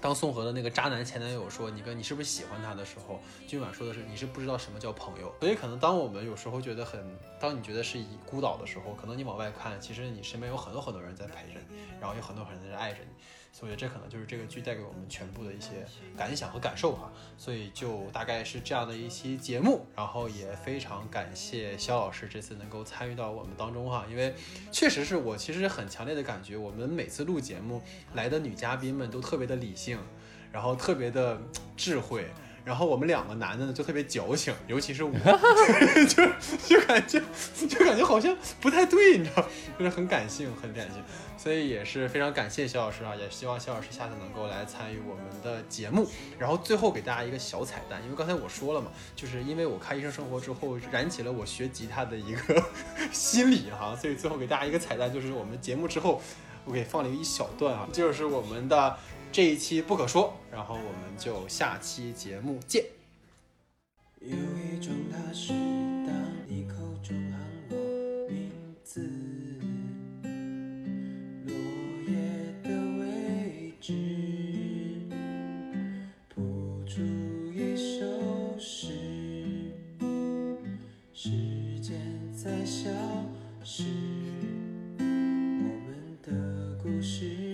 当宋和的那个渣男前男友说你跟你是不是喜欢他的时候，君晚说的是你是不知道什么叫朋友。所以可能当我们有时候觉得很，当你觉得是以孤岛的时候，可能你往外看，其实你身边有很多很多人在陪着你，然后有很多很多人在爱着你。所以这可能就是这个剧带给我们全部的一些感想和感受哈，所以就大概是这样的一期节目，然后也非常感谢肖老师这次能够参与到我们当中哈，因为确实是我其实很强烈的感觉，我们每次录节目来的女嘉宾们都特别的理性，然后特别的智慧。然后我们两个男的呢就特别矫情，尤其是我，就就感觉就感觉好像不太对，你知道，就是很感性，很感性。所以也是非常感谢肖老师啊，也希望肖老师下次能够来参与我们的节目。然后最后给大家一个小彩蛋，因为刚才我说了嘛，就是因为我看《医生生活》之后燃起了我学吉他的一个 心理哈，所以最后给大家一个彩蛋，就是我们节目之后我给放了一小段啊，就是我们的这一期不可说，然后我们就下期节目见。有一种踏实，当你口中喊我名字，落叶的位置，谱出一首诗，时间在消失，我们的故事